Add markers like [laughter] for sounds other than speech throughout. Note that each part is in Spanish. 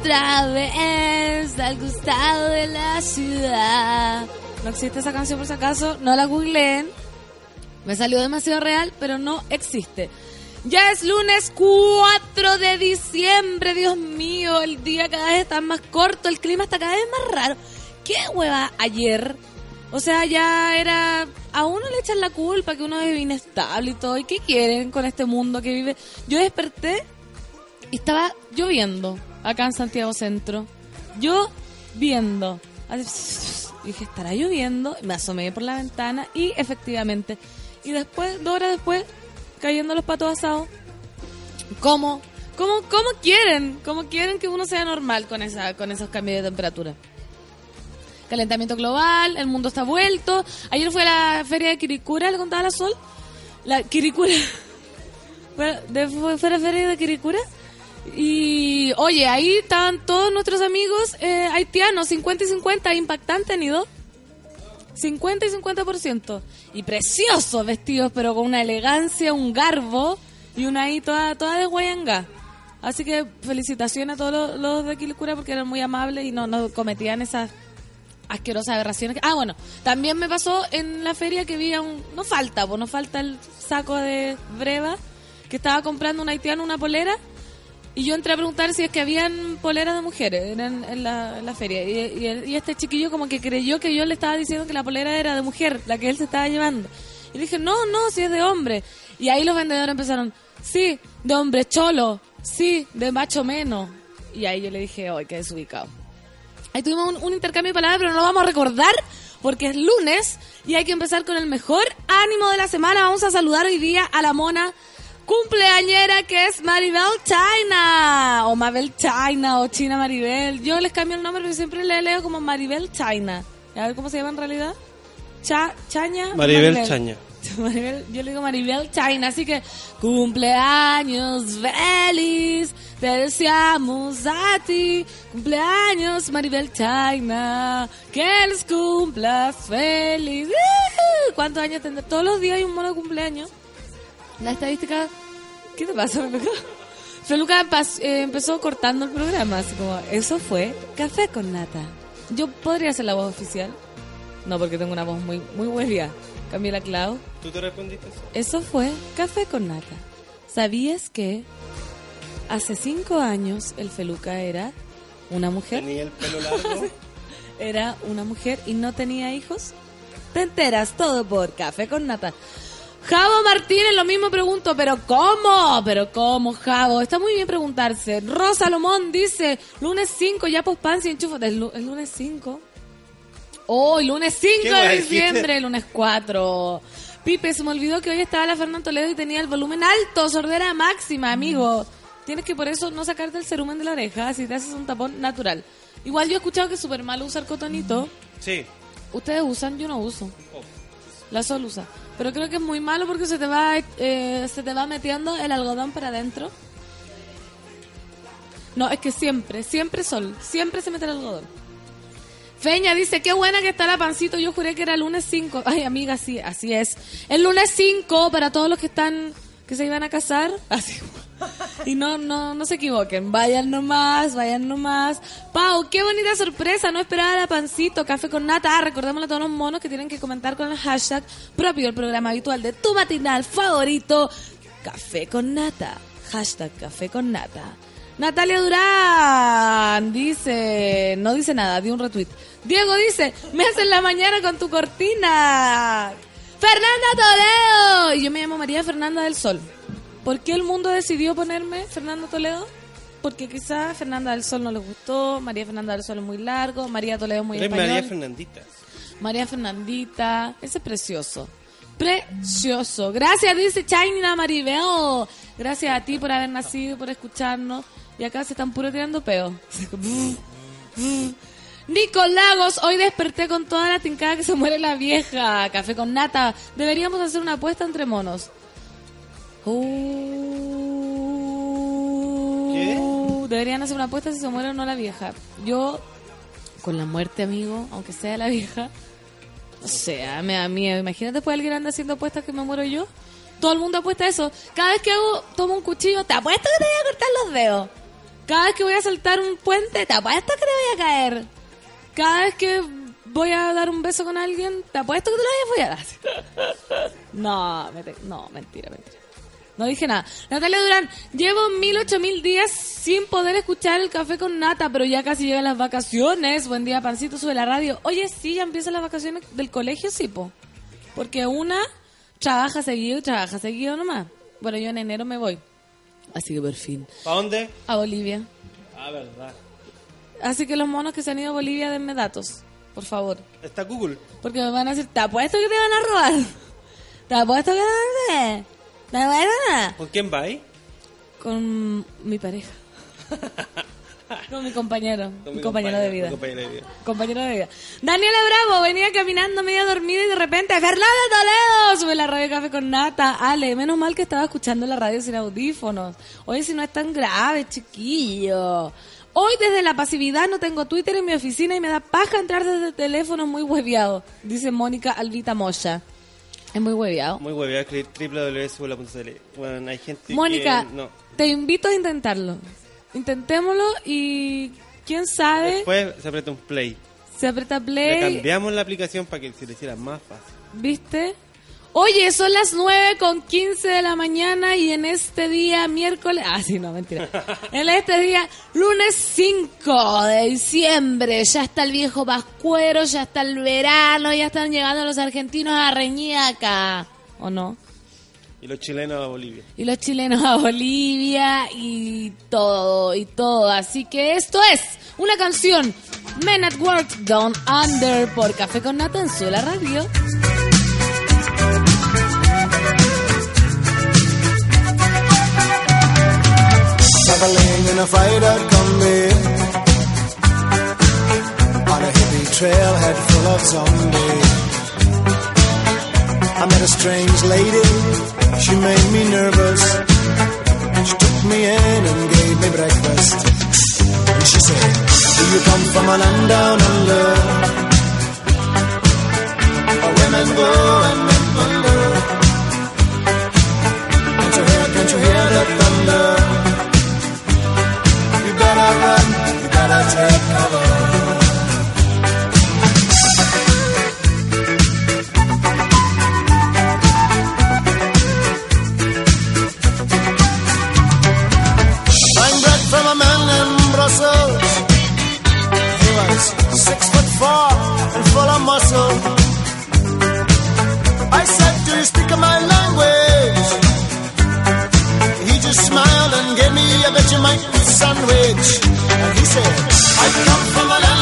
otra vez al costado de la ciudad. No existe esa canción por si acaso, no la googleen, me salió demasiado real, pero no existe. Ya es lunes 4 de diciembre, Dios mío, el día cada vez está más corto, el clima está cada vez más raro. ¿Qué hueva ayer? O sea, ya era... A uno le echan la culpa que uno vive inestable y todo. ¿Y qué quieren con este mundo que vive? Yo desperté y estaba lloviendo acá en Santiago Centro. Yo viendo. Dije, ¿estará lloviendo? Me asomé por la ventana y efectivamente. Y después, dos horas después, cayendo los patos asados. ¿Cómo? ¿Cómo, cómo quieren? ¿Cómo quieren que uno sea normal con, esa, con esos cambios de temperatura? calentamiento global, el mundo está vuelto. Ayer fue la feria de Kirikura, le contaba la Sol. La Kirikura. [laughs] Fue, fue, fue la feria de Kirikura. Y oye, ahí estaban todos nuestros amigos eh, haitianos, 50 y 50, impactante, Nido. 50 y 50%. Y preciosos vestidos, pero con una elegancia, un garbo y una ahí toda, toda de guayanga. Así que felicitaciones a todos los, los de Quilicura porque eran muy amables y no, no cometían esas asquerosas aberraciones. Ah, bueno, también me pasó en la feria que vi a un... No falta, pues no falta el saco de breva que estaba comprando un haitiano una polera y yo entré a preguntar si es que habían poleras de mujeres en, la, feria. Y, y este chiquillo como que creyó que yo le estaba diciendo que la polera era de mujer, la que él se estaba llevando. Y le dije, no, no, si es de hombre. Y ahí los vendedores empezaron, sí, de hombre cholo, sí, de macho menos. Y ahí yo le dije, ¡ay, qué desubicado! Ahí tuvimos un, un intercambio de palabras, pero no lo vamos a recordar porque es lunes y hay que empezar con el mejor ánimo de la semana. Vamos a saludar hoy día a la mona cumpleañera que es Maribel China o Mabel China o China Maribel. Yo les cambio el nombre pero siempre le leo como Maribel China. A ver cómo se llama en realidad. Cha, Chaña. Maribel Chaña. [laughs] Maribel- yo le digo Maribel China, así que cumpleaños feliz, te deseamos a ti, cumpleaños Maribel China, que les cumplas feliz. ¿Cuántos años tendrá? Todos los días hay un mono de cumpleaños. La estadística, ¿qué te pasa, Feluca? Feluca eh, empezó cortando el programa, así como, eso fue Café con Nata. Yo podría ser la voz oficial. No, porque tengo una voz muy, muy huevia. Camila Clau. ¿Tú te respondiste eso? Eso fue Café con Nata. ¿Sabías que hace cinco años el Feluca era una mujer? Tenía el pelo largo. [laughs] Era una mujer y no tenía hijos. Te enteras todo por Café con Nata. Javo Martínez, lo mismo pregunto, pero ¿cómo? ¿Pero cómo, Javo? Está muy bien preguntarse. Rosa Lomón dice, lunes 5, ya pospan y enchúfate. ¿El, lu- el lunes 5? Hoy, lunes 5 ¿Qué de diciembre, lunes 4. Pipe, se me olvidó que hoy estaba la Fernanda Toledo y tenía el volumen alto, sordera máxima, amigo. Tienes que por eso no sacarte el cerumen de la oreja, si te haces un tapón natural. Igual yo he escuchado que es súper malo usar cotonito. Sí. Ustedes usan, yo no uso. La Sol usa. Pero creo que es muy malo porque se te va eh, se te va metiendo el algodón para adentro. No, es que siempre, siempre Sol, siempre se mete el algodón. Feña dice, qué buena que está la pancito, yo juré que era lunes 5. Ay, amiga, sí, así es. El lunes 5 para todos los que están, que se iban a casar. [laughs] Así. Y no, no, no se equivoquen. Vayan nomás, vayan nomás. Pau, qué bonita sorpresa. No esperaba la pancito. Café con nata. Ah, recordémosle a todos los monos que tienen que comentar con el hashtag propio del programa habitual de tu matinal favorito. Café con nata. Hashtag café con nata. Natalia Durán dice, no dice nada, dio un retweet. Diego dice, me hacen la mañana con tu cortina. Fernanda Toledo. Y yo me llamo María Fernanda del Sol. ¿Por qué el mundo decidió ponerme Fernanda Toledo? Porque quizás Fernanda del Sol no les gustó, María Fernanda del Sol es muy largo, María Toledo es muy español. María Fernandita. María Fernandita, ese es precioso. Precioso. Gracias, dice China Maribel. Gracias a ti por haber nacido, por escucharnos. Y acá se están puro tirando peos. [laughs] [laughs] Nico Lagos, hoy desperté con toda la tincada que se muere la vieja. Café con nata. Deberíamos hacer una apuesta entre monos. Uh, Deberían hacer una apuesta si se muere o no la vieja. Yo, con la muerte, amigo, aunque sea la vieja, o sea, me da miedo. Imagínate después alguien anda haciendo apuestas que me muero yo. Todo el mundo apuesta eso. Cada vez que hago, tomo un cuchillo, te apuesto que te voy a cortar los dedos. Cada vez que voy a saltar un puente, te apuesto que te voy a caer. Cada vez que voy a dar un beso con alguien, te apuesto que te lo voy a dar. No, me te- no, mentira, mentira. No dije nada. Natalia Durán, llevo mil, ocho mil días sin poder escuchar el café con nata, pero ya casi llegan las vacaciones. Buen día, pancito, sube la radio. Oye, sí, ya empiezan las vacaciones del colegio, sí, po. Porque una trabaja seguido y trabaja seguido nomás. Bueno, yo en enero me voy. Así que por fin. ¿Para dónde? A Bolivia. Ah, verdad. Así que los monos que se han ido a Bolivia, denme datos, por favor. Está Google. Porque me van a decir, te apuesto que te van a robar. [laughs] Te apuesto que te van a. Te apuesto ¿Con quién va ahí? Con mi pareja. [laughs] Con mi compañero. Con mi mi compañero de vida. mi compañero de vida. Compañero de vida. Daniela Bravo venía caminando media dormida y de repente, Fernanda Toledo, sube la radio Café con Nata. Ale, menos mal que estaba escuchando la radio sin audífonos. Oye, si no es tan grave, chiquillo. Hoy desde la pasividad no tengo Twitter en mi oficina y me da paja entrar desde el teléfono muy hueviado, dice Mónica Albita Moya. Es muy hueviado. Muy huevía escribir www.subula.cl. Bueno, hay gente Mónica, que no. te invito a intentarlo. Intentémoslo y quién sabe, Después se aprieta un play. se aprieta Le play. cambiamos la aplicación para que se le hiciera más fácil. ¿Viste? Oye, son las 9 con 15 de la mañana y en este día, miércoles... Ah, sí, no, mentira. [laughs] En este día, lunes 5 de diciembre, ya está el viejo pascuero, ya está el verano, ya están llegando los argentinos a Reñaca. ¿O no? Y los chilenos a Bolivia. Y los chilenos a Bolivia y todo, y todo. Así que esto es una canción, Men at Work Down Under, por Café con Nata en Sola Radio. Traveling in a fighter combi on a hippie trailhead full of zombies. I met a strange lady, she made me nervous. She took me in and gave me breakfast. And she said, Do you come from a land down under? Where women go and men i'm back from a man take cover. six foot four and full of muscle. I said, Do you speak my language? He just smiled and gave me a Vegemite sandwich said, I come from a land.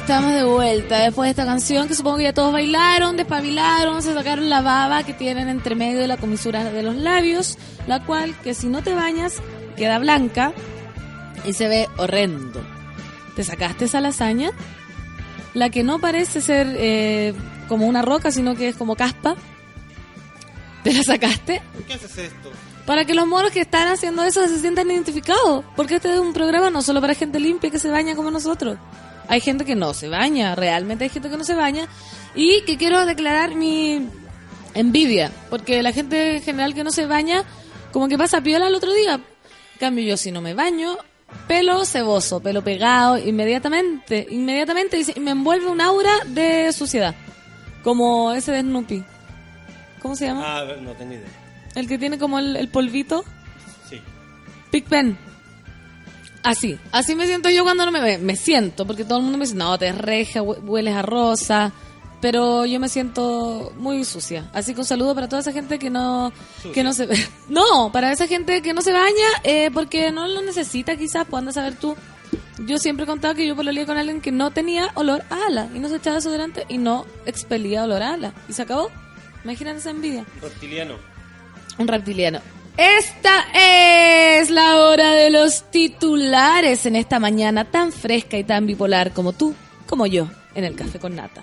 Estamos de vuelta después de esta canción que supongo que ya todos bailaron, despabilaron, se sacaron la baba que tienen entre medio de la comisura de los labios, la cual que si no te bañas queda blanca y se ve horrendo. ¿Te sacaste esa lasaña? La que no parece ser eh, como una roca, sino que es como caspa. ¿Te la sacaste? ¿Por qué haces esto? Para que los moros que están haciendo eso se sientan identificados. Porque este es un programa no solo para gente limpia que se baña como nosotros. Hay gente que no se baña, realmente hay gente que no se baña. Y que quiero declarar mi envidia. Porque la gente en general que no se baña, como que pasa piola el otro día. En cambio, yo si no me baño, pelo ceboso, pelo pegado, inmediatamente, inmediatamente y me envuelve un aura de suciedad. Como ese de Snoopy. ¿Cómo se llama? Ah, no tengo idea. El que tiene como el, el polvito. Sí. Big Ben. Así, así me siento yo cuando no me ve. Me siento, porque todo el mundo me dice, no, te reja, hue- hueles a rosa. Pero yo me siento muy sucia. Así que un saludo para toda esa gente que no, que no se [laughs] No, para esa gente que no se baña eh, porque no lo necesita quizás, pues anda a saber tú. Yo siempre he contado que yo pololeé con alguien que no tenía olor a ala y no se echaba desodorante y no expelía olor a ala. Y se acabó. Imagínate esa envidia. Reptiliano. Un reptiliano. Esta es la hora de los titulares en esta mañana tan fresca y tan bipolar como tú, como yo, en el café con nata.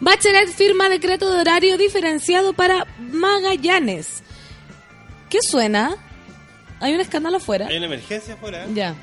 Bachelet firma decreto de horario diferenciado para Magallanes. ¿Qué suena? Hay un escándalo afuera. Hay una emergencia afuera. ¿eh? Ya,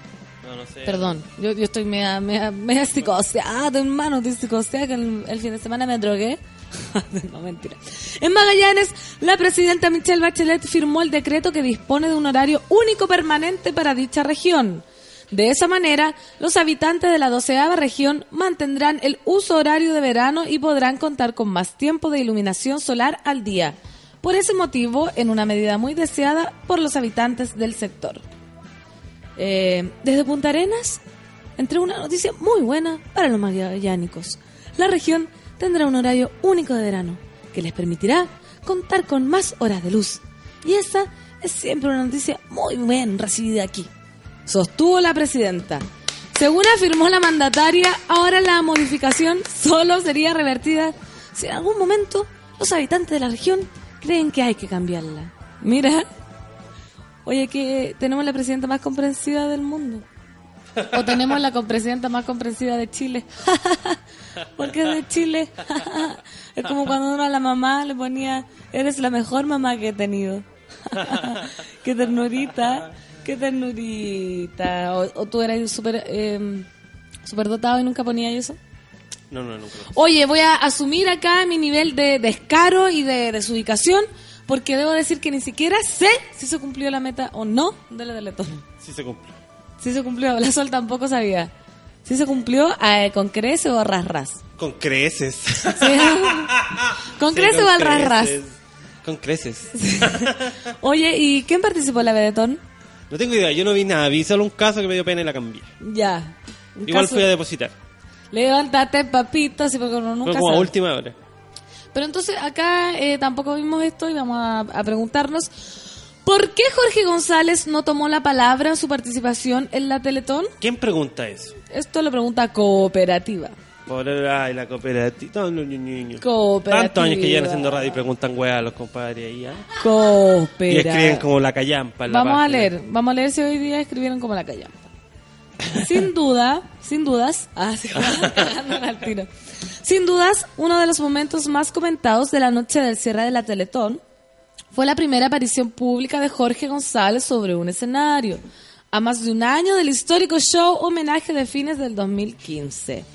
No, no sé. perdón. Yo, yo estoy media, media, media psicoseada, hermano. Estoy psicoseada que el, el fin de semana me drogué. [laughs] no, mentira. En Magallanes, la presidenta Michelle Bachelet firmó el decreto que dispone de un horario único permanente para dicha región. De esa manera, los habitantes de la doceava región mantendrán el uso horario de verano y podrán contar con más tiempo de iluminación solar al día. Por ese motivo, en una medida muy deseada por los habitantes del sector. Eh, desde Punta Arenas, entre una noticia muy buena para los magallánicos. La región tendrá un horario único de verano que les permitirá contar con más horas de luz. Y esa es siempre una noticia muy bien recibida aquí. Sostuvo la presidenta. Según afirmó la mandataria, ahora la modificación solo sería revertida si en algún momento los habitantes de la región creen que hay que cambiarla. Mira, Oye, que tenemos la presidenta más comprensiva del mundo. O tenemos la presidenta más comprensiva de Chile. [laughs] Porque es de Chile. [laughs] es como cuando uno a la mamá le ponía, eres la mejor mamá que he tenido. [laughs] qué ternurita, qué ternurita. O, o tú eras súper eh, super dotado y nunca ponías eso. No, no, nunca. Oye, voy a asumir acá mi nivel de descaro y de desubicación, porque debo decir que ni siquiera sé si se cumplió la meta o no de la Teletón. Sí se cumple. Si se cumplió, [laughs] la Sol tampoco sabía. Si se cumplió eh, con crece o ras ras. Con creces. ¿Sí? [laughs] ¿Con Sí, crece o al ras ras? creces. Con creces. [laughs] Oye, ¿y quién participó en la Teletón? No tengo idea, yo no vi nada. Vi solo un caso que me dio pena y la cambié. Ya. Igual caso- fui a depositar. Levántate, papito, así porque uno nunca como a última hora. Pero entonces acá eh, tampoco vimos esto y vamos a, a preguntarnos ¿por qué Jorge González no tomó la palabra en su participación en la Teletón? ¿Quién pregunta eso? Esto lo pregunta Cooperativa. Por ay, la cooperativa. No, no, no, no, no. Cooperativa. Tantos años que llevan haciendo radio y preguntan weá a los compadres ahí. ¿ah? Y Cooperativa. escriben como la callampa. la Vamos a leer, vamos a leer si hoy día escribieron como la callampa. Sin duda, sin dudas, [laughs] ah, sí, [laughs] cagándola al tiro. Sin dudas, uno de los momentos más comentados de la noche del cierre de la Teletón fue la primera aparición pública de Jorge González sobre un escenario, a más de un año del histórico show homenaje de fines del 2015.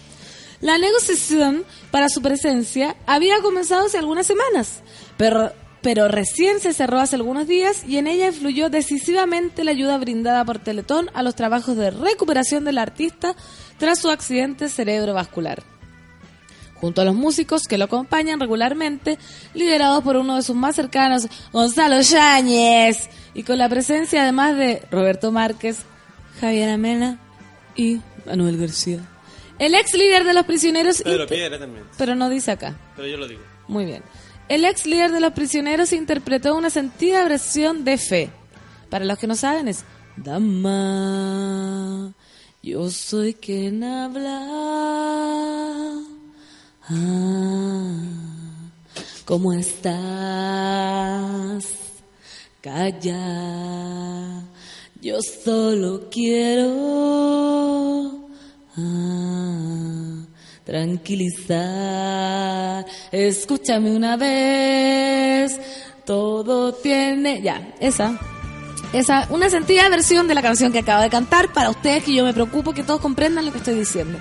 La negociación para su presencia había comenzado hace algunas semanas, pero, pero recién se cerró hace algunos días y en ella influyó decisivamente la ayuda brindada por Teletón a los trabajos de recuperación del artista tras su accidente cerebrovascular. Junto a los músicos que lo acompañan regularmente, liderados por uno de sus más cercanos, Gonzalo Yáñez, y con la presencia además de Roberto Márquez, Javier Amena y Manuel García. El ex líder de los prisioneros... Pedro Piedra también. Pero no dice acá. Pero yo lo digo. Muy bien. El ex líder de los prisioneros interpretó una sentida versión de Fe. Para los que no saben es Dama. Yo soy quien habla. Ah, ¿Cómo estás? Calla. Yo solo quiero ah, tranquilizar. Escúchame una vez. Todo tiene. Ya, esa. Esa, una sentida versión de la canción que acabo de cantar para ustedes que yo me preocupo que todos comprendan lo que estoy diciendo.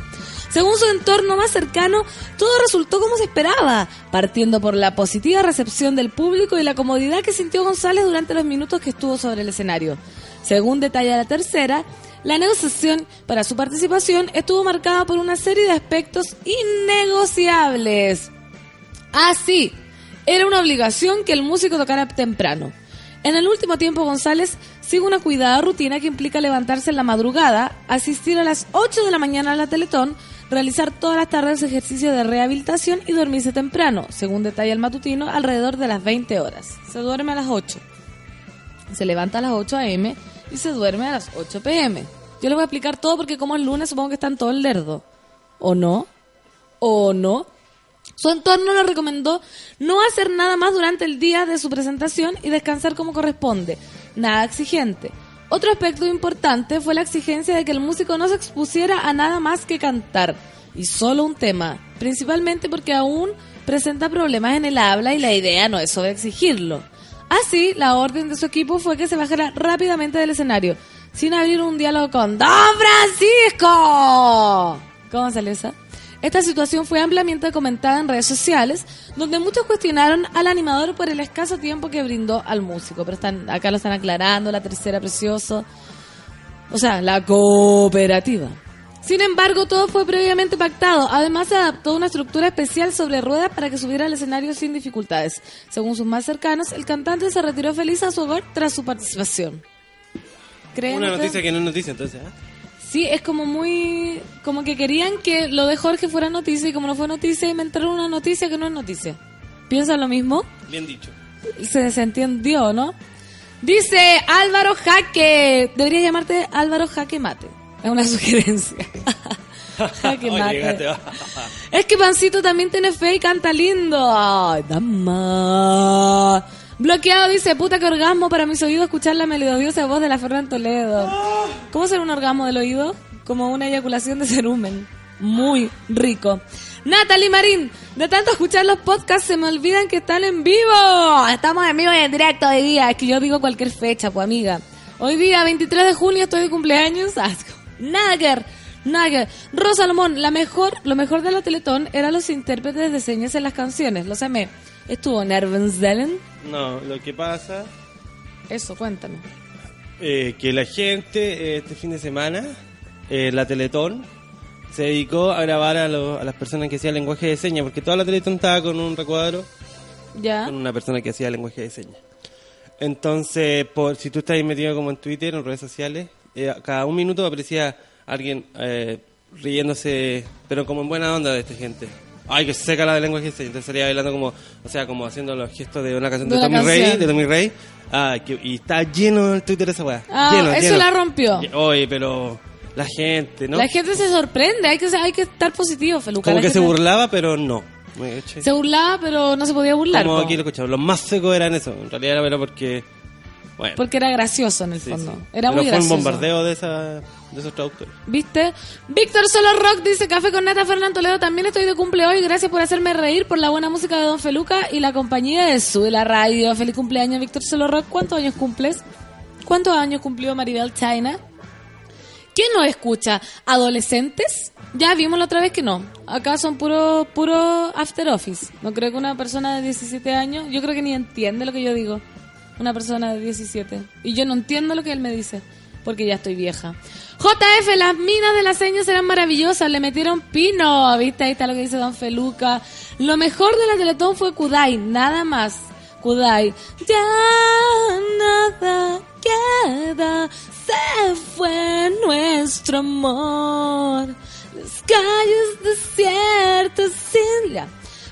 Según su entorno más cercano, todo resultó como se esperaba, partiendo por la positiva recepción del público y la comodidad que sintió González durante los minutos que estuvo sobre el escenario. Según detalla la tercera, la negociación para su participación estuvo marcada por una serie de aspectos innegociables. Así, era una obligación que el músico tocara temprano. En el último tiempo, González sigue una cuidada rutina que implica levantarse en la madrugada, asistir a las 8 de la mañana a la Teletón, realizar todas las tardes ejercicio de rehabilitación y dormirse temprano, según detalla el matutino, alrededor de las 20 horas. Se duerme a las 8. Se levanta a las 8 a.m. y se duerme a las 8 p.m. Yo les voy a explicar todo porque como es lunes supongo que están todo el lerdo. ¿O no? ¿O no? Su entorno le recomendó no hacer nada más durante el día de su presentación y descansar como corresponde, nada exigente. Otro aspecto importante fue la exigencia de que el músico no se expusiera a nada más que cantar, y solo un tema, principalmente porque aún presenta problemas en el habla y la idea no es sobreexigirlo. Así, la orden de su equipo fue que se bajara rápidamente del escenario, sin abrir un diálogo con ¡Don Francisco! ¿Cómo sale esa? Esta situación fue ampliamente comentada en redes sociales, donde muchos cuestionaron al animador por el escaso tiempo que brindó al músico. Pero están, acá lo están aclarando, la tercera precioso. O sea, la cooperativa. Sin embargo, todo fue previamente pactado. Además, se adaptó una estructura especial sobre ruedas para que subiera al escenario sin dificultades. Según sus más cercanos, el cantante se retiró feliz a su hogar tras su participación. ¿Creen Una noticia que no es noticia, entonces. ¿ah? Sí, es como muy... Como que querían que lo de Jorge fuera noticia y como no fue noticia, inventaron una noticia que no es noticia. ¿Piensa lo mismo? Bien dicho. Se desentendió, ¿no? Dice Álvaro Jaque. Debería llamarte Álvaro Jaque Mate. Es una [laughs] sugerencia. [laughs] Jaque Mate. Es que Pancito también tiene fe y canta lindo. Ay, dama. Bloqueado dice, puta que orgasmo para mis oídos escuchar la melodiosa voz de la Ferran Toledo. ¿Cómo será un orgasmo del oído? Como una eyaculación de cerumen. Muy rico. Natalie Marín, de tanto escuchar los podcasts se me olvidan que están en vivo. Estamos en vivo y en directo hoy día. Es que yo digo cualquier fecha, pues amiga. Hoy día, 23 de junio, estoy de cumpleaños. Asco. Nagger. Nagger. Rosa Salomón, la mejor, lo mejor de la Teletón eran los intérpretes de señas en las canciones. Los amé. Estuvo Nervensdelen. No, lo que pasa Eso, cuéntame. eh, que la gente eh, este fin de semana, eh, la Teletón, se dedicó a grabar a, lo- a las personas que hacían lenguaje de señas, porque toda la Teletón estaba con un recuadro ¿Ya? con una persona que hacía lenguaje de señas. Entonces, por si tú estás metido como en Twitter, en redes sociales, eh, cada un minuto aparecía alguien riéndose, pero como en buena onda de esta gente. Ay, que se seca la de lenguaje de señas. Entonces salía bailando como, o sea, como haciendo los gestos de una canción de, Tommy Rey, de Tommy Rey. Ah, que- y está lleno el Twitter esa weá. Ah, lleno, eso lleno. la rompió. Oye, pero la gente, ¿no? La gente se sorprende. Hay que, hay que estar positivo, Feluca. como que se burlaba, pero no. Se burlaba, pero no se podía burlar. Como po. aquí lo escuchamos. Los más secos eran eso. En realidad era porque... Bueno. Porque era gracioso en el Sí, fondo. sí. Era Pero muy fue gracioso. un bombardeo de, esa, de esos traductores. ¿Viste? Víctor Solo Rock dice Café con Nata Fernando Toledo. También estoy de cumple hoy. Gracias por hacerme reír, por la buena música de Don Feluca y la compañía de su de la radio. Feliz cumpleaños, Víctor Solo Rock. ¿Cuántos años cumples? ¿Cuántos años cumplió Maribel China? ¿Quién nos escucha? ¿Adolescentes? Ya vimos la otra vez que no. Acá son puro, puro after office. No creo que una persona de 17 años, yo creo que ni entiende lo que yo digo. Una persona de 17. Y yo no entiendo lo que él me dice, porque ya estoy vieja. JF, las minas de las señas eran maravillosas, le metieron pino. ¿Viste? Ahí está lo que dice Don Feluca. Lo mejor de la Teletón fue Kudai, nada más. Kudai. Ya nada queda, se fue nuestro amor. Las calles desiertas sin... Ya.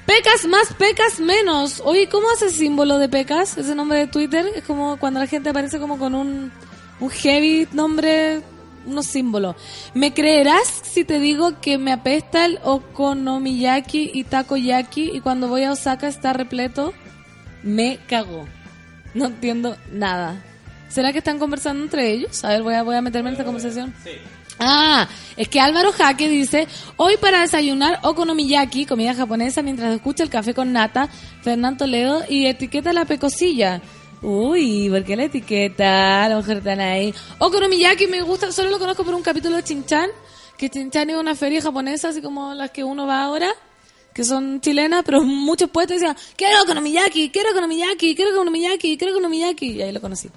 Pecas más, pecas menos. Oye, ¿cómo hace símbolo de pecas? Ese nombre de Twitter es como cuando la gente aparece como con un, un heavy nombre unos símbolos. ¿Me creerás si te digo que me apesta el okonomiyaki y takoyaki y cuando voy a Osaka está repleto? Me cagó. No entiendo nada. ¿Será que están conversando entre ellos? A ver, voy a, voy a meterme en esta conversación. Ah, es que Álvaro Jaque dice, hoy para desayunar okonomiyaki, comida japonesa, mientras escucha el café con nata, Fernando Toledo, y etiqueta la pecosilla. Uy, ¿por qué la etiqueta? A lo mejor están ahí. Okonomiyaki me gusta, solo lo conozco por un capítulo de Chinchan, que Chinchan es una feria japonesa, así como las que uno va ahora, que son chilenas, pero muchos puestos decían, quiero okonomiyaki, quiero okonomiyaki, quiero okonomiyaki, quiero okonomiyaki, y ahí lo conocí.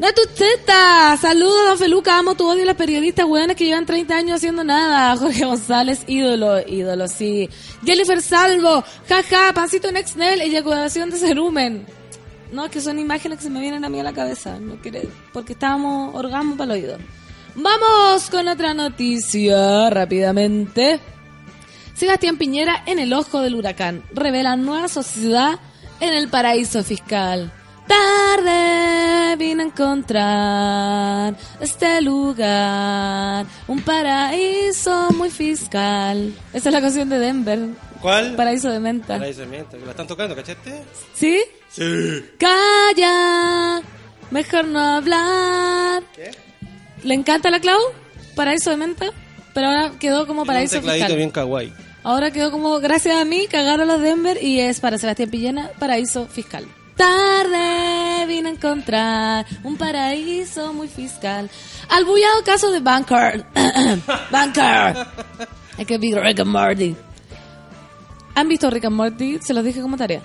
Natuteta, saludos, don Feluca, amo tu odio a las periodistas hueones que llevan 30 años haciendo nada. [laughs] Jorge González, ídolo, ídolo, sí. Jennifer Salvo, jaja, pancito next level, eyaculación de cerumen. No, es que son imágenes que se me vienen a mí a la cabeza, no quiere, porque estábamos orgasmo para el oído. Vamos con otra noticia, rápidamente. Sebastián Piñera en el ojo del huracán. Revela nueva sociedad en el paraíso fiscal. Tarde vine a encontrar este lugar, un paraíso muy fiscal. Esa es la canción de Denver, ¿Cuál? Paraíso de Menta. Paraíso de Menta, que la están tocando, ¿cachaste? ¿Sí? Sí. Calla, mejor no hablar. ¿Qué? ¿Le encanta la Clau? Paraíso de Menta. Pero ahora quedó como un paraíso tecladito fiscal. bien kawaii. Ahora quedó como, gracias a mí, cagaron los Denver y es para Sebastián Pillena, paraíso fiscal. Tarde vine a encontrar un paraíso muy fiscal. Al bullado caso de Banker. [coughs] Banker. Hay que ver Rick and Morty. ¿Han visto Rick and Morty? Se los dije como tarea.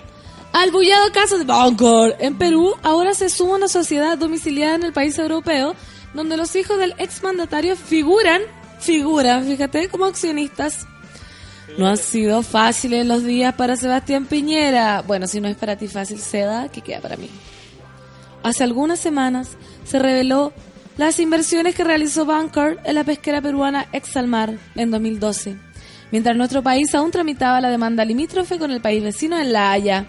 Al bullado caso de Banker. En Perú, ahora se suma una sociedad domiciliada en el país europeo donde los hijos del exmandatario figuran, figuran, fíjate, como accionistas. No han sido fáciles los días para Sebastián Piñera. Bueno, si no es para ti fácil, Seda, que queda para mí. Hace algunas semanas se reveló las inversiones que realizó Banker en la pesquera peruana Exalmar en 2012, mientras nuestro país aún tramitaba la demanda limítrofe con el país vecino en La Haya.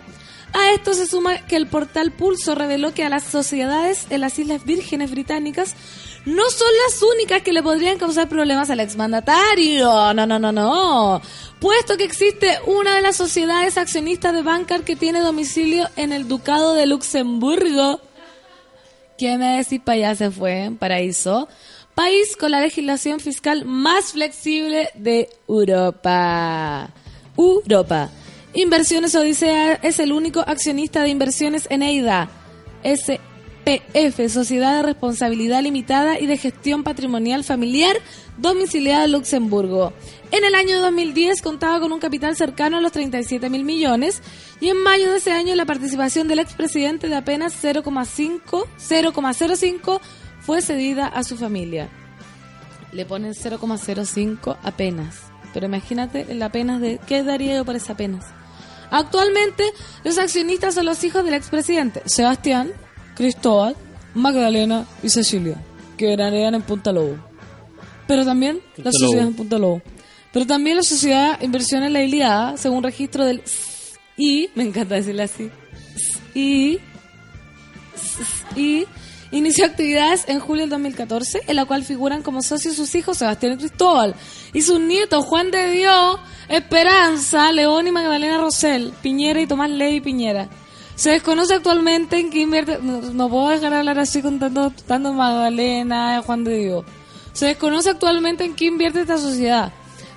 A esto se suma que el portal Pulso reveló que a las sociedades en las Islas Vírgenes Británicas no son las únicas que le podrían causar problemas al exmandatario. No, no, no, no. Puesto que existe una de las sociedades accionistas de Bancar que tiene domicilio en el Ducado de Luxemburgo. ¿Qué me decís para allá se fue? Paraíso. País con la legislación fiscal más flexible de Europa. Europa. Inversiones Odisea es el único accionista de inversiones en EIDA. SPF, Sociedad de Responsabilidad Limitada y de Gestión Patrimonial Familiar, domiciliada en Luxemburgo. En el año 2010 contaba con un capital cercano a los 37 mil millones y en mayo de ese año la participación del expresidente de apenas 0,5 0,05 fue cedida a su familia. Le ponen 0,05 apenas. Pero imagínate el apenas de... ¿Qué daría yo por esa apenas? Actualmente, los accionistas son los hijos del expresidente Sebastián, Cristóbal, Magdalena y Cecilia, que veranean en Punta Lobo. Pero también la sociedad en Punta Lobo. Pero también la sociedad Inversiones La Iliada, según registro del I, me encanta decirle así, I, y inició actividades en julio del 2014, en la cual figuran como socios sus hijos Sebastián y Cristóbal y sus nietos Juan de Dios, Esperanza, León y Magdalena Rosell, Piñera y Tomás Ley Piñera. Se desconoce actualmente en qué invierte. No, no puedo dejar de hablar así con Magdalena, Juan de. Se desconoce actualmente en qué invierte esta sociedad.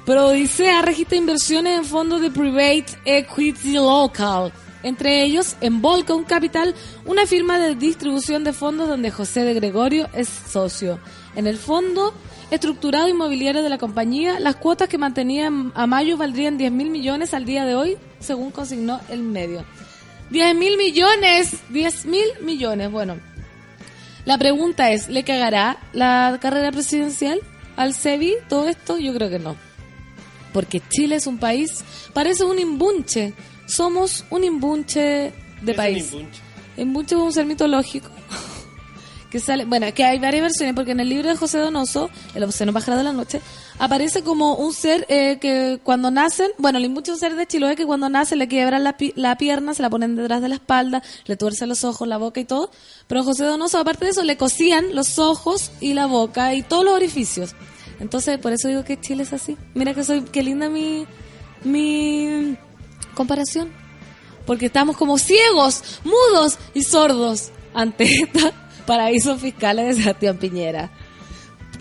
Pero Odisea registra inversiones en fondos de Private Equity Local. Entre ellos, en Volcom Capital, una firma de distribución de fondos donde José de Gregorio es socio. En el fondo estructurado inmobiliario de la compañía, las cuotas que mantenían a mayo valdrían 10 mil millones al día de hoy, según consignó el medio. 10 mil millones, 10 mil millones. Bueno, la pregunta es, ¿le cagará la carrera presidencial al SEBI todo esto? Yo creo que no. Porque Chile es un país, parece un imbunche. Somos un imbunche de Es un país. imbunche. Imbunche es un ser mitológico que sale, bueno, que hay varias versiones, porque en el libro de José Donoso, El obsceno pájaro de la noche, aparece como un ser eh, que cuando nacen, bueno, hay muchos seres de Chiloé que cuando nacen le quiebran la, pi- la pierna, se la ponen detrás de la espalda, le tuercen los ojos, la boca y todo, pero José Donoso, aparte de eso, le cosían los ojos y la boca y todos los orificios. Entonces, por eso digo que Chile es así. Mira que soy, qué linda mi, mi comparación porque estamos como ciegos, mudos y sordos ante esta paraíso fiscales de Sebastián Piñera.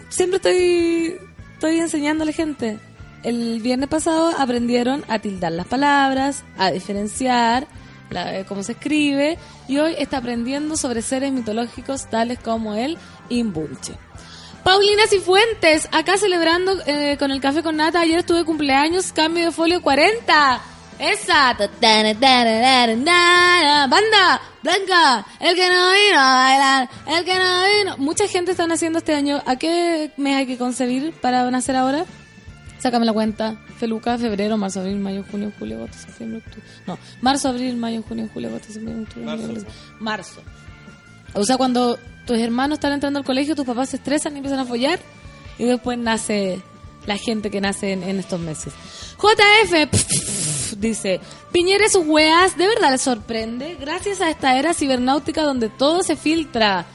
Siempre estoy, estoy enseñándole gente. El viernes pasado aprendieron a tildar las palabras, a diferenciar la- eh, cómo se escribe, y hoy está aprendiendo sobre seres mitológicos tales como el Imbunche. Paulina Cifuentes, acá celebrando eh, con el café con nata. Ayer estuve cumpleaños, cambio de folio 40. Esa. Banda, Blanca, el que no vino a bailar, el que no vino. Mucha gente está naciendo este año. ¿A qué mes hay que concebir para nacer ahora? Sácame la cuenta. Feluca, febrero, marzo, abril, mayo, junio, julio, agosto, septiembre, octubre. No, marzo, abril, mayo, junio, julio, agosto, septiembre, octubre. Marzo. Marzo. O sea, cuando tus hermanos están entrando al colegio, tus papás se estresan y empiezan a follar. Y después nace la gente que nace en, en estos meses. JF dice: Piñera sus weas, ¿de verdad les sorprende? Gracias a esta era cibernáutica donde todo se filtra.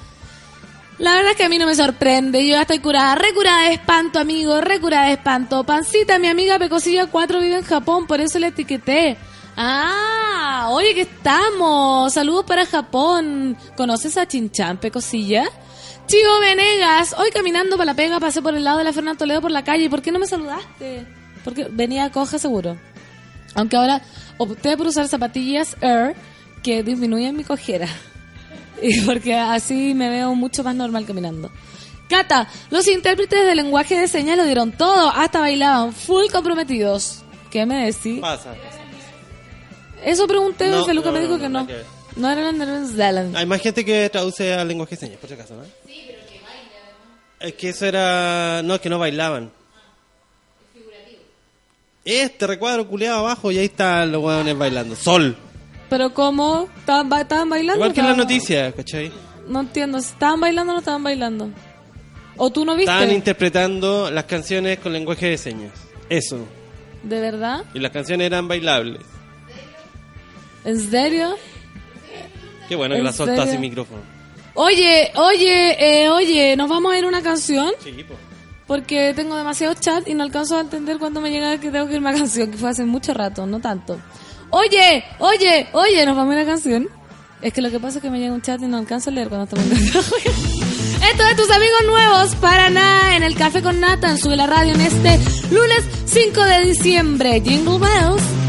La verdad es que a mí no me sorprende. Yo ya estoy curada, recurada de espanto, amigo, recurada de espanto. Pancita, mi amiga Pecosilla 4 vive en Japón, por eso le etiqueté. Ah, oye, que estamos. Saludos para Japón. ¿Conoces a Chinchan, Pecosilla? Chivo Venegas, hoy caminando para la pega pasé por el lado de la Fernando Toledo por la calle. ¿Por qué no me saludaste? Porque venía coja seguro. Aunque ahora opté por usar zapatillas Air que disminuyen mi cojera. [laughs] Y porque así me veo mucho más normal caminando. Cata, los intérpretes de lenguaje de señas lo dieron todo, hasta bailaban, full comprometidos. ¿Qué me decís? Pasa. pasa. Eso pregunté, No, y Feluca no, me dijo no, que no, que. No eran los Netherlands Zealand. Hay más gente que traduce al lenguaje de señas, por si acaso, ¿no? Sí, pero que baila. Es que eso era... No, es que no bailaban. Este recuadro culeado abajo y ahí están los hueones bailando. Sol. Pero ¿cómo? ¿Estaban, ba- estaban bailando? Igual que en las noticias, ¿cachai? No entiendo, ¿estaban bailando o no estaban bailando? ¿O tú no viste? Estaban interpretando las canciones con lenguaje de señas. Eso. ¿De verdad? Y las canciones eran bailables. ¿En serio? Qué bueno que ¿En la soltó serio? sin micrófono. Oye, oye, eh, oye, ¿nos vamos a ir a una canción? Sí, po. Porque tengo demasiado chat y no alcanzo a entender cuándo me llega que tengo que ir a [laughs] canción, que fue hace mucho rato, no tanto. Oye, oye, oye, nos vamos a ir a una canción. Es que lo que pasa es que me llega un chat y no alcanzo a leer cuando estamos [laughs] en Esto de tus amigos nuevos para nada en el Café con Nata en Sube la Radio en este lunes 5 de diciembre. Jingle Bells.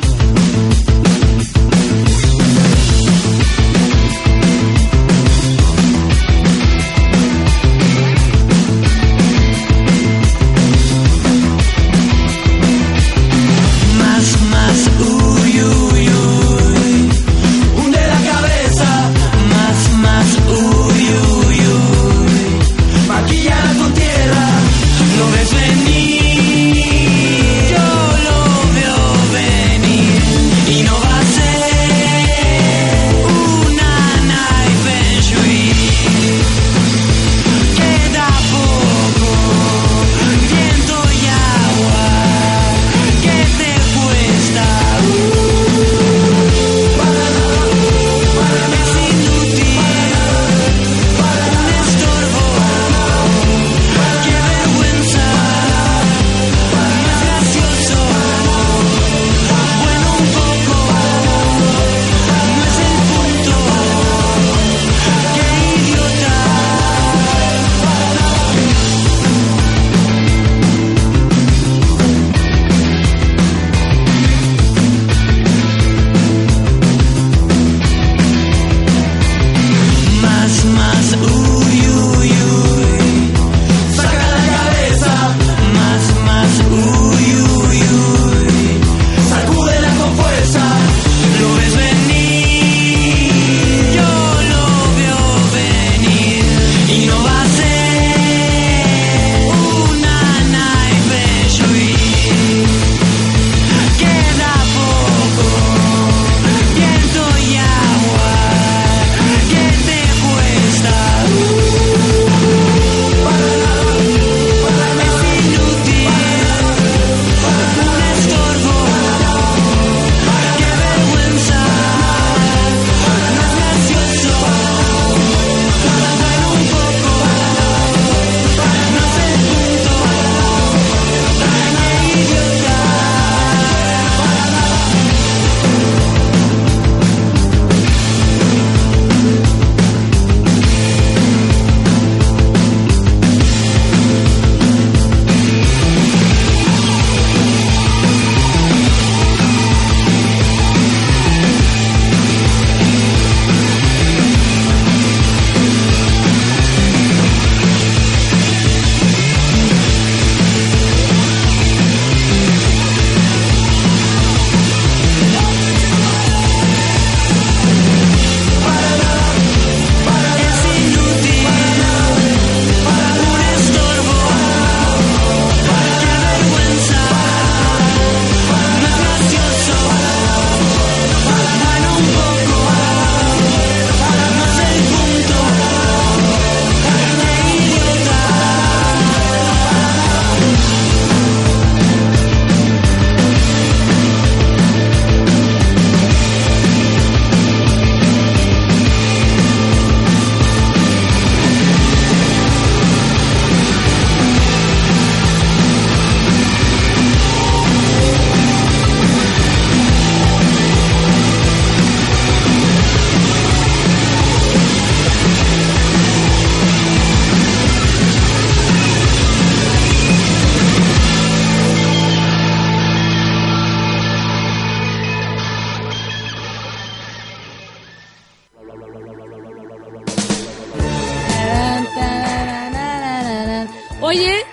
Oye,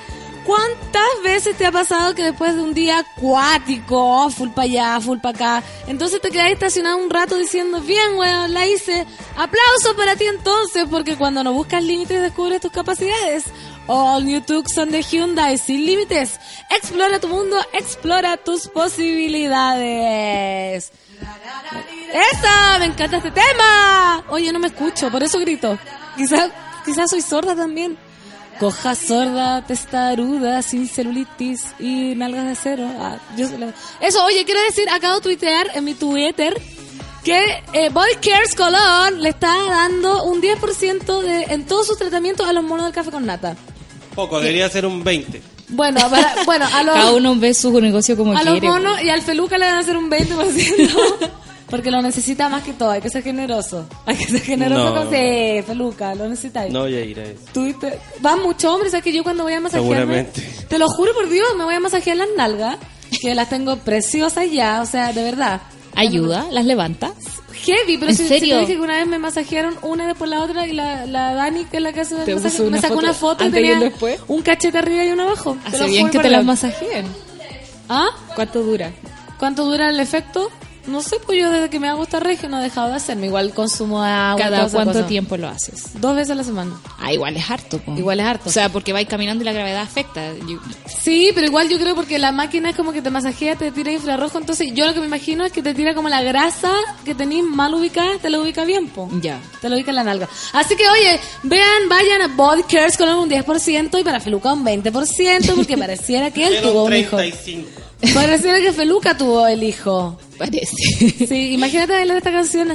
¿cuántas veces te ha pasado que después de un día acuático, full para allá, full para acá, entonces te quedas estacionado un rato diciendo, bien, weón, la hice, aplauso para ti entonces, porque cuando no buscas límites descubres tus capacidades. All New Tucson de Hyundai, sin límites. Explora tu mundo, explora tus posibilidades. ¡Esa! ¡Me encanta este tema! Oye, no me escucho, por eso grito. Quizás quizás soy sorda también. Coja sorda, testaruda, sin celulitis y nalgas de acero. Ah, yo se la- Eso, oye, quiero decir, acabo de tuitear en mi Twitter que eh, Body Cares Colón le está dando un 10% de, en todos sus tratamientos a los monos del café con nata. Poco, debería ser un 20. Bueno, para- bueno a [laughs] los, Cada uno ve su negocio como a los quiere. monos y al feluca le van a hacer un 20%. [laughs] Porque lo necesita más que todo, hay que ser generoso. Hay que ser generoso No. con sí, feluca, lo necesitáis. No voy a ir a eso. Tuviste- Van muchos hombres, ¿sabes que yo cuando voy a masajearme? Seguramente. Te lo juro por Dios, me voy a masajear las nalgas, que las tengo preciosas ya, o sea, de verdad. Ayuda, las levanta. Heavy, pero ¿En si, si serio? te dije que una vez me masajearon una después la otra y la, la Dani, que es la que hace Te me una sacó foto una foto y antes y tenía un después. un cachete arriba y uno abajo. Te Hace bien que te las masajeen. ¿Ah? ¿Cuánto dura? ¿Cuánto dura el efecto? No sé, pues yo desde que me hago esta regio no he dejado de hacerme. Igual consumo agua. ¿Cada cuánto cosa. tiempo lo haces? Dos veces a la semana. Ah, igual es harto. po. Igual es harto. O sea, porque vais caminando y la gravedad afecta. Yo- Sí, pero igual yo creo porque la máquina es como que te masajea, te tira infrarrojo, entonces yo lo que me imagino es que te tira como la grasa que tenéis mal ubicada, te la ubica bien, po. Ya. Te lo ubica en la nalga. Así que, oye, vean, vayan a Body Cares con un 10% y para Feluca un 20%, porque [laughs] pareciera que él tuvo un un hijo. 35. Pareciera que Feluca tuvo el hijo. Parece. Sí, imagínate bailar esta canción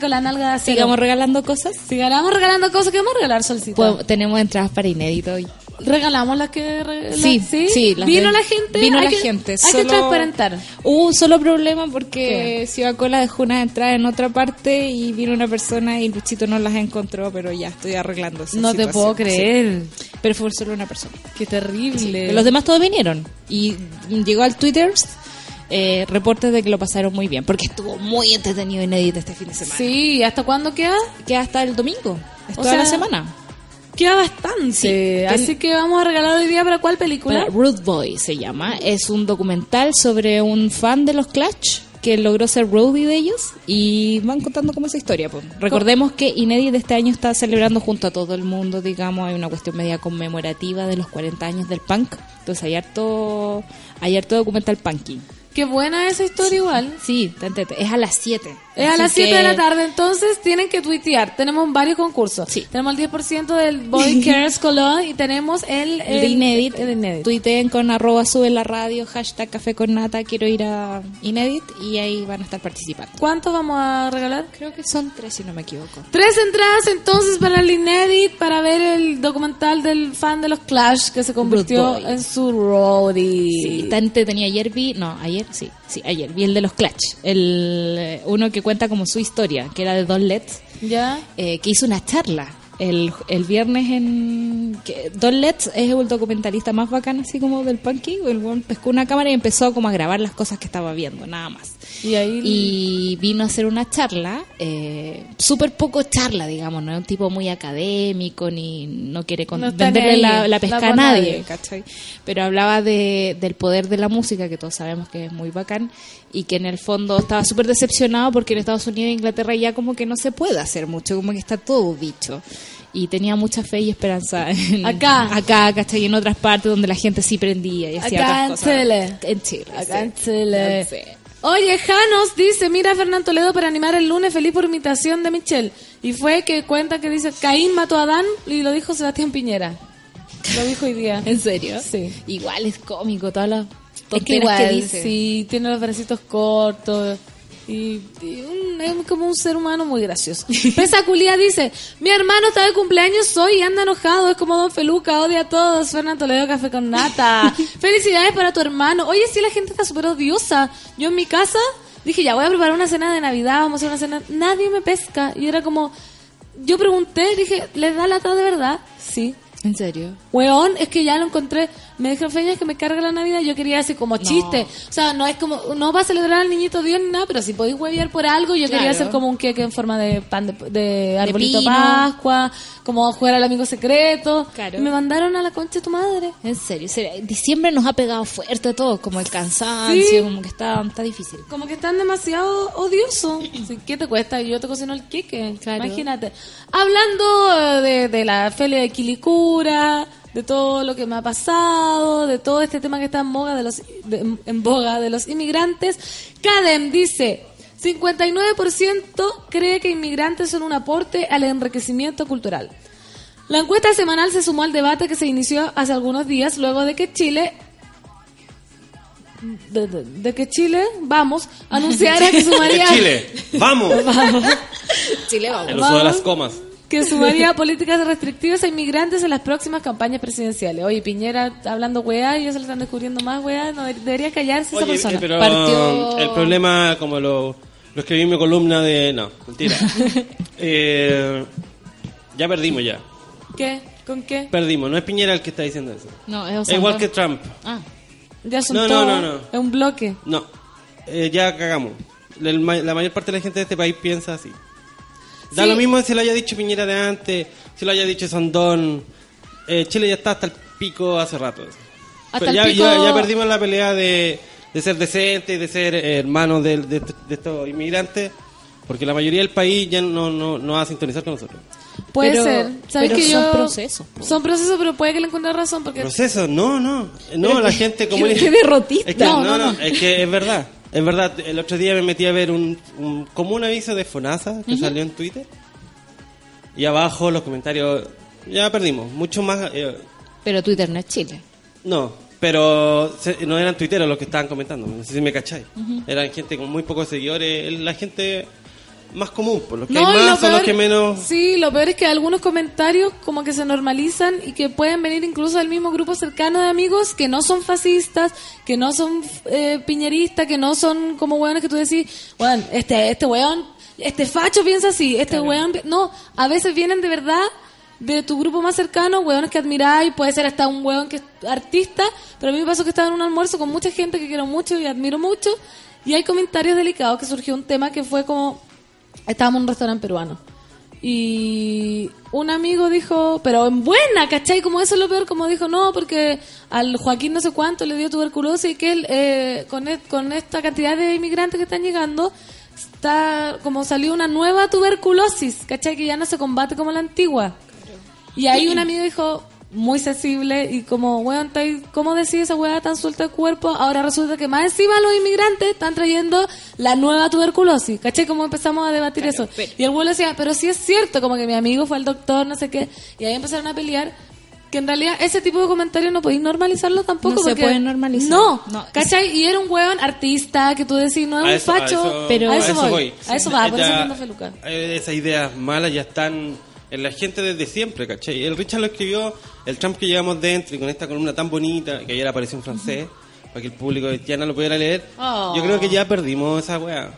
con la nalga así. Sigamos regalando cosas. Sigamos regalando cosas que vamos a regalar, Solcita. Pues, tenemos entradas para inédito hoy. Regalamos las que... Sí, sí. las Vino de- la gente. Vino la que- gente. Hay que transparentar. Hubo un solo problema porque Ciudad Cola dejó unas entradas en otra parte y vino una persona y Luchito no las encontró, pero ya estoy arreglando esa No te puedo creer. sí. Pero fue solo una persona. Qué terrible. Los demás todos vinieron y llegó al Twitter eh, reportes de que lo pasaron muy bien porque estuvo muy entretenido y inédito este fin de semana. Sí, ¿hasta cuándo queda? Que hasta el domingo. Es O toda la semana. Queda bastante. Sí. Así que vamos a regalar hoy día para cuál película. Para Rude Boy se llama. Es un documental sobre un fan de los Clash que logró ser roadie de ellos y van contando como esa historia. pues. Recordemos que Inédit de este año está celebrando junto a todo el mundo, digamos, hay una cuestión media conmemorativa de los 40 años del punk. Entonces hay harto, hay harto documental punky. Qué buena esa historia igual. Sí, te- te- es a las 7. Es a las 7 de la tarde, entonces tienen que tuitear. Tenemos varios concursos. Sí. Tenemos el 10% del Body [laughs] Cares Colón y tenemos el, El de Inédit, el de Inédit. tuiteen con arroba sube la radio, hashtag café con nata, quiero ir a Inédit y ahí van a estar participando. ¿Cuántos vamos a regalar? Creo que son tres si no me equivoco. Tres entradas entonces para el Inédit para ver el documental del fan de los Clash que se convirtió en su roadie. Sí, está entretenido. Ayer vi, no, ayer, sí, sí, ayer vi el de los Clutch. El, eh, uno que cuenta como su historia, que era de Don Letts, ¿Ya? eh, que hizo una charla el, el viernes en... Que Don Letts es el documentalista más bacán, así como del punky. El weón pescó una cámara y empezó como a grabar las cosas que estaba viendo, nada más. Y ahí... Y vino a hacer una charla, eh, súper poco charla, digamos, no es un tipo muy académico, ni no quiere con- No venderle la, pesca a nadie, nadie. ¿cachai? Pero hablaba de, del poder de la música, que todos sabemos que es muy bacán, y que en el fondo estaba súper decepcionado porque en Estados Unidos e Inglaterra ya como que no se puede hacer mucho, como que está todo dicho. Y tenía mucha fe y esperanza [laughs] en, Acá. acá, ¿cachai? Y en otras partes donde la gente sí prendía y hacía Acá en otras cosas. Chile. En Chile. Acá sí. en Chile. Sí. Oye, Janos dice, mira a Fernán Toledo para animar el lunes feliz por imitación de Michelle. Y fue que cuenta que dice, Caín mató a Adán y lo dijo Sebastián Piñera. Lo dijo hoy día. [laughs] ¿En serio? Sí. Igual es cómico, todas las Es que igual, que dice. sí, tiene los bracitos cortos y, y un- es como un ser humano muy gracioso. [laughs] Pesa Culia dice, mi hermano está de cumpleaños hoy y anda enojado, es como Don Feluca, odia a todos, Fernando Toledo Café con Nata. [laughs] Felicidades para tu hermano. Oye, sí, la gente está súper odiosa. Yo en mi casa dije, ya voy a preparar una cena de Navidad, vamos a hacer una cena. Nadie me pesca. Y era como, yo pregunté, dije, ¿les da lata de verdad? Sí. ¿En serio? Weón, es que ya lo encontré. Me dijeron, Feña, que me carga la Navidad. Yo quería así como chiste. O sea, no es como, no va a celebrar al niñito Dios ni nada, pero si podéis huevear por algo, yo quería hacer como un queque en forma de pan de, de arbolito. Pascua, como jugar al amigo secreto. Claro. Y me mandaron a la concha de tu madre. En serio, serio. Diciembre nos ha pegado fuerte a todos, como el cansancio, Sí. como que está, está difícil. Como que están demasiado odiosos. [clears throat] ¿Qué te cuesta? Yo te cocino el queque. Claro. Imagínate. Hablando de, de la feria de Quilicura, de todo lo que me ha pasado, de todo este tema que está en boga de los, de- en boga de los inmigrantes, Cadem dice... 59% cree que inmigrantes son un aporte al enriquecimiento cultural. La encuesta semanal se sumó al debate que se inició hace algunos días luego de que Chile de, de- de que Chile, vamos, anunciara que [laughs] sumaría Chile, vamos. Chile, [laughs] vamos. El uso de las comas. Que sumaría [laughs] políticas restrictivas a inmigrantes en las próximas campañas presidenciales. Oye, Piñera hablando weá y ya se le están descubriendo más weá, no de- debería callarse esa Oye, persona. eh, pero Partió- el problema, como lo, lo escribí en mi columna de... No, mentira. [laughs] Eh, ya perdimos ya. ¿Qué? ¿Con qué? Perdimos. No es Piñera el que está diciendo eso. No, es Osorno. igual que Trump. Ah, Ya son No, no, todos- no, no. Es un bloque. No. Eh, ya cagamos. La mayor parte de la gente de este país piensa así. Da Sí. lo mismo si lo haya dicho Piñera de antes, si lo haya dicho Sondón. Eh, Chile ya está hasta el pico hace rato. Hasta el ya, pico- ya, ya perdimos la pelea de, de ser decentes, de ser hermanos de, de- de estos inmigrantes, porque la mayoría del país ya no, no, no va a sintonizar con nosotros. Puede Pero- ser. ¿Sabes pero que son yo... procesos, po. Son procesos, pero puede que le encuentre razón porque... Proceso, no, no. No, la gente [laughs] como... derrotista. Es que, no, no, no, no. es que es verdad. Es verdad, el otro día me metí a ver un, un- como un aviso de FONASA que salió en Twitter. Y abajo los comentarios, ya perdimos, mucho más... eh, pero Twitter no es Chile. no, pero se- no eran tuiteros los que estaban comentando, no sé si me cacháis. Eran gente con muy pocos seguidores, la gente más común, por los que No, hay más son los que menos... Sí, lo peor es que algunos comentarios como que se normalizan y que pueden venir incluso del mismo grupo cercano de amigos que no son fascistas, que no son eh, piñeristas, que no son como hueones que tú decís, weón, este, este weón, este facho piensa así, este weón... pi-". No, a veces vienen de verdad de tu grupo más cercano, hueones que admiráis, puede ser hasta un hueón que es artista, pero a mí me pasó que estaba en un almuerzo con mucha gente que quiero mucho y admiro mucho, y hay comentarios delicados que surgió un tema que fue como estábamos en un restaurante peruano. Y un amigo dijo, pero en buena, ¿cachai? Como eso es lo peor, como dijo, no, porque al Joaquín no sé cuánto le dio tuberculosis y que él, eh, con, e- con esta cantidad de inmigrantes que están llegando, está como salió una nueva tuberculosis, ¿cachai? Que ya no se combate como la antigua. Y ahí un amigo dijo, muy sensible, y como, weón, ¿cómo decís esa weá tan suelta de cuerpo? Ahora resulta que más encima los inmigrantes están trayendo la nueva tuberculosis, ¿cachai? Como empezamos a debatir eso. Y el weón decía, pero sí es cierto, como que mi amigo fue al doctor, no sé qué, y ahí empezaron a pelear. Que en realidad ese tipo de comentarios no podéis normalizarlo tampoco. No se pueden normalizar. No, No. ¿cachai? Y era un weón artista que tú decís, no es A un eso- a facho. eso- pero- a eso, voy. A eso va, por eso ando feluca. Esas ideas malas ya están en la gente desde siempre, ¿cachai? El Richard lo escribió, el Trump que llevamos dentro y con esta columna tan bonita, que ayer apareció en francés, para que el público haitiano lo pudiera leer. Oh. Yo creo que ya perdimos esa weá.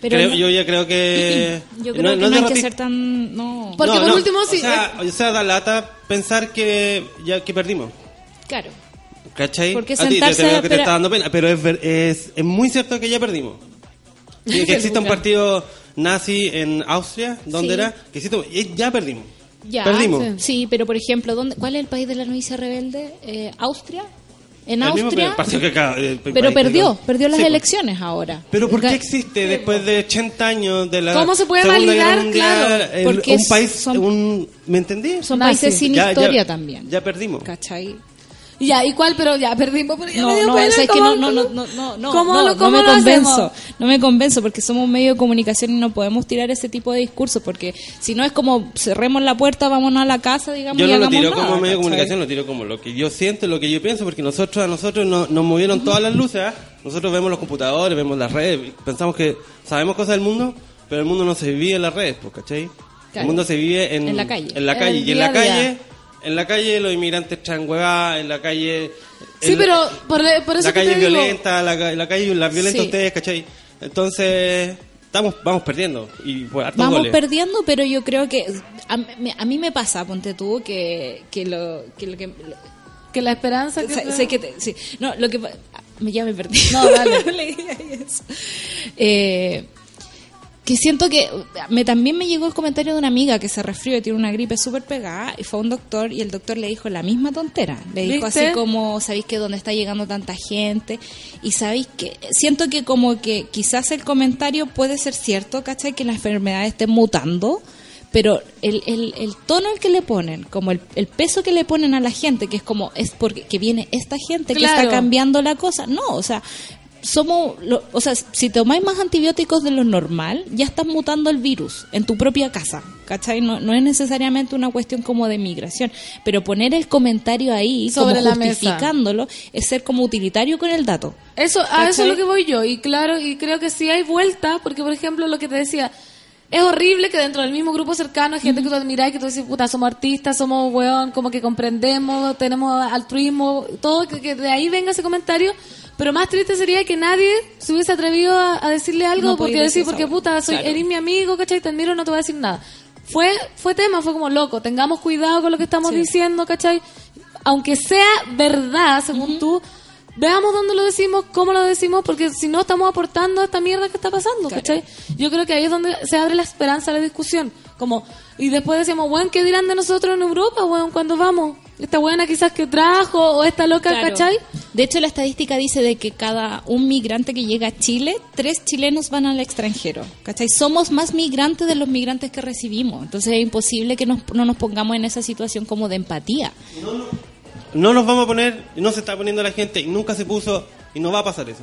Pero Creo- no- yo ya creo que... Yo creo que no, es hay que ser tan... No, Porque por último, sí, O sea, o sea, da lata pensar que ya que perdimos. claro. ¿Cachai? Porque A ti te- sentarse te que te está dando pena, pero es, ver- es, es muy cierto que ya perdimos. [laughs] Que, que existe un partido nazi en Austria, ¿dónde Sí. era? Que existe, y ya perdimos. Ya, Perdimos. Sí, pero por ejemplo, ¿dónde, ¿cuál es el país de la novicia rebelde? Eh, ¿Austria? En El mismo Austria... partido que acá, el Pero perdió, perdió las Sí, pues. elecciones ahora. Pero ¿por qué existe después de 80 años de la ¿Cómo se puede Segunda validar? Mundial, Claro, el- porque un país, son- un, ¿me entendí? Son países sin Ya- ya- historia también. Ya perdimos. ¿Cachai? Ya, ¿y cuál? Pero ya perdimos. Me No, no, pena, o sea, es que ¿cómo- no, no, no, cómo- no, no, no, ¿Cómo no, lo- no cómo me lo convenzo, hacemos? no me convenzo porque somos un medio de comunicación y no podemos tirar ese tipo de discursos porque si no es como cerremos la puerta, vámonos a la casa, digamos, Yo y no lo hagamos tiro nada, como medio de comunicación, lo tiro como lo que yo siento, lo que yo pienso, porque nosotros a nosotros no- nos movieron todas las luces. ¿ah? Nosotros vemos los computadores, vemos las redes, y pensamos que sabemos cosas del mundo, pero el mundo no se vive en las redes, pues, ¿cachai? El Claro. mundo se vive en, En la calle. En la calle. el Y en la a día. En la calle los inmigrantes traen huevadas, en la calle... Sí, pero por, por eso la que calle te es violenta. violenta, la, ca- la calle la violenta Sí. ustedes, ¿cachai? Entonces, estamos vamos perdiendo y hartos Vamos goles. perdiendo, pero yo creo que a, mí- a mí me pasa, ponte tú, que, que lo que... Lo que Que la esperanza que... sé- sé que te- sí. No, lo que... ya me perdí. No, dale. [laughs] Leí ahí eso. Eh, que siento que me también me llegó el comentario de una amiga que se resfrió y tiene una gripe súper pegada y fue a un doctor y el doctor le dijo la misma tontera. Le dijo ¿Viste? así como, ¿sabéis que dónde está llegando tanta gente? Y sabéis que siento que como que quizás el comentario puede ser cierto, ¿cachai? Que la enfermedad esté mutando, pero el, el, el tono al que le ponen, como el, el peso que le ponen a la gente, que es como, es porque que viene esta gente que está cambiando la cosa. No, o sea, somos, lo- o sea, si tomáis más antibióticos de lo normal, ya estás mutando el virus en tu propia casa, ¿cachai? No, no es necesariamente una cuestión como de migración, pero poner el comentario ahí, Sobre como la justificándolo, es ser como utilitario con el dato. Eso, a eso es lo que voy yo. Y claro, y creo que sí hay vuelta, porque por ejemplo lo que te decía, es horrible que dentro del mismo grupo cercano hay gente que tú admiras y que tú dices, puta, somos artistas, somos weón, como que comprendemos, tenemos altruismo, todo, que, que de ahí venga ese comentario. Pero más triste sería que nadie se hubiese atrevido a, a decirle algo No porque decir, porque puta, soy, Claro. eres mi amigo, ¿cachai? Te admiro, no te voy a decir nada. Fue, fue tema, fue como loco, tengamos cuidado con lo que estamos Sí. diciendo, ¿cachai? Aunque sea verdad, según tú, veamos dónde lo decimos, cómo lo decimos, porque si no estamos aportando a esta mierda que está pasando, Claro. ¿cachai? Yo creo que ahí es donde se abre la esperanza de la discusión. Como, y después decimos, weón, ¿qué dirán de nosotros en Europa, weón, cuando vamos? Esta buena quizás que trajo, o esta loca, Claro. ¿cachai? De hecho, la estadística dice de que cada un migrante que llega a Chile, tres chilenos van al extranjero. ¿Cachai? Somos más migrantes de los migrantes que recibimos. Entonces es imposible que nos- no nos pongamos en esa situación como de empatía. No nos vamos a poner, no se está poniendo la gente, y nunca se puso, y no va a pasar eso.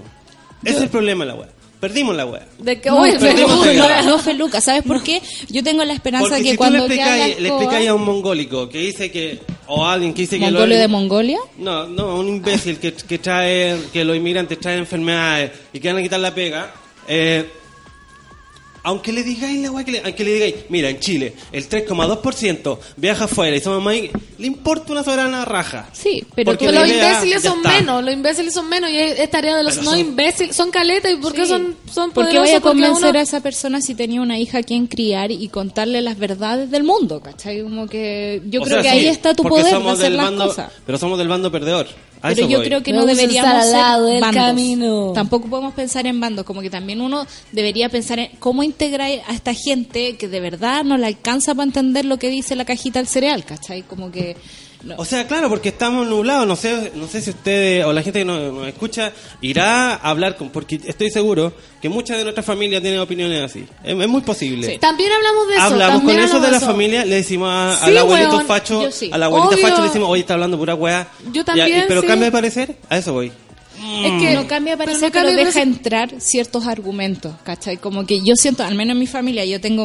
Ese es el problema de la wea. Perdimos la wea. De que, No, oye, perdimos [laughs] no, Feluca, ¿sabes por qué? Yo tengo la esperanza Porque que si cuando le explicáis, le Escobar- explicáis a un mongólico que dice que, o a alguien que dice que... ¿Mongolio los- de Mongolia? No, no, un imbécil que, que trae, que los inmigrantes traen enfermedades y que van a quitar la pega, eh, aunque le digáis la que le, aunque le digáis, mira, en Chile el 3,2% viaja afuera y somos más, le importa una soberana raja. Sí, pero los idea imbéciles son está. menos, los imbéciles son menos y es, es tarea de los Pero no son- imbéciles, son caletas y por qué Sí. son, son ¿Por qué vaya a convencer uno- a esa persona si tenía una hija a quien criar y contarle las verdades del mundo? ¿Cachai? Como que yo O creo sea, que sí, ahí está tu poder de somos hacer del las bando- cosas. Pero somos del bando perdedor. A Pero yo voy. creo que no deberíamos estar al ser lado del bandos. camino. Tampoco podemos pensar en bandos, como que también uno debería pensar en cómo integrar a esta gente que de verdad no le alcanza para entender lo que dice la cajita del cereal, ¿cachai? Como que... no. O sea, claro, porque estamos nublados. No sé, no sé si ustedes o la gente que nos, nos escucha irá a hablar con. Porque estoy seguro que muchas de nuestras familias tienen opiniones así. Es, es muy posible. Sí. También hablamos de eso. Hablamos con eso de la familia, le decimos a- Sí, al abuelito weón, facho, sí. a la abuelita Obvio. facho le decimos, oye, está hablando pura weá. Yo también, pero cambia de parecer, a eso voy. Es que no cambia pero parecer, no pero, cambia deja parecer. entrar ciertos argumentos, ¿cachai? Como que yo siento, al menos en mi familia, yo tengo,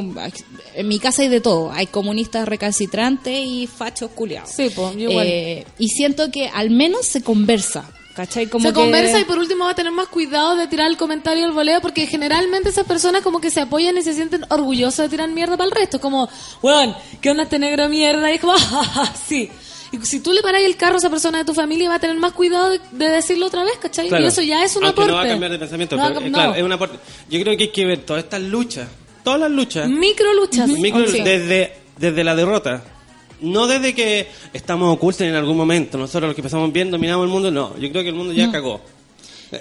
en mi casa hay de todo, hay comunistas recalcitrantes y fachos culiados. Sí, yo igual. Eh, y siento que al menos se conversa, ¿cachai? Como se que- conversa y por último va a tener más cuidado de tirar el comentario al voleo porque generalmente esas personas como que se apoyan y se sienten orgullosos de tirar mierda para el resto. Como, weón, ¿qué onda este negro mierda? Y es como, [laughs] "Ah, sí. Y si tú le paras el carro a esa persona de tu familia va a tener más cuidado de, de decirlo otra vez, ¿cachai? Claro. Y eso ya es un Aunque aporte. no va a cambiar de pensamiento, No pero, eh, claro, es un aporte. Yo creo que hay que ver todas estas luchas, todas las luchas, Micro luchas. micro- Sí. desde, desde la derrota. No desde que estamos ocultos en algún momento, nosotros los que pasamos bien dominamos el mundo, no. Yo creo que el mundo ya cagó.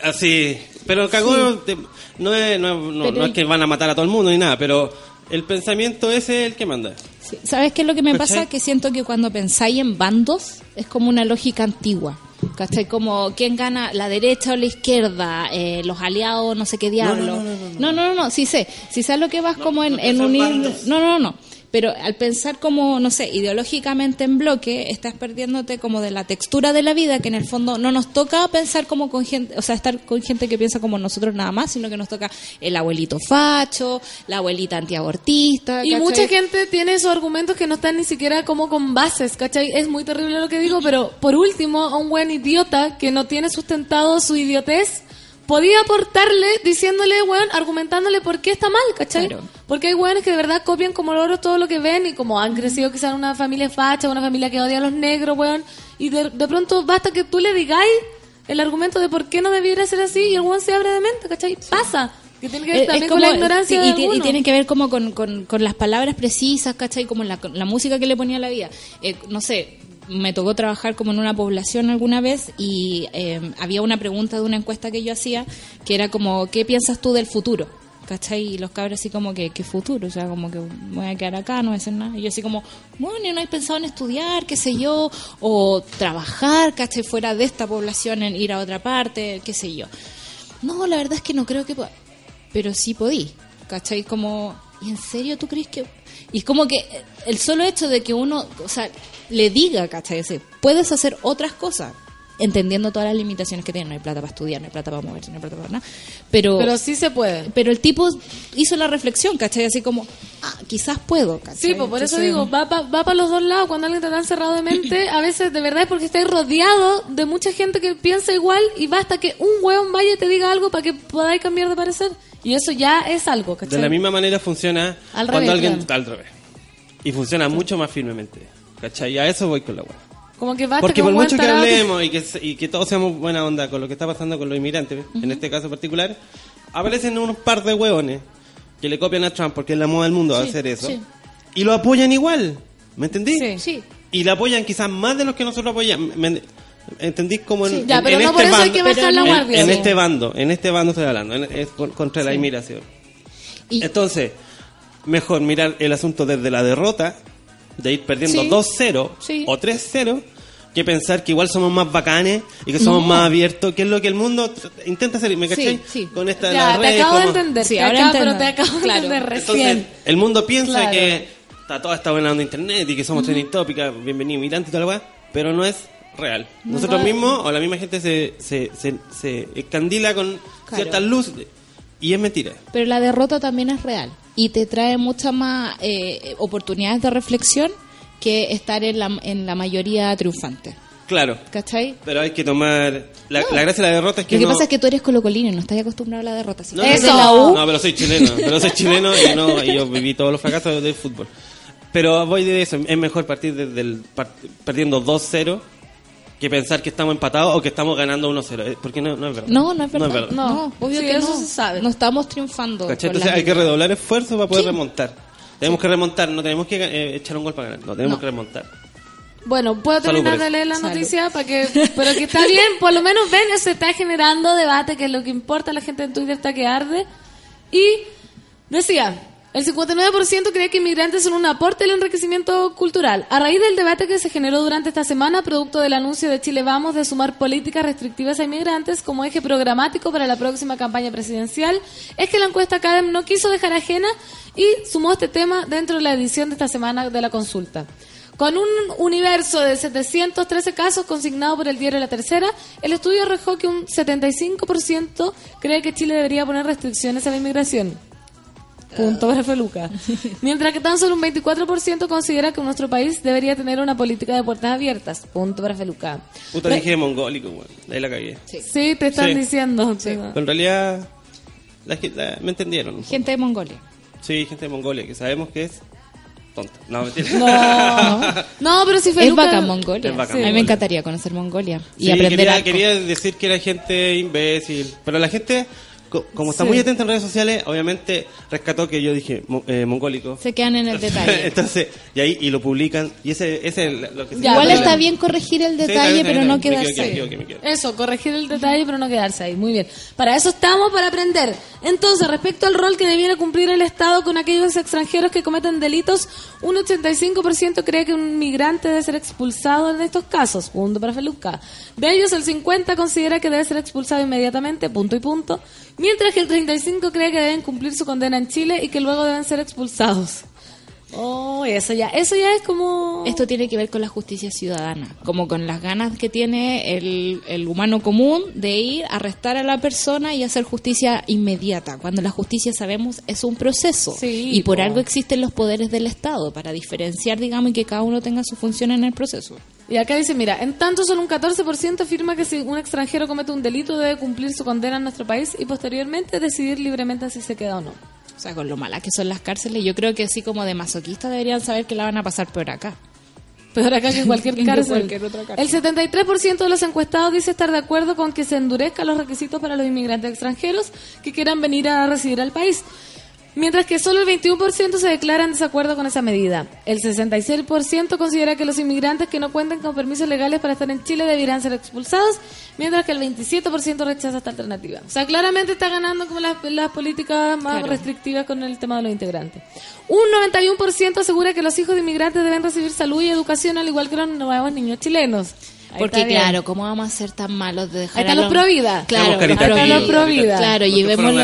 Así, pero cagó no, es, no, es- no- Pero- no es que van a matar a todo el mundo ni nada, pero el pensamiento ese es el que manda. Sí, ¿Sabes qué es lo que me ¿Cachai? pasa? Que siento que cuando pensáis en bandos es como una lógica antigua. ¿Cachai? Como quién gana, la derecha o la izquierda, eh, los aliados, no sé qué diablo. No, no, no, no, sí sé. Sí sé a lo que vas como en, no en unir. No, no, no. Pero al pensar como, no sé, ideológicamente en bloque, estás perdiéndote como de la textura de la vida, que en el fondo no nos toca pensar como con gente, o sea, estar con gente que piensa como nosotros nada más, sino que nos toca el abuelito facho, la abuelita antiabortista. Y mucha gente tiene esos argumentos que no están ni siquiera como con bases, ¿cachai? Es muy terrible lo que digo, pero por último, a un buen idiota que no tiene sustentado su idiotez, podía aportarle diciéndole, weón, argumentándole por qué está mal, ¿cachai? Claro. Porque hay weones que de verdad copian como loros todo lo que ven y como han crecido quizás en una familia facha, una familia que odia a los negros, weón, y de, de pronto basta que tú le digáis el argumento de por qué no debiera ser así y el weón se abre de mente, ¿cachai? Pasa. Que tiene que ver es también con la ignorancia sí, y, tiene que ver como con, con- con las palabras precisas, ¿cachai? Como la, la música que le ponía a la vida. Eh, no sé, me tocó trabajar como en una población alguna vez y eh, había una pregunta de una encuesta que yo hacía que era como, ¿qué piensas tú del futuro? ¿Cachai? Y los cabros así como que, ¿qué futuro? O sea, como que voy a quedar acá, no voy a hacer nada. Y yo así como, bueno, ¿y no hay pensado en estudiar, qué sé yo? O trabajar, ¿cachai? Fuera de esta población, en ir a otra parte, qué sé yo. No, la verdad es que no creo que. Pero sí podí. ¿Cachai? Como, ¿y en serio tú crees que.? Y es como que el solo hecho de que uno, o sea, le diga, ¿cachai? Puedes hacer otras cosas, entendiendo todas las limitaciones que tiene. No hay plata para estudiar, no hay plata para moverse, no hay plata para nada. Pero, Pero sí se puede. pero el tipo hizo la reflexión, ¿cachai? Así como, ah, quizás puedo, ¿cachai? Sí, pues por eso digo, va para va pa los dos lados. Cuando alguien está tan cerrado de mente, [clears throat] a veces de verdad es porque estáis rodeado de mucha gente que piensa igual y basta que un hueón vaya y te diga algo para que podáis cambiar de parecer. Y eso ya es algo, ¿cachai? De la misma manera funciona Al cuando revés, alguien claro. al revés. Y funciona mucho más firmemente. ¿Cachai? Y a eso voy con la weá. Como que basta Porque que por mucho que hablemos y que, y que todos seamos buena onda con lo que está pasando con los inmigrantes, en este caso particular, aparecen unos par de hueones que le copian a Trump porque es la moda del mundo hacer eso. sí. Y lo apoyan igual. ¿Me entendí? Sí. Sí. Y lo apoyan quizás más de los que nosotros apoyamos. ¿Me entendí? Como en, Ya, en- pero en no este por eso hay bando- que bajar la guardia. En, Sí. este bando, en este bando estoy hablando, en- es con- contra la inmigración. Y- Entonces, mejor mirar el asunto desde la derrota, de ir perdiendo Sí. 2-0 Sí. o 3-0, que pensar que igual somos más bacanes y que somos No. más abiertos, que es lo que el mundo intenta hacer, ¿me cachai? Sí, sí. Con esta Ya, la te red, acabo de como- entender. Sí, te ahora acabo- pero te acabo de Claro. entender Entonces, recién. el mundo piensa Claro. que está toda esta buena onda de internet y que somos trending topic, bienvenido migrante y toda la weá, pero no es real. Nosotros mismos o la misma gente se, se, se, se escandila con Claro. ciertas luces y es mentira. Pero la derrota también es real y te trae muchas más eh, oportunidades de reflexión que estar en la, en la mayoría triunfante. Claro. ¿Cachai? Pero hay que tomar. La, la gracia de la derrota es que. Lo que no- pasa es que tú eres colocolino y no estás acostumbrado a la derrota. Si No, no, no. la U, No, pero soy chileno. Pero soy chileno y, no, y yo viví todos los fracasos del fútbol. Pero voy de eso. Es mejor partir desde el, par- perdiendo 2-0 que pensar que estamos empatados o que estamos ganando 1-0. Eh, Porque no, no es verdad. no, no es verdad. No No, obvio Sí, que eso no. se sabe. No estamos triunfando. Entonces hay que redoblar esfuerzos para poder Sí. remontar. Tenemos que remontar, no tenemos que eh, echar un gol para ganar. No, tenemos No. que remontar. Bueno, puedo Salud terminar de leer la Salud. noticia para que, [laughs] pero que está bien, por lo menos ven, se está generando debate, que es lo que importa, la gente en Twitter está que arde. Y decía, el 59% cree que inmigrantes son un aporte al enriquecimiento cultural. A raíz del debate que se generó durante esta semana, producto del anuncio de Chile Vamos de sumar políticas restrictivas a inmigrantes como eje programático para la próxima campaña presidencial, es que la encuesta CADEM no quiso dejar ajena y sumó este tema dentro de la edición de esta semana de la consulta. Con un universo de 713 casos consignados por el diario La Tercera, el estudio arrojó que un 75% cree que Chile debería poner restricciones a la inmigración. Punto para Feluca. [laughs] Mientras que tan solo un 24% considera que nuestro país debería tener una política de puertas abiertas. Punto Feluca. Puta, Re- dije mongólico, weón. Ahí la cagué. Sí, te están Sí. diciendo. Pero en realidad, la la- me entendieron. Gente de Mongolia. Sí, gente de Mongolia, que sabemos que es tonta. No, [laughs] mentira. [laughs] No, pero si Es Feluca... bacán Mongolia. Es bacán a mí me Mongolia. encantaría conocer Mongolia y Sí, aprender quería, algo. quería decir que era gente imbécil, pero la gente, como está Sí. muy atenta en redes sociales, obviamente rescató que yo dije eh, mongólico. Se quedan en el [laughs] detalle. Entonces, y ahí y lo publican, y ese, ese es lo que se Ya, Igual está bien corregir el detalle, pero no. Me quedarse. me me equivoqué. Eso, corregir el detalle, pero no quedarse ahí. Muy bien. Para eso estamos, para aprender. Entonces, respecto al rol que debiera cumplir el Estado con aquellos extranjeros que cometen delitos, un 85% cree que un migrante debe ser expulsado en estos casos. Punto para Feluca. De ellos, el 50% considera que debe ser expulsado inmediatamente. Punto y punto. Mientras que el 35% cree que deben cumplir su condena en Chile y que luego deben ser expulsados. Oh, eso ya, eso ya es como... Esto tiene que ver con la justicia ciudadana, como con las ganas que tiene el, el humano común de ir, arrestar a la persona y hacer justicia inmediata, cuando la justicia sabemos es un proceso Sí, y por po. algo existen los poderes del Estado, para diferenciar, digamos, y que cada uno tenga su función en el proceso. Y acá dice, mira, en tanto solo un 14% afirma que si un extranjero comete un delito debe cumplir su condena en nuestro país y posteriormente decidir libremente si se queda o no. O sea, con lo malas que son las cárceles, yo creo que así como de masoquista deberían saber que la van a pasar por acá. Peor acá que en cualquier [laughs] cárcel. cualquier otra cárcel. El 73% de los encuestados dice estar de acuerdo con que se endurezcan los requisitos para los inmigrantes extranjeros que quieran venir a residir al país. Mientras que solo el 21% se declara en desacuerdo con esa medida. El 66% considera que los inmigrantes que no cuenten con permisos legales para estar en Chile deberán ser expulsados, mientras que el 27% rechaza esta alternativa. O sea, claramente está ganando como las, las políticas más Claro. restrictivas con el tema de los integrantes. Un 91% asegura que los hijos de inmigrantes deben recibir salud y educación al igual que los nuevos niños chilenos. Ahí Porque claro, ¿cómo vamos a ser tan malos de dejar Ahí están a los pro vida. Claro, los pro caritativos, Ahí están los pro vida. Claro,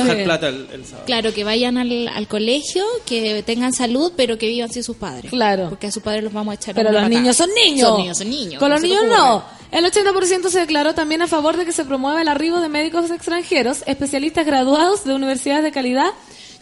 Los plata el, el sábado. Claro, que vayan al, al colegio, que tengan salud, pero que vivan sin sus padres. Claro. Porque a sus padres los vamos a echar Pero los patada. niños son niños. Son niños, son niños. Con los niños no. El 80% se declaró también a favor de que se promueva el arribo de médicos extranjeros, especialistas graduados de universidades de calidad,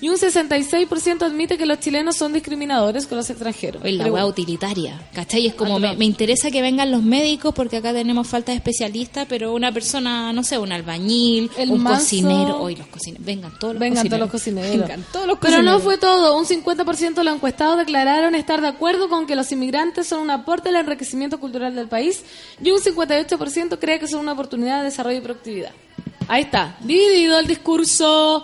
y un 66% admite que los chilenos son discriminadores con los extranjeros. La Pero- hueá utilitaria, ¿cachai? Es como, me, me interesa que vengan los médicos porque acá tenemos falta de especialistas, pero una persona, no sé, un albañil, El un manso- cocinero, hoy los cocineros, vengan todos los Vengan cocineros. todos los cocineros. Vengan todos los Pero cocineros. no fue todo. Un 50% de los encuestados declararon estar de acuerdo con que los inmigrantes son un aporte al enriquecimiento cultural del país y un 58% cree que son una oportunidad de desarrollo y productividad. Ahí está, dividido el discurso.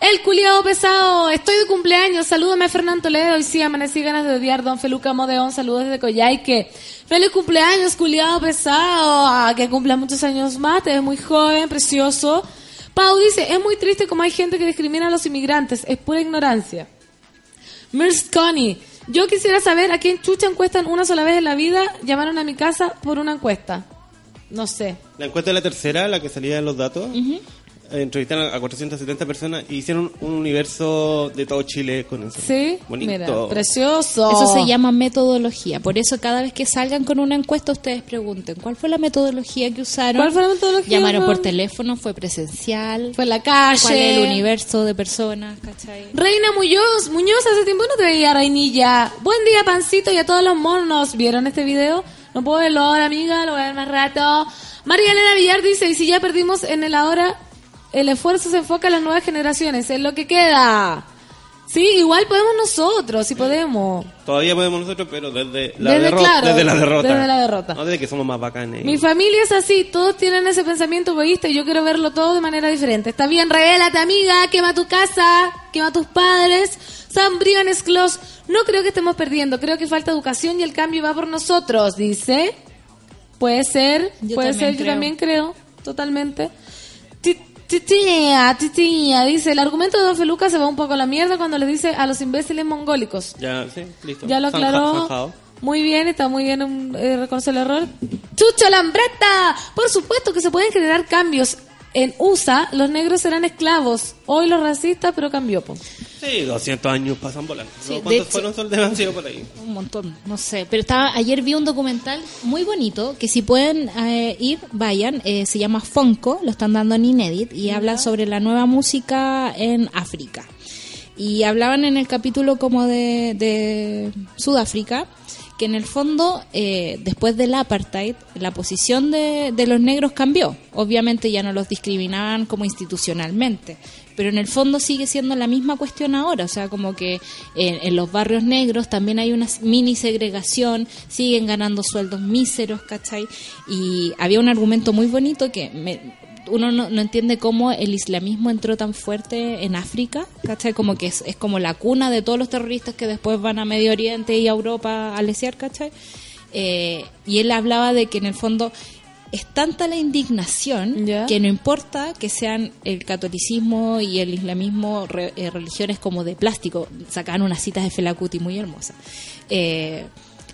El culiado pesado, estoy de cumpleaños, salúdame Fernando Toledo y sí, amanecí ganas de odiar Don Feluca Modeón, saludos desde Coyhaique. Feliz cumpleaños, culiado pesado, ah, que cumpla muchos años más, te ves muy joven, precioso. Pau dice, es muy triste como hay gente que discrimina a los inmigrantes, es pura ignorancia. Merce Connie, yo quisiera saber a quién chucha encuestan una sola vez en la vida, llamaron a mi casa por una encuesta. No sé. La encuesta de la tercera, la que salía en los datos, entrevistaron a 470 personas y hicieron un universo de todo Chile con eso. ¿Sí? Bonito. Mira, precioso. Eso se llama metodología. Por eso cada vez que salgan con una encuesta ustedes pregunten, ¿cuál fue la metodología que usaron? ¿Cuál fue la metodología? Llamaron por teléfono, fue presencial. Fue en la calle. ¿Cuál es el universo de personas? ¿Cachai? Reina Muñoz, Muñoz hace tiempo no te veía, Reinilla. Buen día, Pancito, y a todos los monos. ¿Vieron este video? No puedo verlo ahora, amiga, lo voy a ver más rato. María Elena Villar dice, y si ya perdimos en el ahora, el esfuerzo se enfoca en las nuevas generaciones, es lo que queda. Sí, igual podemos nosotros, si podemos. Todavía podemos nosotros, pero desde la, Desde, derrota, claro, desde la derrota. desde la derrota. No desde que somos más bacanes. Mi familia es así, todos tienen ese pensamiento egoísta y yo quiero verlo todo de manera diferente. Está bien, revélate, amiga, quema tu casa, quema tus padres. San Briones Clos, no creo que estemos perdiendo, creo que falta educación y el cambio va por nosotros, dice. Puede ser, Yo puede también ser, yo creo. también creo, totalmente. Ti- Titiña, titiña, dice, el argumento de Don Feluca se va un poco a la mierda cuando le dice a los imbéciles mongólicos. Ya, sí, listo. Ya lo aclaró. Muy bien, está muy bien eh, reconocer el error. ¡Chucho Lambreta! Por supuesto que se pueden generar cambios. En USA, los negros eran esclavos. Hoy los racistas, pero cambió. po. Sí, 200 años pasan volando. Sí, ¿no? de ¿Cuántos hecho- fueron sol de sido por ahí? Un montón, no sé. Pero estaba, ayer vi un documental muy bonito que si pueden eh, ir, vayan. eh, se llama Fonco, lo están dando en Inédit y habla sobre la nueva música en África. Y hablaban en el capítulo como de, de Sudáfrica que en el fondo, eh, después del apartheid, la posición de, de los negros cambió. Obviamente ya no los discriminaban como institucionalmente, pero en el fondo sigue siendo la misma cuestión ahora. O sea, como que en, en los barrios negros también hay una mini segregación, siguen ganando sueldos míseros, ¿cachai? Y había un argumento muy bonito que me, uno no, no entiende cómo el islamismo entró tan fuerte en África, ¿cachai? Como que es, es como la cuna de todos los terroristas que después van a Medio Oriente y a Europa a lesear, ¿cachai? Eh, y él hablaba de que en el fondo es tanta la indignación que no importa que sean el catolicismo y el islamismo re- eh, religiones como de plástico, sacaban unas citas de Felacuti muy hermosas, eh,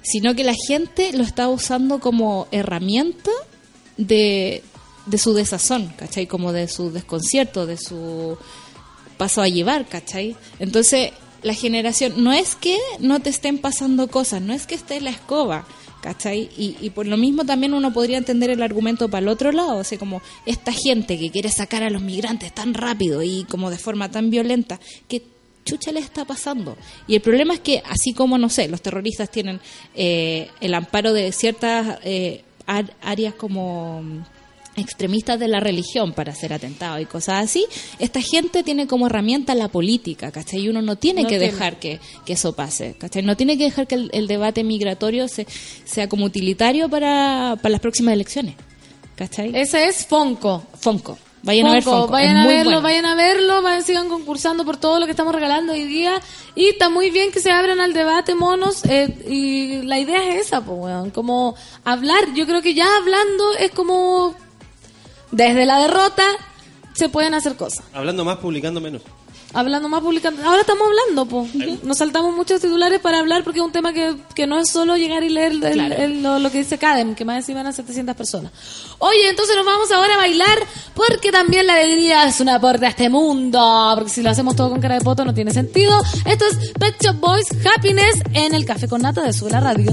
sino que la gente lo está usando como herramienta de, de su desazón, ¿cachai? Como de su desconcierto, de su paso a llevar, ¿cachai? Entonces, la generación, no es que no te estén pasando cosas, no es que esté la escoba, ¿cachai? Y, y por lo mismo también uno podría entender el argumento para el otro lado, o sea, como esta gente que quiere sacar a los migrantes tan rápido y como de forma tan violenta, que chucha les está pasando. Y el problema es que, así como, no sé, los terroristas tienen eh, el amparo de ciertas eh, áreas como extremistas de la religión para hacer atentados y cosas así, esta gente tiene como herramienta la política, ¿cachai? Y uno no tiene No que tiene. dejar que, que eso pase, ¿cachai? No tiene que dejar que el, el debate migratorio se, sea como utilitario para, para las próximas elecciones, ¿cachai? Ese es Fonco. Fonco. Vayan a ver Fonco, Fonco. Vayan es a verlo, bueno. vayan a verlo, vayan, sigan concursando por todo lo que estamos regalando hoy día. Y está muy bien que se abran al debate, monos. eh, y la idea es esa, pues, weón. Como hablar, yo creo que ya hablando es como. Desde la derrota se pueden hacer cosas. Hablando más, publicando menos. Hablando más publicando. Ahora estamos hablando, pues. Nos saltamos muchos titulares para hablar porque es un tema que, que no es solo llegar y leer el- el- Claro. el- lo, lo que dice Cadem, que más encima eran 700 personas. Oye, entonces nos vamos ahora a bailar porque también la alegría es un aporte a este mundo. Porque si lo hacemos todo con cara de poto no tiene sentido. Esto es Pet Shop Boys Happiness en el Café con Nata de Sula Radio.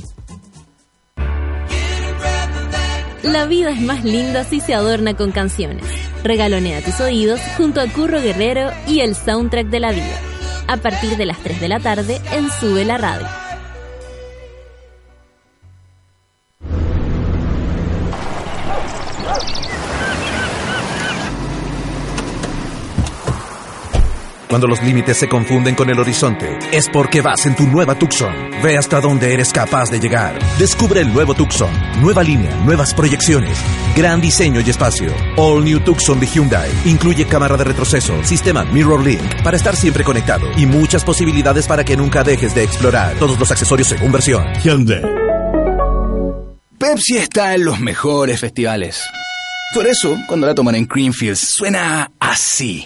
La vida es más linda si se adorna con canciones. Regalonea tus oídos junto a Curro Guerrero y el soundtrack de la vida. A partir de las 3 de la tarde en Sube la Radio. Cuando los límites se confunden con el horizonte, es porque vas en tu nueva Tucson. Ve hasta dónde eres capaz de llegar. Descubre el nuevo Tucson. Nueva línea, nuevas proyecciones, gran diseño y espacio. All New Tucson de Hyundai. Incluye cámara de retroceso, sistema Mirror Link para estar siempre conectado y muchas posibilidades para que nunca dejes de explorar. Todos los accesorios según versión. Hyundai. Pepsi está en los mejores festivales. Por eso, cuando la toman en Greenfields, suena así.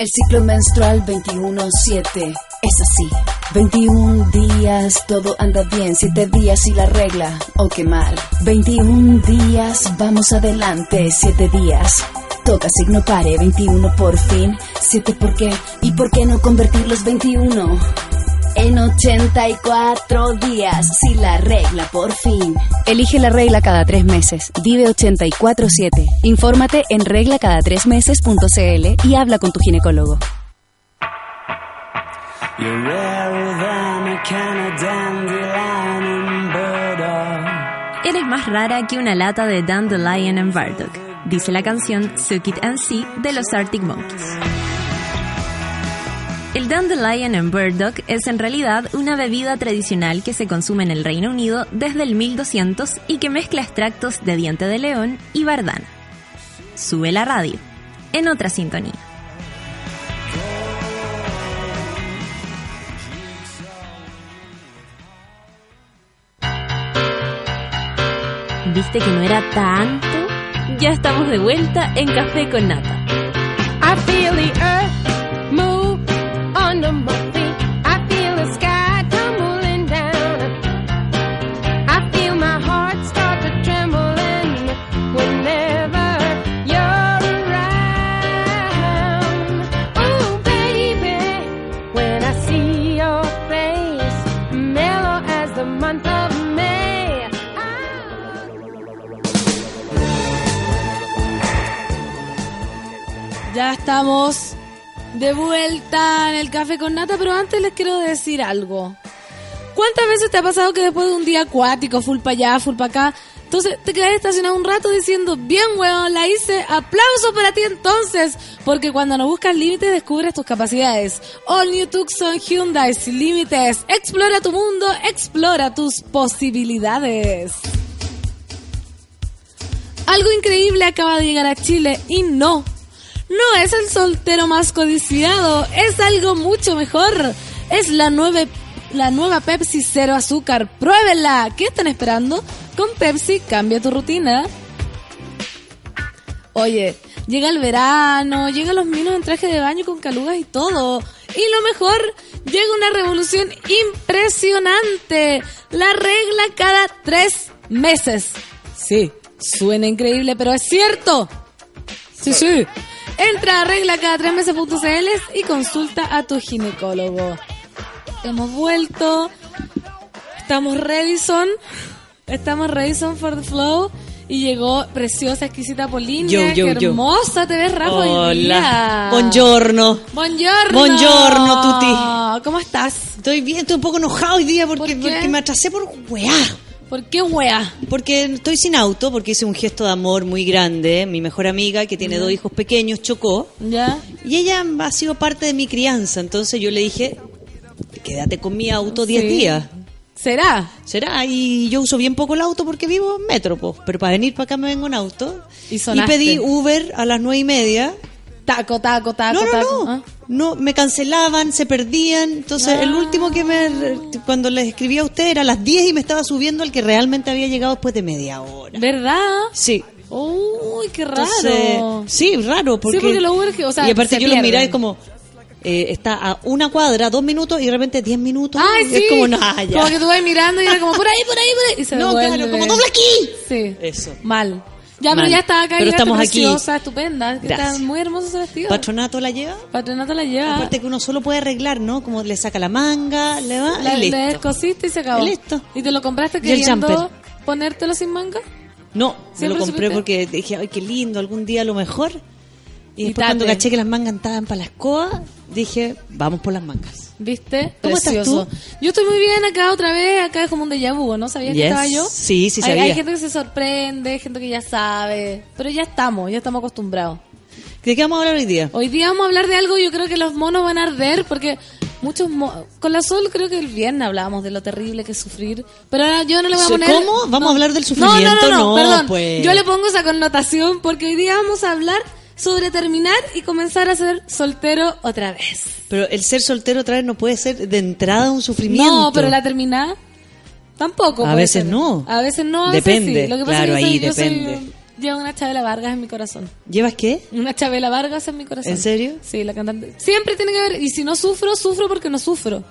El ciclo menstrual 21-7 es así. 21 días, todo anda bien. 7 días y la regla, oh qué mal. 21 días, vamos adelante. 7 días, toca signo pare. 21 por fin. 7 por qué y por qué no convertir los 21 en 84 días. Si la regla por fin. Elige la regla cada tres meses. Vive 84-7. Infórmate en reglacada3meses.cl y habla con tu ginecólogo. Eres más rara que una lata de Dandelion and Burdock, dice la canción Suck It and See de los Arctic Monkeys. El Dandelion and Burdock es en realidad una bebida tradicional que se consume en el Reino Unido desde el 1200 y que mezcla extractos de diente de león y bardana. Sube la radio, en otra sintonía. ¿Viste que no era tanto? Ya estamos de vuelta en Café con Nata. I feel the earth I feel the sky tumbling down. I feel my heart start to trembling whenever you're around. Oh, baby, when I see your face, mellow as the month of May. Ya estamos de vuelta en el café con nata, pero antes les quiero decir algo. ¿Cuántas veces te ha pasado que después de un día acuático, full para allá, full para acá, entonces te quedas estacionado un rato diciendo, bien weón, la hice, aplauso para ti entonces, porque cuando no buscas límites descubres tus capacidades. All New Tucson Hyundai sin límites, explora tu mundo, explora tus posibilidades. Algo increíble acaba de llegar a Chile y no, no es el soltero más codiciado, es algo mucho mejor. Es la nueva, la nueva Pepsi Cero Azúcar. Pruébenla. ¿Qué están esperando? Con Pepsi cambia tu rutina. Oye, llega el verano, llegan los minos en traje de baño con calugas y todo. Y lo mejor, llega una revolución impresionante. La regla cada tres meses. Sí, suena increíble, pero es cierto. Sí, sí. Entra a regla cada tres meses.cl y consulta a tu ginecólogo. Hemos vuelto. Estamos ready, son. Estamos ready, son for the flow. Y llegó preciosa, exquisita Polinia. Yo, yo, Qué yo. hermosa te ves, Rafa, Hola. Buongiorno. Buongiorno. Buongiorno, Tuti. ¿Cómo estás? Estoy bien, estoy un poco enojado hoy día porque, ¿Por qué? porque me atrasé por weá. ¿Por qué wea? Porque estoy sin auto, porque hice un gesto de amor muy grande. Mi mejor amiga, que tiene dos hijos pequeños, chocó. ¿Ya? Y ella ha sido parte de mi crianza. Entonces yo le dije, quédate con mi auto 10 Sí. días. ¿Será? Será, y yo uso bien poco el auto porque vivo en metro, po. pero para venir para acá me vengo en auto. Y pedí Uber a las nueve y media. Taco, taco, taco, No, no, taco. no. ¿Ah? No, me cancelaban, se perdían. Entonces, el último que me. Cuando les escribí a usted era a las 10 y me estaba subiendo al que realmente había llegado después de media hora. ¿Verdad? Sí. Uy, qué raro. Entonces, sí, raro. Porque, Sí, porque los Uber que- o sea, y aparte se yo pierden. miraba y como. eh, está a una cuadra, dos minutos y de repente diez minutos. Ay, sí. Es como, nada, ya. Como que tú vas mirando y era como por ahí, por ahí, por ahí. Y se No, claro, como dobla aquí. Sí. Eso. Mal. Ya, pero ya está acá. Pero estamos aquí. preciosa, estupenda. Está muy hermoso ese vestido. Patronato la lleva. Patronato la lleva. Aparte que uno solo puede arreglar, ¿no? Como le saca la manga, le va La, y listo. le descosiste y se acabó. Y listo. ¿Y te lo compraste queriendo ponértelo sin manga? No, ¿Siempre lo compré supiste? porque dije, ay, qué lindo, algún día a lo mejor. Y Y después cuando caché que las mangas estaban para la escoba, dije, vamos por las mangas. ¿Viste? ¿Cómo estás Precioso. tú? Yo estoy muy bien acá otra vez. Acá es como un déjà vu, ¿no? ¿Sabías que estaba yo? Sí, sí hay, sabía. hay gente que se sorprende, gente que ya sabe. Pero ya estamos, ya estamos acostumbrados. ¿De qué vamos a hablar hoy día? Hoy día vamos a hablar de algo, yo creo que los monos van a arder porque muchos mo- con la Sol creo que el viernes hablábamos de lo terrible que es sufrir, pero ahora yo no le voy a ¿So- poner cómo? ¿Vamos no. a hablar del No, no, sufrimiento? no, no, No, perdón. pues. Yo le pongo esa connotación porque hoy día vamos a hablar sobre terminar y comenzar a ser soltero otra vez. Pero el ser soltero otra vez no puede ser de entrada un sufrimiento. No, pero la terminada tampoco. A veces ser. no. A veces no, a veces Depende, sí. Lo que pasa claro, es que yo ahí soy- yo soy- depende. llevo una Chabela Vargas en mi corazón. ¿Llevas qué? Una Chabela Vargas en mi corazón. ¿En serio? Sí, la cantante. Siempre tiene que ver. Y si no sufro, sufro porque no sufro.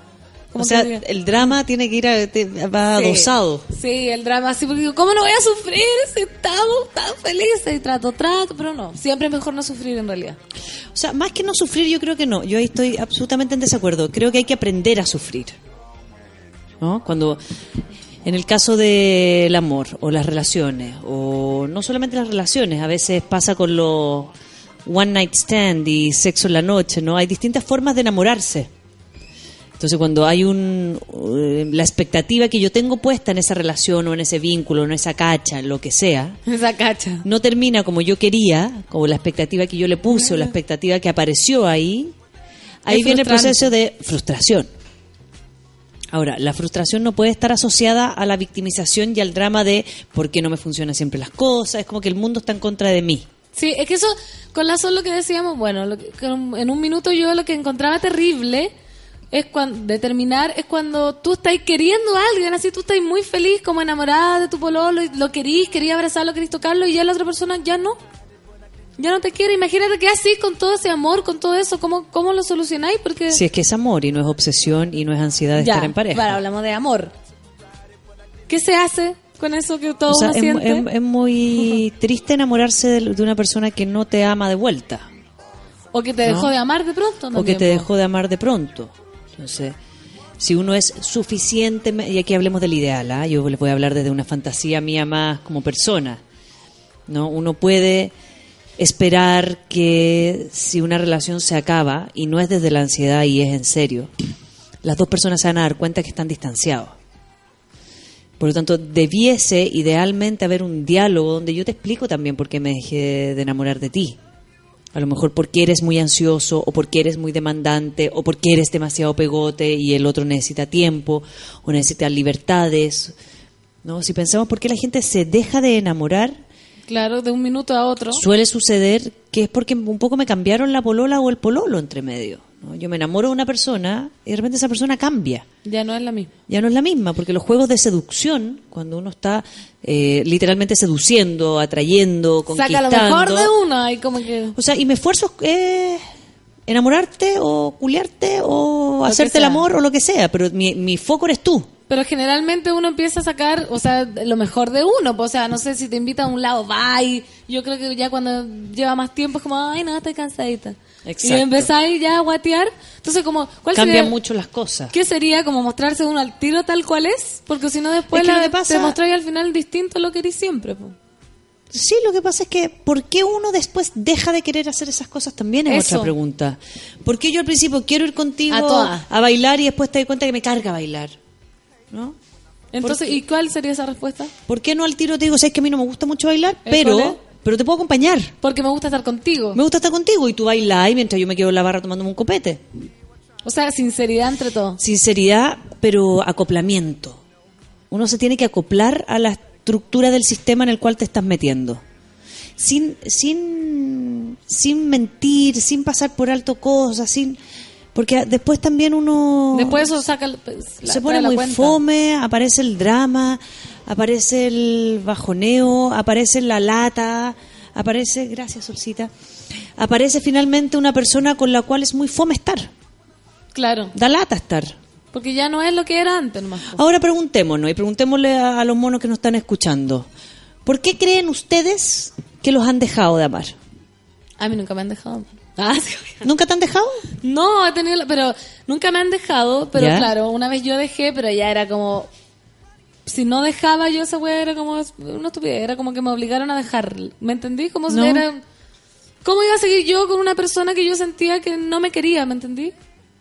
Como O sea, que- el drama tiene que ir a, te- va Sí. adosado. Sí, el drama así, porque digo, ¿cómo no voy a sufrir si estamos tan felices? Y trato, trato, pero no. Siempre es mejor no sufrir en realidad. O sea, más que no sufrir, yo creo que no. Yo ahí estoy absolutamente en desacuerdo. Creo que hay que aprender a sufrir. ¿No? Cuando, en el caso del amor o las relaciones, o no solamente las relaciones, a veces pasa con los one night stand y sexo en la noche, ¿no? Hay distintas formas de enamorarse. Entonces, cuando hay un eh, la expectativa que yo tengo puesta en esa relación o en ese vínculo, en esa cacha, en lo que sea, [laughs] Esa cacha. no termina como yo quería, como la expectativa que yo le puse o la expectativa que apareció ahí, ahí viene el proceso de frustración. Ahora, la frustración no puede estar asociada a la victimización y al drama de por qué no me funcionan siempre las cosas, es como que el mundo está en contra de mí. Sí, es que eso, con la Sol lo que decíamos, bueno, lo que en un minuto yo lo que encontraba terrible es cuando, determinar, es cuando tú estás queriendo a alguien, así tú estás muy feliz, como enamorada de tu pololo, y lo querís, querías abrazarlo, querís tocarlo, y ya la otra persona ya no. Ya no te quiere. Imagínate que así, con todo ese amor, con todo eso, ¿cómo, cómo lo solucionáis? Porque... Si es que es amor y no es obsesión y no es ansiedad de ya, estar en pareja. Claro, hablamos de amor. ¿Qué se hace con eso que todo O sea, es, es- es muy [laughs] triste enamorarse de, de una persona que no te ama de vuelta. o que te dejó ¿no? de amar de pronto. o que también, te dejó de amar de pronto. Entonces, si uno es suficiente, y aquí hablemos del ideal, ¿ah? yo les voy a hablar desde una fantasía mía más como persona, ¿no? Uno puede esperar que si una relación se acaba, y no es desde la ansiedad y es en serio, las dos personas se van a dar cuenta que están distanciados. Por lo tanto, debiese idealmente haber un diálogo donde yo te explico también por qué me dejé de enamorar de ti. A lo mejor porque eres muy ansioso o porque eres muy demandante o porque eres demasiado pegote y el otro necesita tiempo o necesita libertades. ¿no? Si pensamos por qué la gente se deja de enamorar, Claro, de un minuto a otro. suele suceder que es porque un poco me cambiaron la polola o el pololo entre medio. ¿No? Yo me enamoro de una persona y de repente esa persona cambia. Ya no es la misma. Ya no es la misma, porque los juegos de seducción, cuando uno está eh, literalmente seduciendo, atrayendo, conquistando... Saca lo mejor de uno y como que... O sea, y mi esfuerzo es eh, enamorarte o culiarte o hacerte el amor o lo que sea, pero mi, mi foco eres tú. Pero generalmente uno empieza a sacar, o sea, lo mejor de uno. pues, O sea, no sé si te invita a un lado, bye. Yo creo que ya cuando lleva más tiempo es como, ay, no, estoy cansadita. Exacto. Y empezáis ya a guatear. Entonces, como, ¿cuál Cambian sería? mucho las cosas. ¿Qué sería como mostrarse uno al tiro tal cual es? Porque si no después Es que la- pasa- te mostráis al final distinto a lo que eres siempre. pues. Sí, lo que pasa es que ¿por qué uno después deja de querer hacer esas cosas también es Eso. otra pregunta. ¿Por qué yo al principio quiero ir contigo A bailar y después te doy cuenta que me carga bailar? ¿No? Entonces, ¿y cuál sería esa respuesta? ¿Por qué no al tiro te digo, sabes que a mí no me gusta mucho bailar, ¿Eh, pero pero te puedo acompañar? Porque me gusta estar contigo. Me gusta estar contigo y tú bailas mientras yo me quedo en la barra tomándome un copete. O sea, sinceridad entre todos. Sinceridad, pero acoplamiento. Uno se tiene que acoplar a la estructura del sistema en el cual te estás metiendo. Sin, sin, sin mentir, sin pasar por alto cosas, sin porque después también uno Después eso saca pues, la- se pone muy cuenta. fome, aparece el drama, aparece el bajoneo, aparece la lata, aparece, gracias Solcita, aparece finalmente una persona con la cual es muy fome estar, Claro, da lata estar. Porque ya no es lo que era antes nomás. Ahora preguntémonos y preguntémosle a, a los monos que nos están escuchando, ¿por qué creen ustedes que los han dejado de amar? A mí nunca me han dejado. [laughs] Ah, sí. ¿Nunca te han dejado? No, he tenido, pero nunca me han dejado, pero ¿Ya? claro, una vez yo dejé, pero ya era como, si no dejaba yo esa wea era como una estupidez, era como que me obligaron a dejar, ¿me entendí? Como si No. era, ¿cómo iba a seguir yo con una persona que yo sentía que no me quería, ¿me entendí?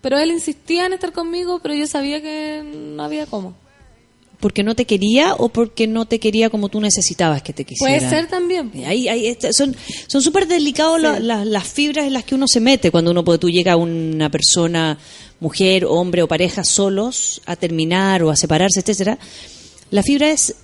Pero él insistía en estar conmigo, pero yo sabía que no había cómo. ¿Porque no te quería o porque no te quería como tú necesitabas que te quisiera? Puede ser también. Ahí, ahí son son súper delicados la- la- las fibras en las que uno se mete cuando uno tú llega a una persona, mujer, hombre o pareja solos a terminar o a separarse, etcétera. La fibra es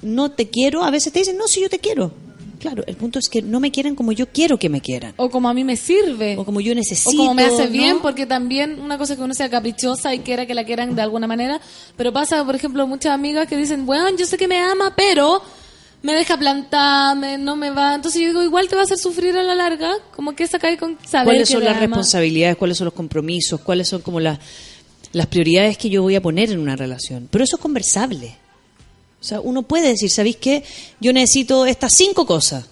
no te quiero, a veces te dicen, no, sí, yo te quiero. Claro, el punto es que no me quieren como yo quiero que me quieran. O como a mí me sirve. O como yo necesito. O como me hace ¿no? bien, porque también una cosa es que uno sea caprichosa y quiera que la quieran de alguna manera, pero pasa, por ejemplo, muchas amigas que dicen, bueno, yo sé que me ama, pero me deja plantada, me- no me va. Entonces yo digo, igual te va a hacer sufrir a la larga, como que saca ahí con saber cuáles que son las ama. responsabilidades, cuáles son los compromisos, cuáles son como las, las prioridades que yo voy a poner en una relación. Pero eso es conversable. O sea, uno puede decir, ¿sabéis qué? Yo necesito estas cinco cosas.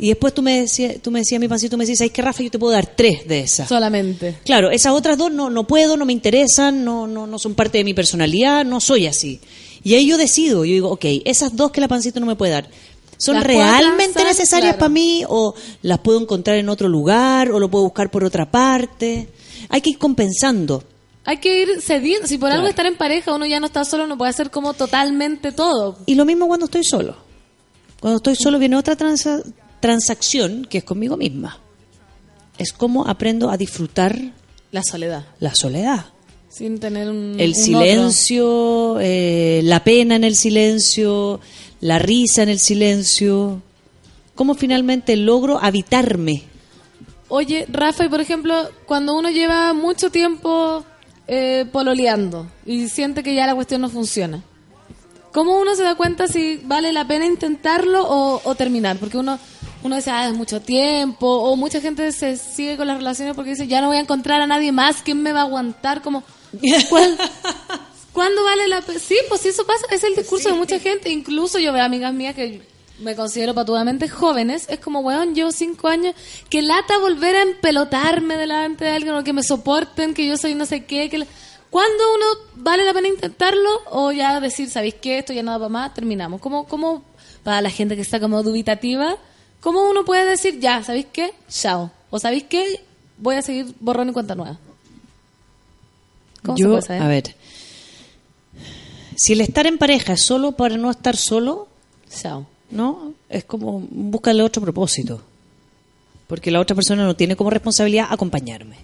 Y después tú me decías, tú me decías, mi pancito, me decías, ¿sabéis qué, Rafa? Yo te puedo dar tres de esas. Solamente. Claro, esas otras dos no, no puedo, no me interesan, no, no, no son parte de mi personalidad, no soy así. Y ahí yo decido, yo digo, ok, esas dos que la pancito no me puede dar, ¿son ¿Las puedo realmente necesarias Claro. para mí o las puedo encontrar en otro lugar o lo puedo buscar por otra parte? Hay que ir compensando. Hay que ir cediendo. Si por algo estar en pareja uno ya no está solo, no puede hacer como totalmente todo. Y lo mismo cuando estoy solo. Cuando estoy solo viene otra transa- transacción que es conmigo misma. Es como aprendo a disfrutar La soledad. la soledad. Sin tener un. el un silencio, eh, la pena en el silencio, la risa en el silencio. ¿Cómo finalmente logro habitarme? Oye, Rafa, y por ejemplo, cuando uno lleva mucho tiempo eh, pololeando y siente que ya la cuestión no funciona, ¿cómo uno se da cuenta si vale la pena intentarlo o, o terminar? Porque uno, uno dice, ah, es mucho tiempo, o mucha gente se sigue con las relaciones porque dice, ya no voy a encontrar a nadie más, ¿quién me va a aguantar? Como, ¿cuál- [laughs] ¿Cuándo vale la pena? Sí, pues sí, eso pasa, es el discurso de mucha gente, incluso yo veo amigas mías que me considero patudamente jóvenes, es como, weón, yo cinco años, que lata volver a empelotarme delante de alguien o que me soporten, que yo soy no sé qué, que... la- ¿Cuándo uno vale la pena intentarlo o ya decir, ¿sabéis qué? Esto ya no da para más, terminamos? ¿Cómo, cómo, para la gente que está como dubitativa, cómo uno puede decir, ya, ¿sabéis qué? Chao. O ¿sabéis qué? Voy a seguir borrón y cuenta nueva. ¿Cómo se puede saber? a ver, si el estar en pareja es solo para no estar solo, Chao. ¿No? Es como búscale otro propósito. Porque la otra persona no tiene como responsabilidad acompañarme.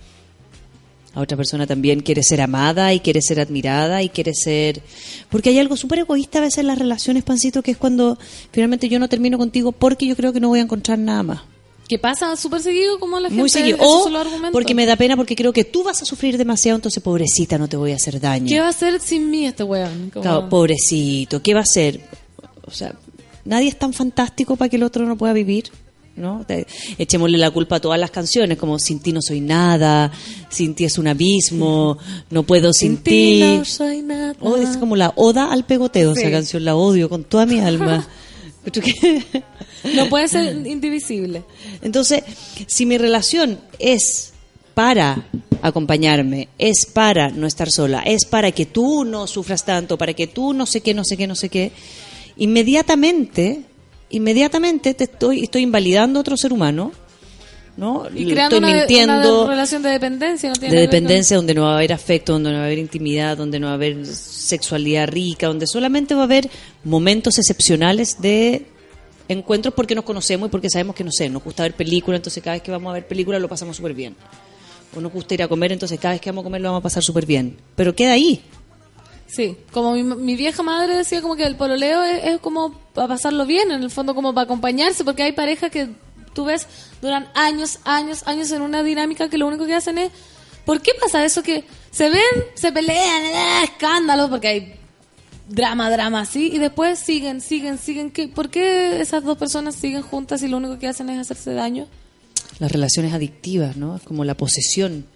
La otra persona también quiere ser amada y quiere ser admirada y quiere ser... Porque hay algo súper egoísta a veces en las relaciones, Pancito, que es cuando finalmente yo no termino contigo porque yo creo que no voy a encontrar nada más. Que pasa súper seguido como la gente. Muy seguido. O porque me da pena porque creo que tú vas a sufrir demasiado, entonces pobrecita, no te voy a hacer daño. ¿Qué va a hacer sin mí este weón? Como- Claro, pobrecito, ¿qué va a hacer? O sea, nadie es tan fantástico para que el otro no pueda vivir, ¿no? Te- Echémosle la culpa a todas las canciones, como Sin ti no soy nada, Sin ti es un abismo, No puedo sin, ti. no soy nada. Oh, es como la oda al pegoteo, Sí. esa canción, la odio con toda mi alma. [laughs] No puede ser indivisible. Entonces, si mi relación es para acompañarme, es para no estar sola, es para que tú no sufras tanto, para que tú no sé qué, no sé qué, no sé qué, inmediatamente, inmediatamente te estoy, estoy invalidando a otro ser humano, ¿no? Y creando estoy una, mintiendo una relación de dependencia. No tiene de dependencia, donde no va a haber afecto, donde no va a haber intimidad, donde no va a haber sexualidad rica, donde solamente va a haber momentos excepcionales de encuentros porque nos conocemos y porque sabemos que, no sé, nos gusta ver películas, entonces cada vez que vamos a ver películas lo pasamos súper bien. O nos gusta ir a comer, entonces cada vez que vamos a comer lo vamos a pasar súper bien. Pero queda ahí. Sí, como mi, mi vieja madre decía como que el pololeo es, es como para pasarlo bien, en el fondo como para acompañarse, porque hay parejas que tú ves duran años, años, años en una dinámica que lo único que hacen es... ¿Por qué pasa eso? Que se ven, se pelean, eh, escándalos, porque hay drama, drama así, y después siguen, siguen, siguen. ¿Qué, ¿Por qué esas dos personas siguen juntas y lo único que hacen es hacerse daño? Las relaciones adictivas, ¿no? Es como la posesión.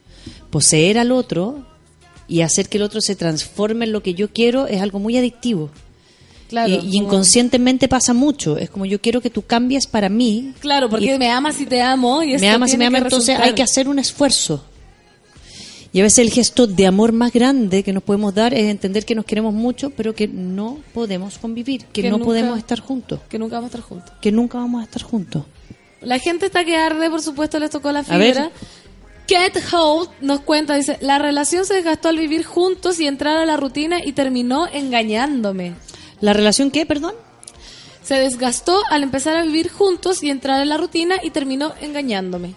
Poseer al otro y hacer que el otro se transforme en lo que yo quiero es algo muy adictivo. Claro, y, inconscientemente pasa mucho. Es como yo quiero que tú cambies para mí. Claro, porque Y- me amas y te amo. Y me amas y me amas, entonces resultar. hay que hacer un esfuerzo. Y a veces el gesto de amor más grande que nos podemos dar es entender que nos queremos mucho, pero que no podemos convivir, que, Que no nunca- podemos estar juntos, Que nunca vamos a estar juntos. que nunca vamos a estar juntos. La gente está que arde, por supuesto, les tocó la fibra. Kate Holt nos cuenta, dice, la relación se desgastó al vivir juntos y entrar a la rutina y terminó engañándome. ¿La relación qué, perdón? Se desgastó al empezar a vivir juntos y entrar en la rutina y terminó engañándome.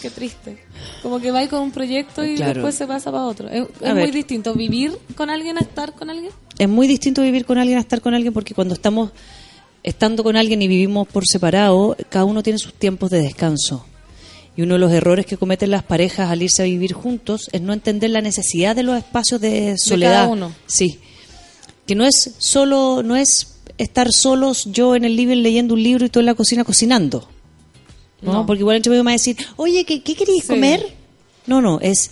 Qué triste. Como que va con un proyecto y Claro. después se pasa para otro. Es, es A muy distinto vivir con alguien a estar con alguien. Es muy distinto vivir con alguien a estar con alguien porque cuando estamos estando con alguien y vivimos por separado, cada uno tiene sus tiempos de descanso. Y uno de los errores que cometen las parejas al irse a vivir juntos es no entender la necesidad de los espacios de soledad. cada uno. Sí. Que no es solo, no es estar solos yo en el living leyendo un libro y tú en la cocina cocinando. ¿no? No. Porque igual entre medio me va a decir, oye, ¿qué, qué queréis Sí. comer? No, no, es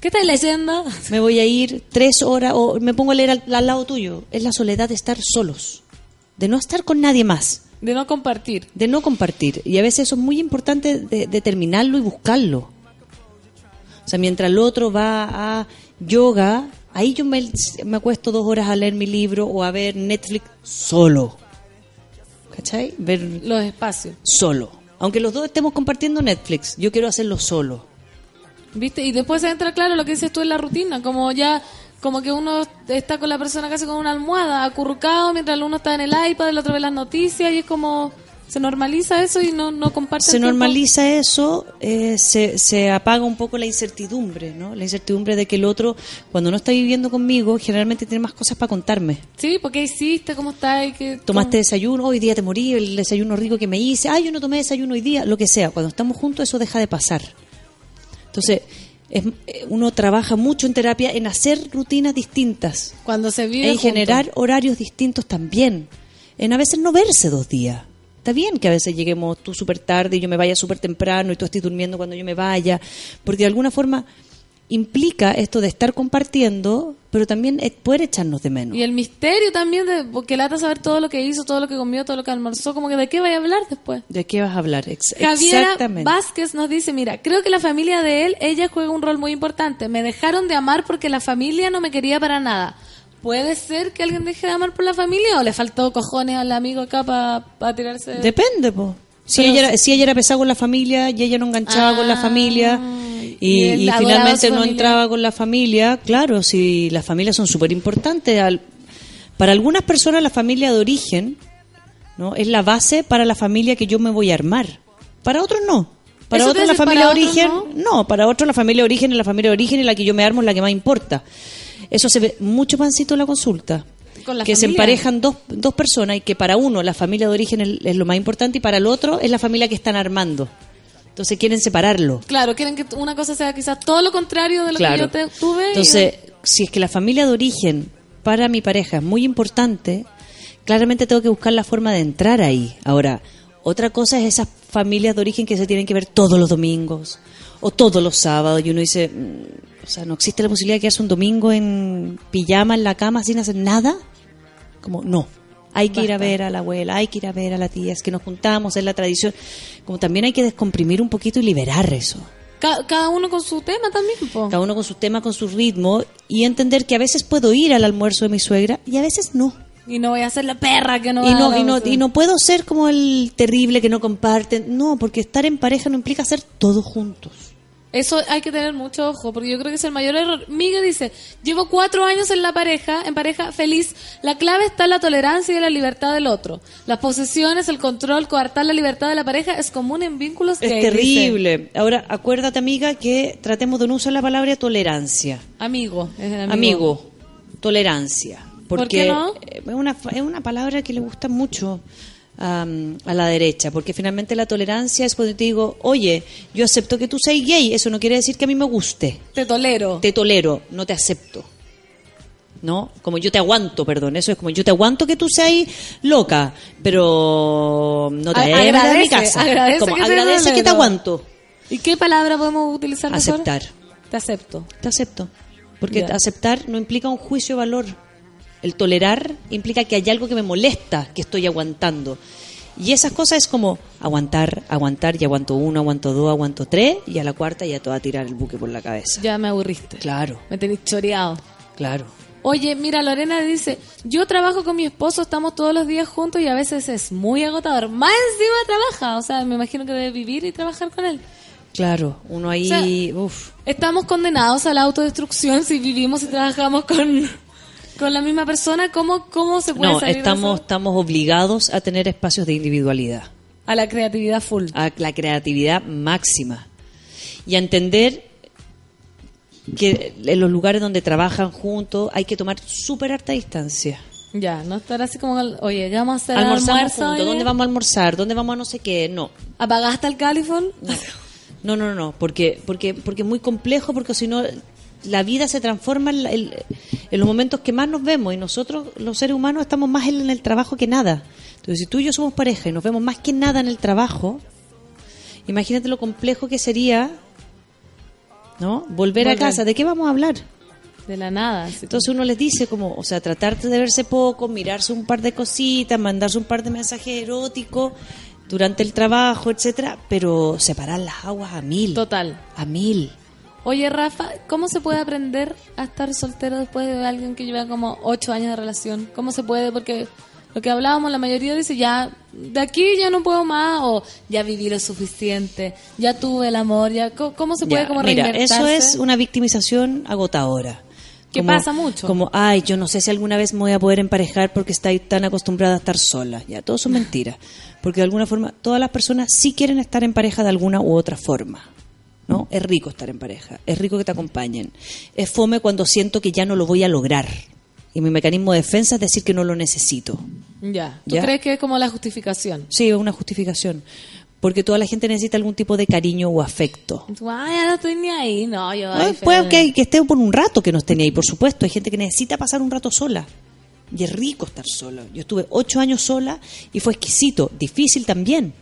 ¿Qué estás leyendo? me voy a ir tres horas o me pongo a leer al, al lado tuyo. Es la soledad de estar solos, de no estar con nadie más, De no compartir. de no compartir. Y a veces eso es muy importante de- determinarlo y buscarlo. O sea, mientras el otro va a yoga, ahí yo me, me acuesto dos horas a leer mi libro o a ver Netflix solo. ¿Cachai? Ver Los espacios. solo. Aunque los dos estemos compartiendo Netflix, yo quiero hacerlo solo. ¿Viste? Y después entra claro lo que dices tú en la rutina, como ya, como que uno está con la persona casi con una almohada, acurrucado, mientras el uno está en el iPad, el otro ve las noticias, y es como, se normaliza eso y no, no comparte se tiempo. normaliza eso, eh, se, se apaga un poco la incertidumbre, ¿no? La incertidumbre de que el otro, cuando no está viviendo conmigo, generalmente tiene más cosas para contarme. Sí, porque hiciste? ¿Cómo estás? ¿Qué- Tomaste cómo- desayuno, hoy día te morí, el desayuno rico que me hice, ay, yo no tomé desayuno hoy día, lo que sea. Cuando estamos juntos eso deja de pasar. Entonces, es- eh, uno trabaja mucho en terapia en hacer rutinas distintas, Cuando se vive en juntos. generar horarios distintos también, en a veces no verse dos días. Está bien que a veces lleguemos tú súper tarde y yo me vaya súper temprano y tú estés durmiendo cuando yo me vaya, porque de alguna forma implica esto de estar compartiendo, pero también poder echarnos de menos. Y el misterio también, de, porque lata saber todo lo que hizo, todo lo que comió, todo lo que almorzó, como que de qué vaya a hablar después. ¿De qué vas a hablar? Ex- Javiera Exactamente. Vázquez nos dice, mira, creo que la familia de él, ella juega un rol muy importante. Me dejaron de amar porque la familia no me quería para nada. ¿Puede ser que alguien deje de amar por la familia o le faltó cojones al amigo acá para tirarse? Depende, po. Si Pero- ella, era, si ella era pesada con la familia y ella no enganchaba con la familia y, finalmente no familia. entraba con la familia, claro, si las familias son súper importantes. Para algunas personas la familia de origen no es la base para la familia que yo me voy a armar. Para otros no. Para Eso otros la familia de origen, no. para otros la familia de origen es la familia de origen y la que yo me armo es la que más importa. Eso se ve mucho pancito en la consulta. Con la que se emparejan dos, dos personas y que para uno la familia de origen es, es lo más importante y para el otro es la familia que están armando. Entonces quieren separarlo. Claro, quieren que una cosa sea quizás todo lo contrario de lo Claro. que yo te- tuve. y- Entonces, si es que la familia de origen para mi pareja es muy importante, claramente tengo que buscar la forma de entrar ahí. Ahora, otra cosa es esas familias de origen que se tienen que ver todos los domingos o todos los sábados y uno dice, mm, o sea, no existe la posibilidad de quedarse un domingo en pijama en la cama sin hacer nada. Como, no. Hay que ir a Basta. ver a la abuela, hay que ir a ver a la tía, es que nos juntamos, es la tradición. Como también hay que descomprimir un poquito y liberar eso. Ca- cada uno con su tema también, po. Cada uno con su tema, con su ritmo y entender que a veces puedo ir al almuerzo de mi suegra y a veces no. Y no voy a ser la perra que no y, no, y, no, y no puedo ser como el terrible que no comparten. No, porque estar en pareja no implica hacer todo juntos. Eso hay que tener mucho ojo, porque yo creo que es el mayor error. Miguel dice, llevo cuatro años en la pareja, en pareja feliz. La clave está en la tolerancia y en la libertad del otro. Las posesiones, el control, coartar la libertad de la pareja es común en vínculos Es gay, terrible. Ahora, acuérdate, amiga, que tratemos de no usar la palabra tolerancia. Amigo, es el amigo. Amigo. tolerancia. ¿Por Porque qué no? es, una, es una palabra que le gusta mucho a la derecha, porque finalmente la tolerancia es cuando te digo, oye, yo acepto que tú seas gay, eso no quiere decir que a mí me guste. Te tolero. Te tolero, no te acepto. ¿No? Como yo te aguanto, perdón. Eso es como yo te aguanto que tú seas loca, pero no te A- vayas a llevar a mi agradece, casa. agradece Como que te agradece que te aguanto. ¿Y qué palabra podemos utilizar? mejor? Aceptar. Te acepto. Te acepto. Porque aceptar no implica un juicio de valor. El tolerar implica que hay algo que me molesta, que estoy aguantando. Y esas cosas es como aguantar, aguantar, y aguanto uno, aguanto dos, aguanto tres, y a la cuarta ya te va a tirar el buque por la cabeza. Ya me aburriste. Claro, Me tenéis choreado. claro. Oye, mira, Lorena dice, yo trabajo con mi esposo, estamos todos los días juntos y a veces es muy agotador. Más encima trabaja, o sea, me imagino que debe vivir y trabajar con él. Claro, uno ahí, O sea, uf, Estamos condenados a la autodestrucción si vivimos y trabajamos con, con la misma persona. ¿Cómo, cómo se puede no, salir de estamos, eso? estamos obligados a tener espacios de individualidad, a la creatividad full? a la creatividad máxima y a entender que en los lugares donde trabajan juntos hay que tomar súper harta distancia. Ya, no estar así como, oye, ya vamos a hacer almuerzo. juntos. ¿dónde vamos a almorzar? ¿Dónde vamos a no sé qué? No. ¿Apagaste el califón? No, no, no, porque, porque, porque es muy complejo, porque si no, la vida se transforma en, en- en los momentos que más nos vemos y nosotros, los seres humanos, estamos más en el trabajo que nada. Entonces, si tú y yo somos pareja y nos vemos más que nada en el trabajo, imagínate lo complejo que sería, ¿no? Volver a casa. ¿De qué vamos a hablar? De la nada. Entonces uno les dice como, o sea, tratar de verse poco, mirarse un par de cositas, mandarse un par de mensajes eróticos durante el trabajo, etcétera, pero separar las aguas a mil. Total. A mil. Oye, Rafa, ¿cómo se puede aprender a estar soltero después de alguien que lleva como ocho años de relación? ¿Cómo se puede? Porque lo que hablábamos, la mayoría dice, ya, de aquí ya no puedo más, o ya viví lo suficiente, ya tuve el amor, ya, ¿cómo, se puede Ya, como mira, eso es una victimización agotadora. Que pasa mucho. Como, ay, yo no sé si alguna vez me voy a poder emparejar porque estoy tan acostumbrada a estar sola. Ya, todo son mentiras. Porque de alguna forma, todas las personas sí quieren estar en pareja de alguna u otra forma. ¿No? Es rico estar en pareja, es rico que te acompañen. Es fome cuando siento que ya no lo voy a lograr. Y mi mecanismo de defensa es decir que no lo necesito. Ya, ¿tú Ya. crees que es como la justificación? Sí, es una justificación. Porque toda la gente necesita algún tipo de cariño o afecto. Ya no estoy ni ahí, no, yo... Ah, ay, puede que esté por un rato que no esté ni ahí, por supuesto. Hay gente que necesita pasar un rato sola. Y es rico estar sola. Yo estuve ocho años sola y fue exquisito. Difícil también.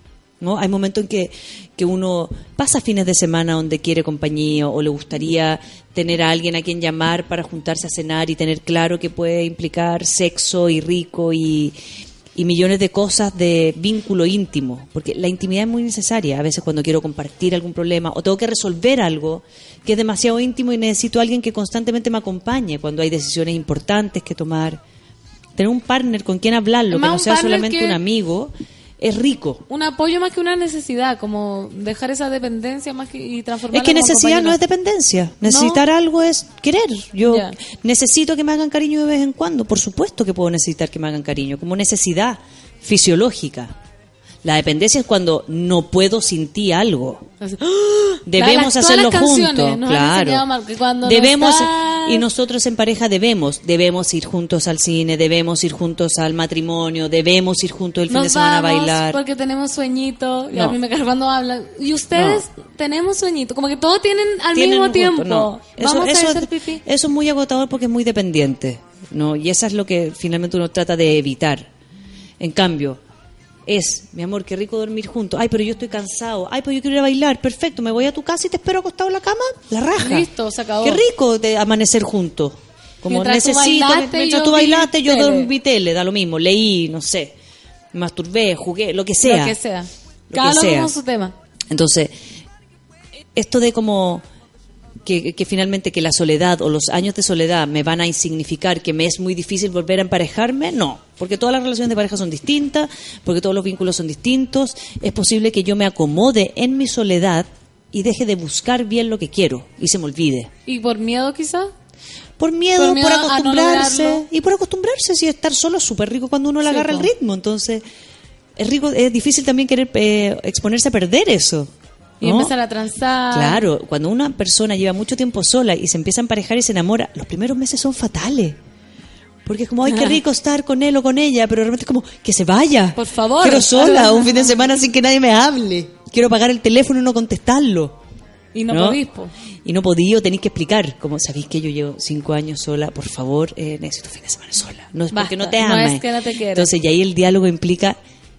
¿No? Hay momentos en que, que uno pasa fines de semana donde quiere compañía o le gustaría tener a alguien a quien llamar para juntarse a cenar y tener claro que puede implicar sexo y rico y, y millones de cosas de vínculo íntimo, porque la intimidad es muy necesaria. A veces cuando quiero compartir algún problema o tengo que resolver algo que es demasiado íntimo y necesito a alguien que constantemente me acompañe cuando hay decisiones importantes que tomar. Tener un partner con quien hablarlo, que Más no sea solamente que- un amigo, es rico. Un apoyo más que una necesidad, como dejar esa dependencia más que, y transformarla Es que necesidad no es dependencia. Necesitar algo es querer. Yo necesito que me hagan cariño de vez en cuando. Por supuesto que puedo necesitar que me hagan cariño, como necesidad fisiológica. La dependencia es cuando no puedo sin ti algo. Así, Debemos Las- todas hacerlo juntos, nos claro. enseñado mal que cuando no debemos y nosotros en pareja debemos, debemos ir juntos al cine, debemos ir juntos al matrimonio, debemos ir juntos el fin Nos de semana vamos a bailar. porque tenemos sueñito. Y a mí me cuando hablan. Y ustedes tenemos sueñito. Como que todos tienen al Tienen mismo tiempo. no. Eso, Vamos eso a es- hacer pipí. eso es muy agotador porque es muy dependiente, ¿no? Y eso es lo que finalmente uno trata de evitar. En cambio, es, mi amor, qué rico dormir juntos. Ay, pero yo estoy cansado. Ay, pero yo quiero ir a bailar. Perfecto, me voy a tu casa y te espero acostado en la cama. La raja. Listo, se acabó. Qué rico de amanecer juntos. Como Mientras tú necesito, bailaste, mientras tú bailaste, yo dormí tele, da lo mismo. Leí, no sé, me masturbé, jugué, lo que sea. Lo que sea. Lo Cada uno su tema. Entonces, esto de como que, que finalmente que la soledad o los años de soledad me van a insignificar que me es muy difícil volver a emparejarme, no, porque todas las relaciones de pareja son distintas, porque todos los vínculos son distintos, es posible que yo me acomode en mi soledad y deje de buscar bien lo que quiero y se me olvide. ¿Y por miedo quizás? Por miedo, Por miedo por a no acostumbrarse. y por acostumbrarse, si estar solo es súper rico cuando uno le Sí, agarra el ritmo. Entonces, es rico, es difícil también querer eh, exponerse a perder eso. Y ¿no? empezar a transar. Claro, cuando una persona lleva mucho tiempo sola y se empieza a emparejar y se enamora, los primeros meses son fatales. Porque es como, ay, qué [laughs] rico estar con él o con ella, pero realmente es como, que se vaya. Por favor. Quiero sola un fin de [laughs] semana sin que nadie me hable. Quiero apagar el teléfono y no contestarlo. Y no, ¿No? podís, po. Y no podía, tenéis que explicar. Como sabéis que yo llevo cinco años sola, por favor, eh, necesito fin de semana sola. No es porque no Basta, te no ames. es que no te. Entonces, y ahí el diálogo implica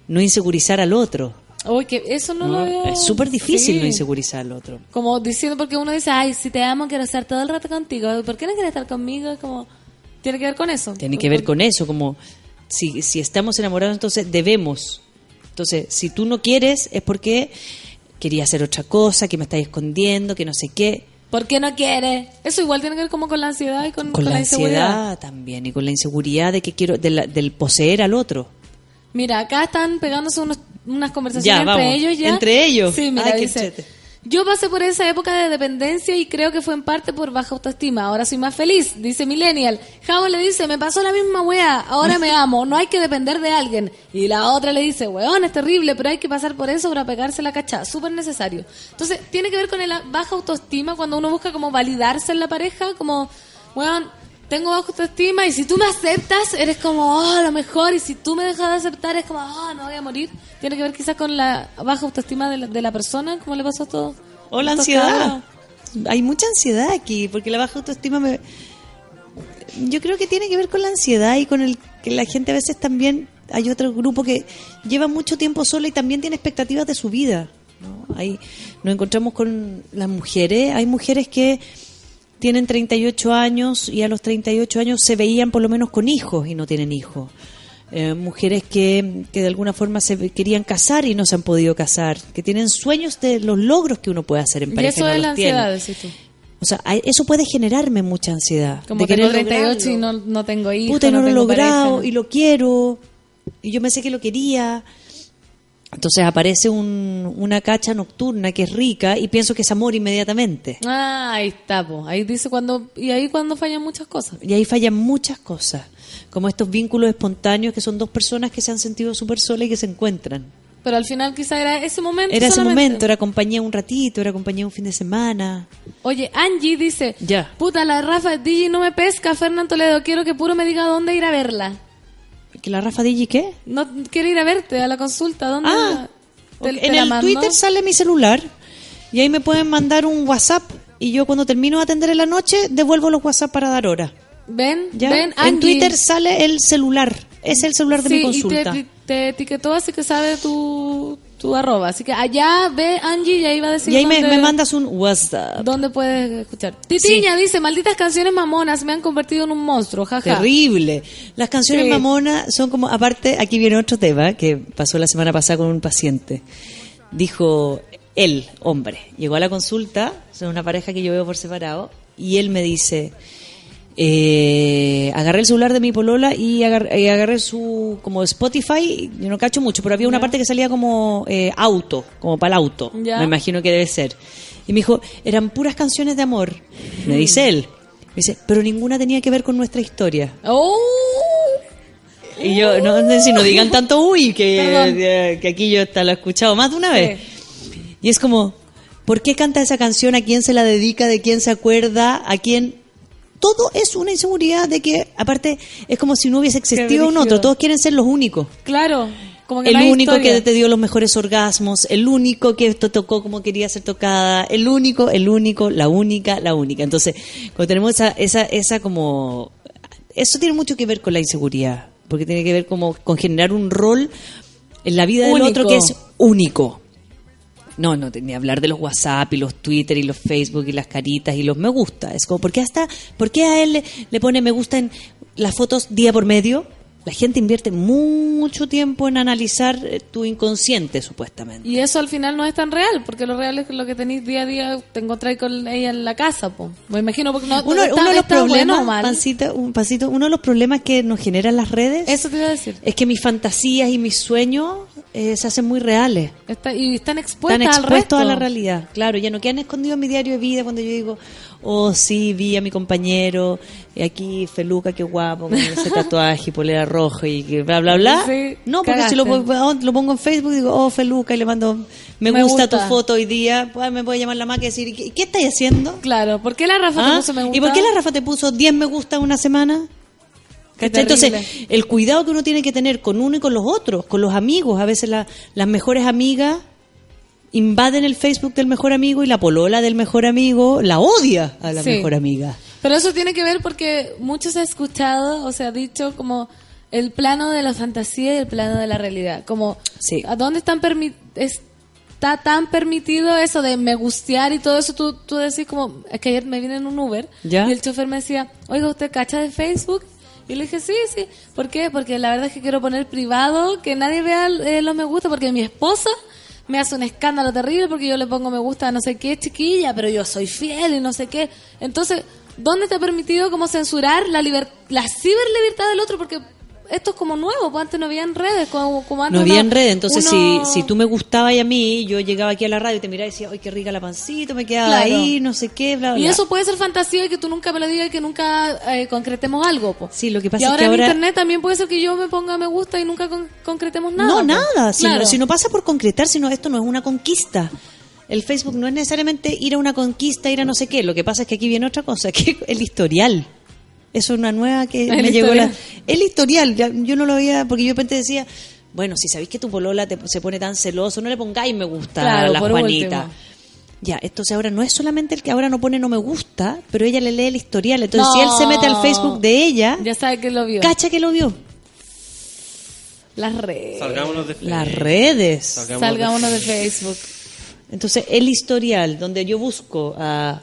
no insegurizar al otro. Uy, que eso no, ¿no? lo veo. Es súper difícil Sí. no insegurizar al otro. Como diciendo, porque uno dice, ay, si te amo, quiero estar todo el rato contigo. ¿Por qué no quieres estar conmigo? Es como, tiene que ver con eso. Tiene que ver con eso, como si, si estamos enamorados, entonces debemos. Entonces, si tú no quieres, es porque quería hacer otra cosa, que me estáis escondiendo, que no sé qué. ¿Por qué no quieres? Eso igual tiene que ver como con la ansiedad y con, Con la inseguridad. ansiedad también y con la inseguridad de que quiero, de la- del poseer al otro. Mira, acá están pegándose unos- unas conversaciones Ya, entre vamos. ellos ya. ¿Entre ellos? Sí, mira, Ay, dice. Yo pasé por esa época de dependencia y creo que fue en parte por baja autoestima. Ahora soy más feliz, dice Millennial. Javo le dice, me pasó la misma wea, ahora me [laughs] amo, no hay que depender de alguien. Y la otra le dice, weón, es terrible, pero hay que pasar por eso para pegarse la cachá, súper necesario. Entonces, tiene que ver con la baja autoestima cuando uno busca como validarse en la pareja, como, weón, tengo baja autoestima y si tú me aceptas, eres como, oh, lo mejor. Y si tú me dejas de aceptar, es como, oh, no voy a morir. Tiene que ver quizás con la baja autoestima de la, de la persona, como le pasó a todos. O la ansiedad. Hay mucha ansiedad aquí, porque la baja autoestima me... Yo creo que tiene que ver con la ansiedad y con el que la gente a veces también... Hay otro grupo que lleva mucho tiempo sola y también tiene expectativas de su vida. ¿no? Ahí nos encontramos con las mujeres. Hay mujeres que tienen 38 años y a los 38 años se veían por lo menos con hijos y no tienen hijos. Eh, mujeres que, que de alguna forma se querían casar y no se han podido casar, que tienen sueños de los logros que uno puede hacer en Y pareja. eso y no es la ansiedad, decís tú. O sea, eso puede generarme mucha ansiedad. Como de tengo querer 38 y lograrlo. no, no tengo hijos. Puta, y no, lo he logrado pareja. y lo quiero y yo me sé que lo quería. Entonces aparece un- una cacha nocturna que es rica y pienso que es amor inmediatamente. Ah, ahí está, po. Ahí dice cuando... Y ahí cuando fallan muchas cosas. Y ahí fallan muchas cosas, como estos vínculos espontáneos que son dos personas que se han sentido súper solas y que se encuentran. Pero al final quizá era ese momento Era ese solamente. momento, era compañía un ratito, era compañía un fin de semana. Oye, Angie dice... Ya. Puta, la Rafa Digi no me pesca, Fernán Toledo. Quiero que puro me diga dónde ir a verla. ¿Que la Rafa Digi qué? No quiere ir a verte a la consulta. ¿Dónde Ah, te- Ok, te en el mando? Twitter sale mi celular y ahí me pueden mandar un WhatsApp y yo cuando termino de atender en la noche devuelvo los WhatsApp para dar hora. Ven, ¿ya? ven, en. Twitter sale el celular, es el celular de Sí, mi consulta. y te, te etiquetó así que sabe tu, tu arroba. Así que allá ve Angie y ahí va a decir y ahí me, dónde, me mandas un WhatsApp. dónde puedes escuchar. Titiña dice, malditas canciones mamonas me han convertido en un monstruo, jaja. Terrible. Las canciones Sí. mamonas son como, aparte, aquí viene otro tema que pasó la semana pasada con un paciente. Dijo él, hombre, llegó a la consulta, son una pareja que yo veo por separado, y él me dice, eh, agarré el celular de mi polola y agarré, y agarré su como Spotify, yo no cacho mucho, pero había una parte que salía como eh, auto, como para el auto, Ya. me imagino que debe ser. Y me dijo, eran puras canciones de amor, me dice él. Me dice, pero ninguna tenía que ver con nuestra historia. ¡Oh! Y yo, no, no sé si no digan tanto uy, que, eh, que aquí yo hasta lo he escuchado más de una vez. Y es como, ¿por qué canta esa canción? ¿A quién se la dedica? ¿De quién se acuerda? ¿A quién? Todo es una inseguridad de que, aparte, es como si no hubiese existido un otro. Todos quieren ser los únicos. Claro, como que El no único historia. que te dio los mejores orgasmos, el único que te tocó como quería ser tocada, el único, el único, la única, la única. Entonces, cuando tenemos esa, esa, esa como... Eso tiene mucho que ver con la inseguridad, porque tiene que ver como con generar un rol en la vida del otro que es único. No, no, ni hablar de los WhatsApp y los Twitter y los Facebook y las caritas y los me gusta. Es como, ¿por qué hasta, por qué a él le, le pone me gusta en las fotos día por medio? La gente invierte mucho tiempo en analizar eh, tu inconsciente, supuestamente. Y eso al final no es tan real, porque lo real es lo que tenéis día a día, te encontráis con ella en la casa, po. Me imagino, porque no, Uno, está- uno de los bueno problemas, o mal. pancita, un pasito, uno de los problemas que nos generan las redes Eso te iba a decir. es que mis fantasías y mis sueños eh, se hacen muy reales. Está- y están expuestas Están al expuestos a la realidad. Claro, ya no quedan escondidos en mi diario de vida cuando yo digo, oh sí, vi a mi compañero, y aquí Feluca, qué guapo, con ese [laughs] tatuaje y polera roja y que bla, bla, bla. Sí, no, porque si lo, pongo- lo pongo en Facebook digo, oh Feluca, y le mando, me, Me gusta, gusta. tu foto hoy día, pues, me puede llamar la máquina y decir, ¿qué, qué estáis haciendo? Claro, ¿por qué la Rafa ¿Ah? te puso me gusta? ¿Y por qué la Rafa te puso 10 me gusta una semana? Entonces, el cuidado que uno tiene que tener con uno y con los otros, con los amigos. A veces la- las mejores amigas invaden el Facebook del mejor amigo y la polola del mejor amigo la odia a la Sí. mejor amiga. Pero eso tiene que ver porque mucho se ha escuchado o se ha dicho como el plano de la fantasía y el plano de la realidad. Como, Sí. ¿a dónde están está tan permitido eso de me gustear y todo eso? Tú, tú decís como, es que ayer me vine en un Uber ¿Ya? y el chofer me decía, oiga, ¿usted cacha de Facebook? Y le dije, sí, sí. ¿Por qué? Porque la verdad es que quiero poner privado, que nadie vea eh, los me gusta, porque mi esposa me hace un escándalo terrible porque yo le pongo me gusta no sé qué chiquilla, pero yo soy fiel y no sé qué. Entonces, ¿dónde te ha permitido como censurar la liber la ciberlibertad del otro? Porque esto es como nuevo, pues antes no había en redes, como, como antes No había en red, entonces uno- si, si tú me gustabas y a mí, yo llegaba aquí a la radio y te miraba y decía, ¡ay, qué rica la pancita! Me quedaba Claro. ahí, no sé qué, bla, bla. Y eso puede ser fantasía y que tú nunca me lo digas y que nunca eh, concretemos algo. po. Sí, lo que y pasa es ahora que en ahora... internet también puede ser que yo me ponga me gusta y nunca con- concretemos nada. No, po. nada. Si, Claro. no, si no pasa por concretar, sino esto no es una conquista. El Facebook no es necesariamente ir a una conquista, ir a no sé qué. Lo que pasa es que aquí viene otra cosa, [laughs] que el historial. Eso es una nueva que El me llegó la... El historial, ya- yo no lo había, porque yo de repente decía, bueno, si sabéis que tu polola te- se pone tan celoso, no le pongáis me gusta Claro, a la Juanita. último. Ya, entonces ahora no es solamente el que ahora no pone no me gusta, pero ella le lee el historial. Entonces, si él se mete al. Facebook de ella, Ya sabe que lo vio. cacha que lo vio. Las redes. Salgámonos de Las redes. Salgámonos de Facebook. Entonces, el historial, donde yo busco a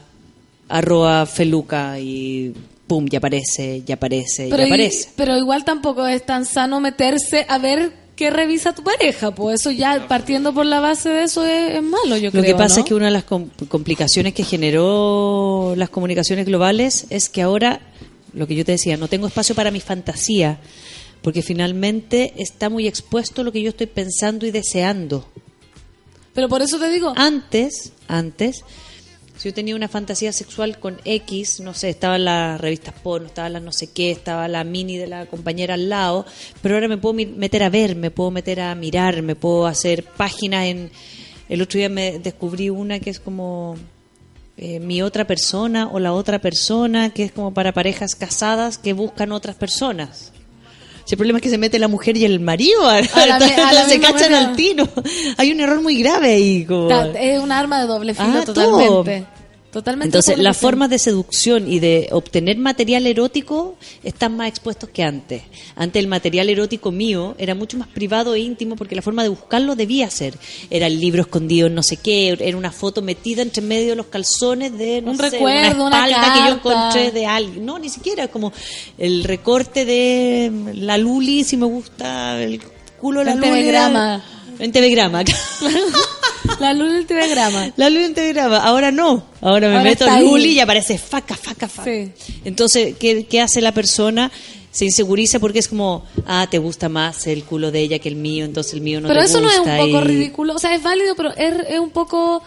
arroba feluca y pum, ya aparece, ya aparece, Pero, ya aparece. pero igual tampoco es tan sano meterse a ver qué revisa tu pareja. Pues eso ya partiendo por la base de eso es, es malo, yo Lo creo. que pasa ¿no? es que una de las com- complicaciones que generó las comunicaciones globales es que ahora, lo que yo te decía, no tengo espacio para mi fantasía, porque finalmente está muy expuesto lo que yo estoy pensando y deseando. Pero por eso te digo. Antes, antes, si yo tenía una fantasía sexual con X, no sé, estaban las revistas porno, estaba la no sé qué, estaba la mini de la compañera al lado, pero ahora me puedo meter a ver, me puedo meter a mirar, me puedo hacer páginas en... El otro día me descubrí una que es como eh, mi otra persona o la otra persona, que es como para parejas casadas que buscan otras personas. Si el problema es que se mete la mujer y el marido, [laughs] A la me- a la se cachan manera. al tiro. Hay un error muy grave ahí. como- es un arma de doble filo Ah, totalmente. Totalmente. Entonces, las formas de seducción y de obtener material erótico están más expuestos que antes. Antes el material erótico mío era mucho más privado e íntimo porque la forma de buscarlo debía ser. Era el libro escondido en no sé qué, era una foto metida entre medio de los calzones de no Un sé, recuerdo, una espalda que yo encontré de alguien. No, ni siquiera, como el recorte de la Luli, si me gusta el culo de la En Luli. En telegrama. [laughs] La luz del telegrama. La Luli en telegrama. Ahora no. Ahora me Ahora meto en. Luli y aparece faca, faca, faca. Sí. Entonces, ¿qué, qué hace la persona? Se inseguriza porque es como, ah, te gusta más el culo de ella que el mío, entonces el mío no pero te eso no es un gusta poco y- ridículo. O sea, es válido, pero es, es un poco.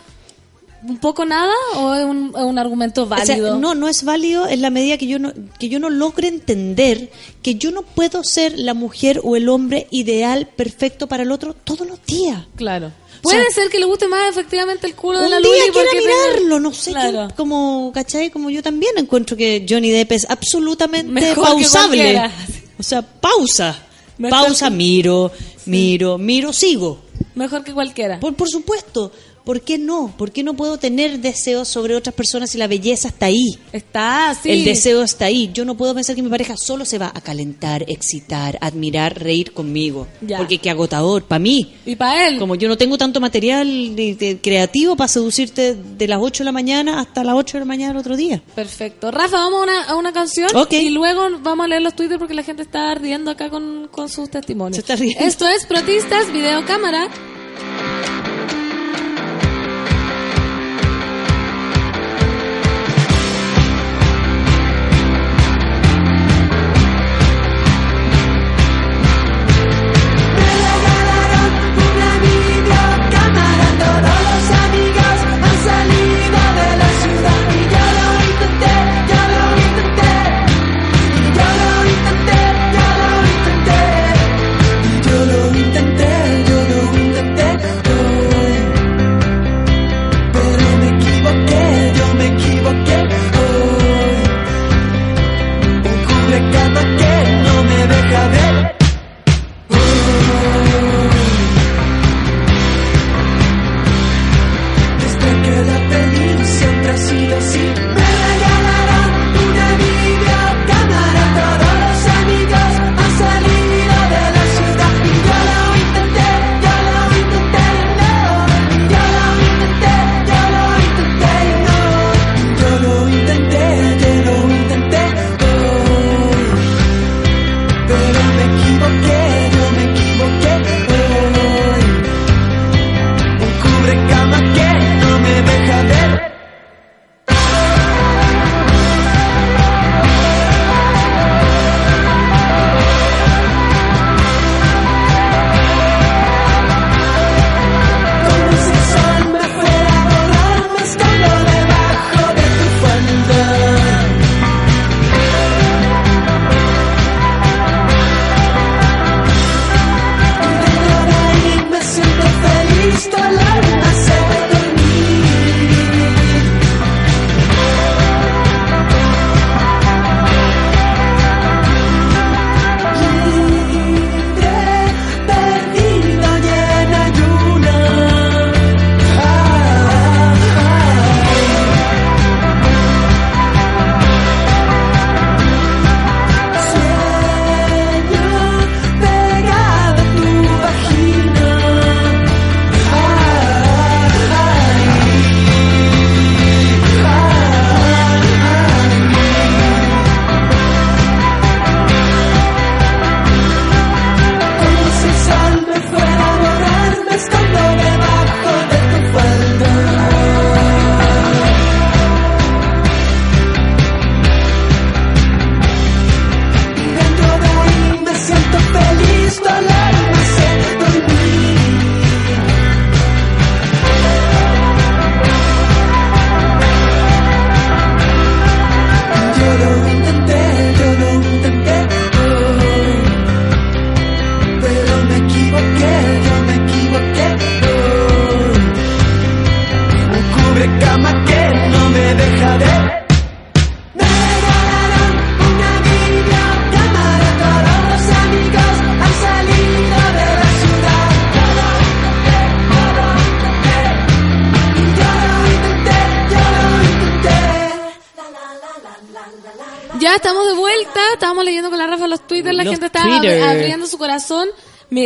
¿Un poco nada o es un, un argumento O sea, válido? no, no es válido en la medida que yo no, que yo no logre entender que yo no puedo ser la mujer o el hombre ideal, perfecto para el otro todos los días. Claro. Puede ser que le guste más efectivamente el culo de un la día Luli quiera porque tenga- mirarlo, no sé, Claro. como, ¿cachai? Como yo también encuentro que Johnny Depp es absolutamente Mejor pausable. O sea, pausa. Mejor pausa, que- miro, miro, miro, sigo. Mejor que cualquiera. Por, por supuesto. ¿Por qué no? ¿Por qué no puedo tener deseos sobre otras personas si la belleza está ahí? Está, sí. El deseo está ahí. Yo no puedo pensar que mi pareja solo se va a calentar, excitar, admirar, reír conmigo. Ya. Porque qué agotador para mí. Y para él. Como yo no tengo tanto material de- de- creativo para seducirte de las 8 de la mañana hasta las 8 de la mañana del otro día. Perfecto. Rafa, vamos a una, a una canción y luego vamos a leer los Twitter porque la gente está riendo acá con, con sus testimonios. Se está riendo. Esto es Protistas, Video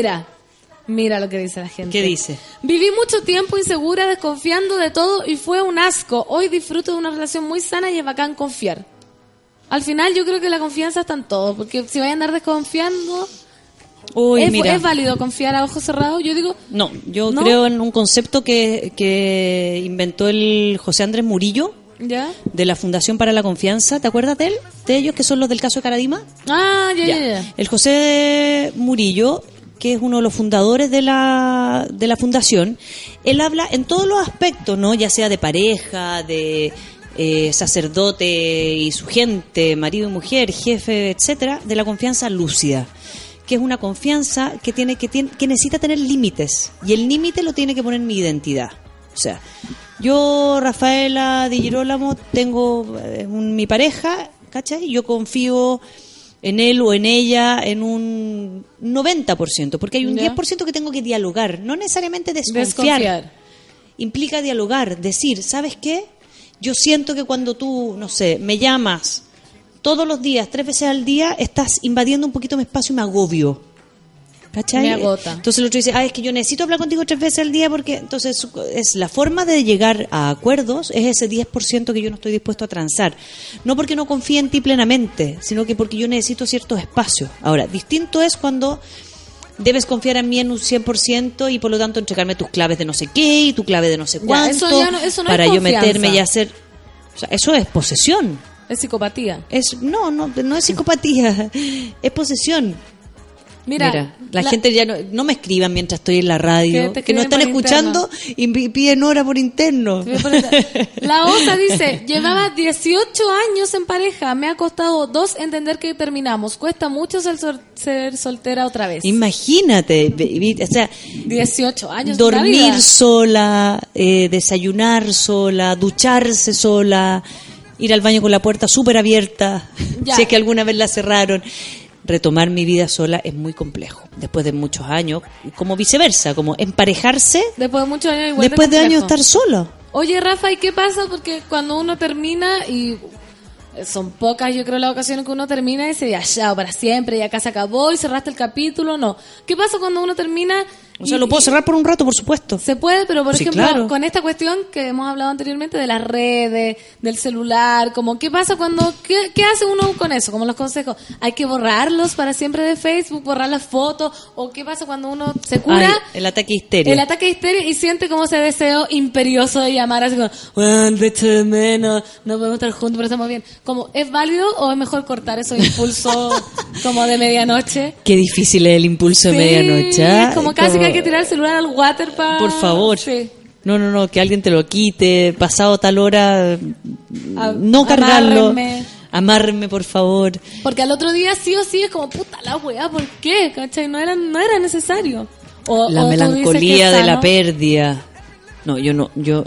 Mira, mira lo que dice la gente. ¿Qué dice? Viví mucho tiempo insegura, desconfiando de todo y fue un asco. Hoy disfruto de una relación muy sana y es bacán confiar. Al final yo creo que la confianza está en todo, porque si vayan a andar desconfiando, Uy, ¿es, mira. es válido confiar a ojos cerrados? Yo digo, No, yo ¿No? creo en un concepto que, que inventó el José Andrés Murillo ¿ya? de la Fundación para la Confianza. ¿Te acuerdas de él? De ellos que son los del caso de Caradima. Ah, Ya. ya, ya. El José Murillo, que es uno de los fundadores de la, de la fundación, él habla en todos los aspectos, ¿no? Ya sea de pareja, de eh, sacerdote y su gente, marido y mujer, jefe, etcétera, de la confianza lúcida que es una confianza que tiene que tiene, que necesita tener límites y el límite lo tiene que poner mi identidad. O sea, yo Rafaela Di Girolamo tengo eh, mi pareja, ¿cachai? Yo confío en él o en ella en un 90%, porque hay un Ya. 10% que tengo que dialogar, no necesariamente desconfiar. Desconfiar. Implica dialogar, decir, ¿sabes qué? Yo siento que cuando tú, no sé, me llamas todos los días, tres veces al día, estás invadiendo un poquito mi espacio y me agobio. ¿Cachai? Me agota. Entonces el otro dice, ah, es que yo necesito hablar contigo tres veces al día porque entonces es la forma de llegar a acuerdos es ese 10% que yo no estoy dispuesto a transar. No porque no confíe en ti plenamente, sino que porque yo necesito ciertos espacios. Ahora, distinto es cuando debes confiar en mí en un 100% y por lo tanto entregarme tus claves de no sé qué y tu clave de no sé Ya, cuánto eso no- eso no para yo meterme y hacer... O sea, eso es posesión. Es psicopatía. Es, no, no, no es psicopatía, [laughs] es posesión. Mira, la, la- gente ya no, no me escriban mientras estoy en la Que radio, te que, no están escuchando y pi- piden hora por interno. [laughs] La otra dice, llevaba 18 años en pareja, me ha costado dos entender que terminamos, cuesta mucho ser, sol- ser soltera otra vez. Imagínate, o sea, 18 años. de dormir vida. sola, eh, desayunar sola, ducharse sola, ir al baño con la puerta súper abierta, Ya. si es que alguna vez la cerraron. Retomar mi vida sola es muy complejo. Después de muchos años, como viceversa, como emparejarse Después de muchos años igual después de años estar sola. Oye, Rafa, ¿y qué pasa? Porque cuando uno termina y son pocas, yo creo, las ocasiones que uno termina y dice, ya, para siempre, ya acá se acabó y cerraste el capítulo, no. ¿Qué pasa cuando uno termina? O sea, y- lo puedo cerrar por un rato, por supuesto. Se puede, pero por Sí, ejemplo, claro. con esta cuestión que hemos hablado anteriormente de las redes, del celular, como qué pasa cuando, qué, qué hace uno con eso, como los consejos, hay que borrarlos para siempre de Facebook, borrar las fotos, o qué pasa cuando uno se cura, Ay, el ataque de histeria. el ataque de histeria y siente como ese deseo imperioso de llamar así como, bueno, te echo de menos, no podemos estar juntos, pero estamos bien. Como, ¿es válido o es mejor cortar esos impulsos [laughs] como de medianoche? Qué difícil es el impulso de Sí, medianoche. ¿ah? Es como casi que hay que tirar el celular al water para... Por favor. Sí. No, no, no, que alguien te lo quite, pasado tal hora, A- no cargarlo. amárrenme. Amárrenme, por favor. Porque al otro día sí o sí es como, puta la weá, ¿por qué? ¿Cachai? No era, no era necesario. O, la o melancolía de la pérdida. No, yo no, yo,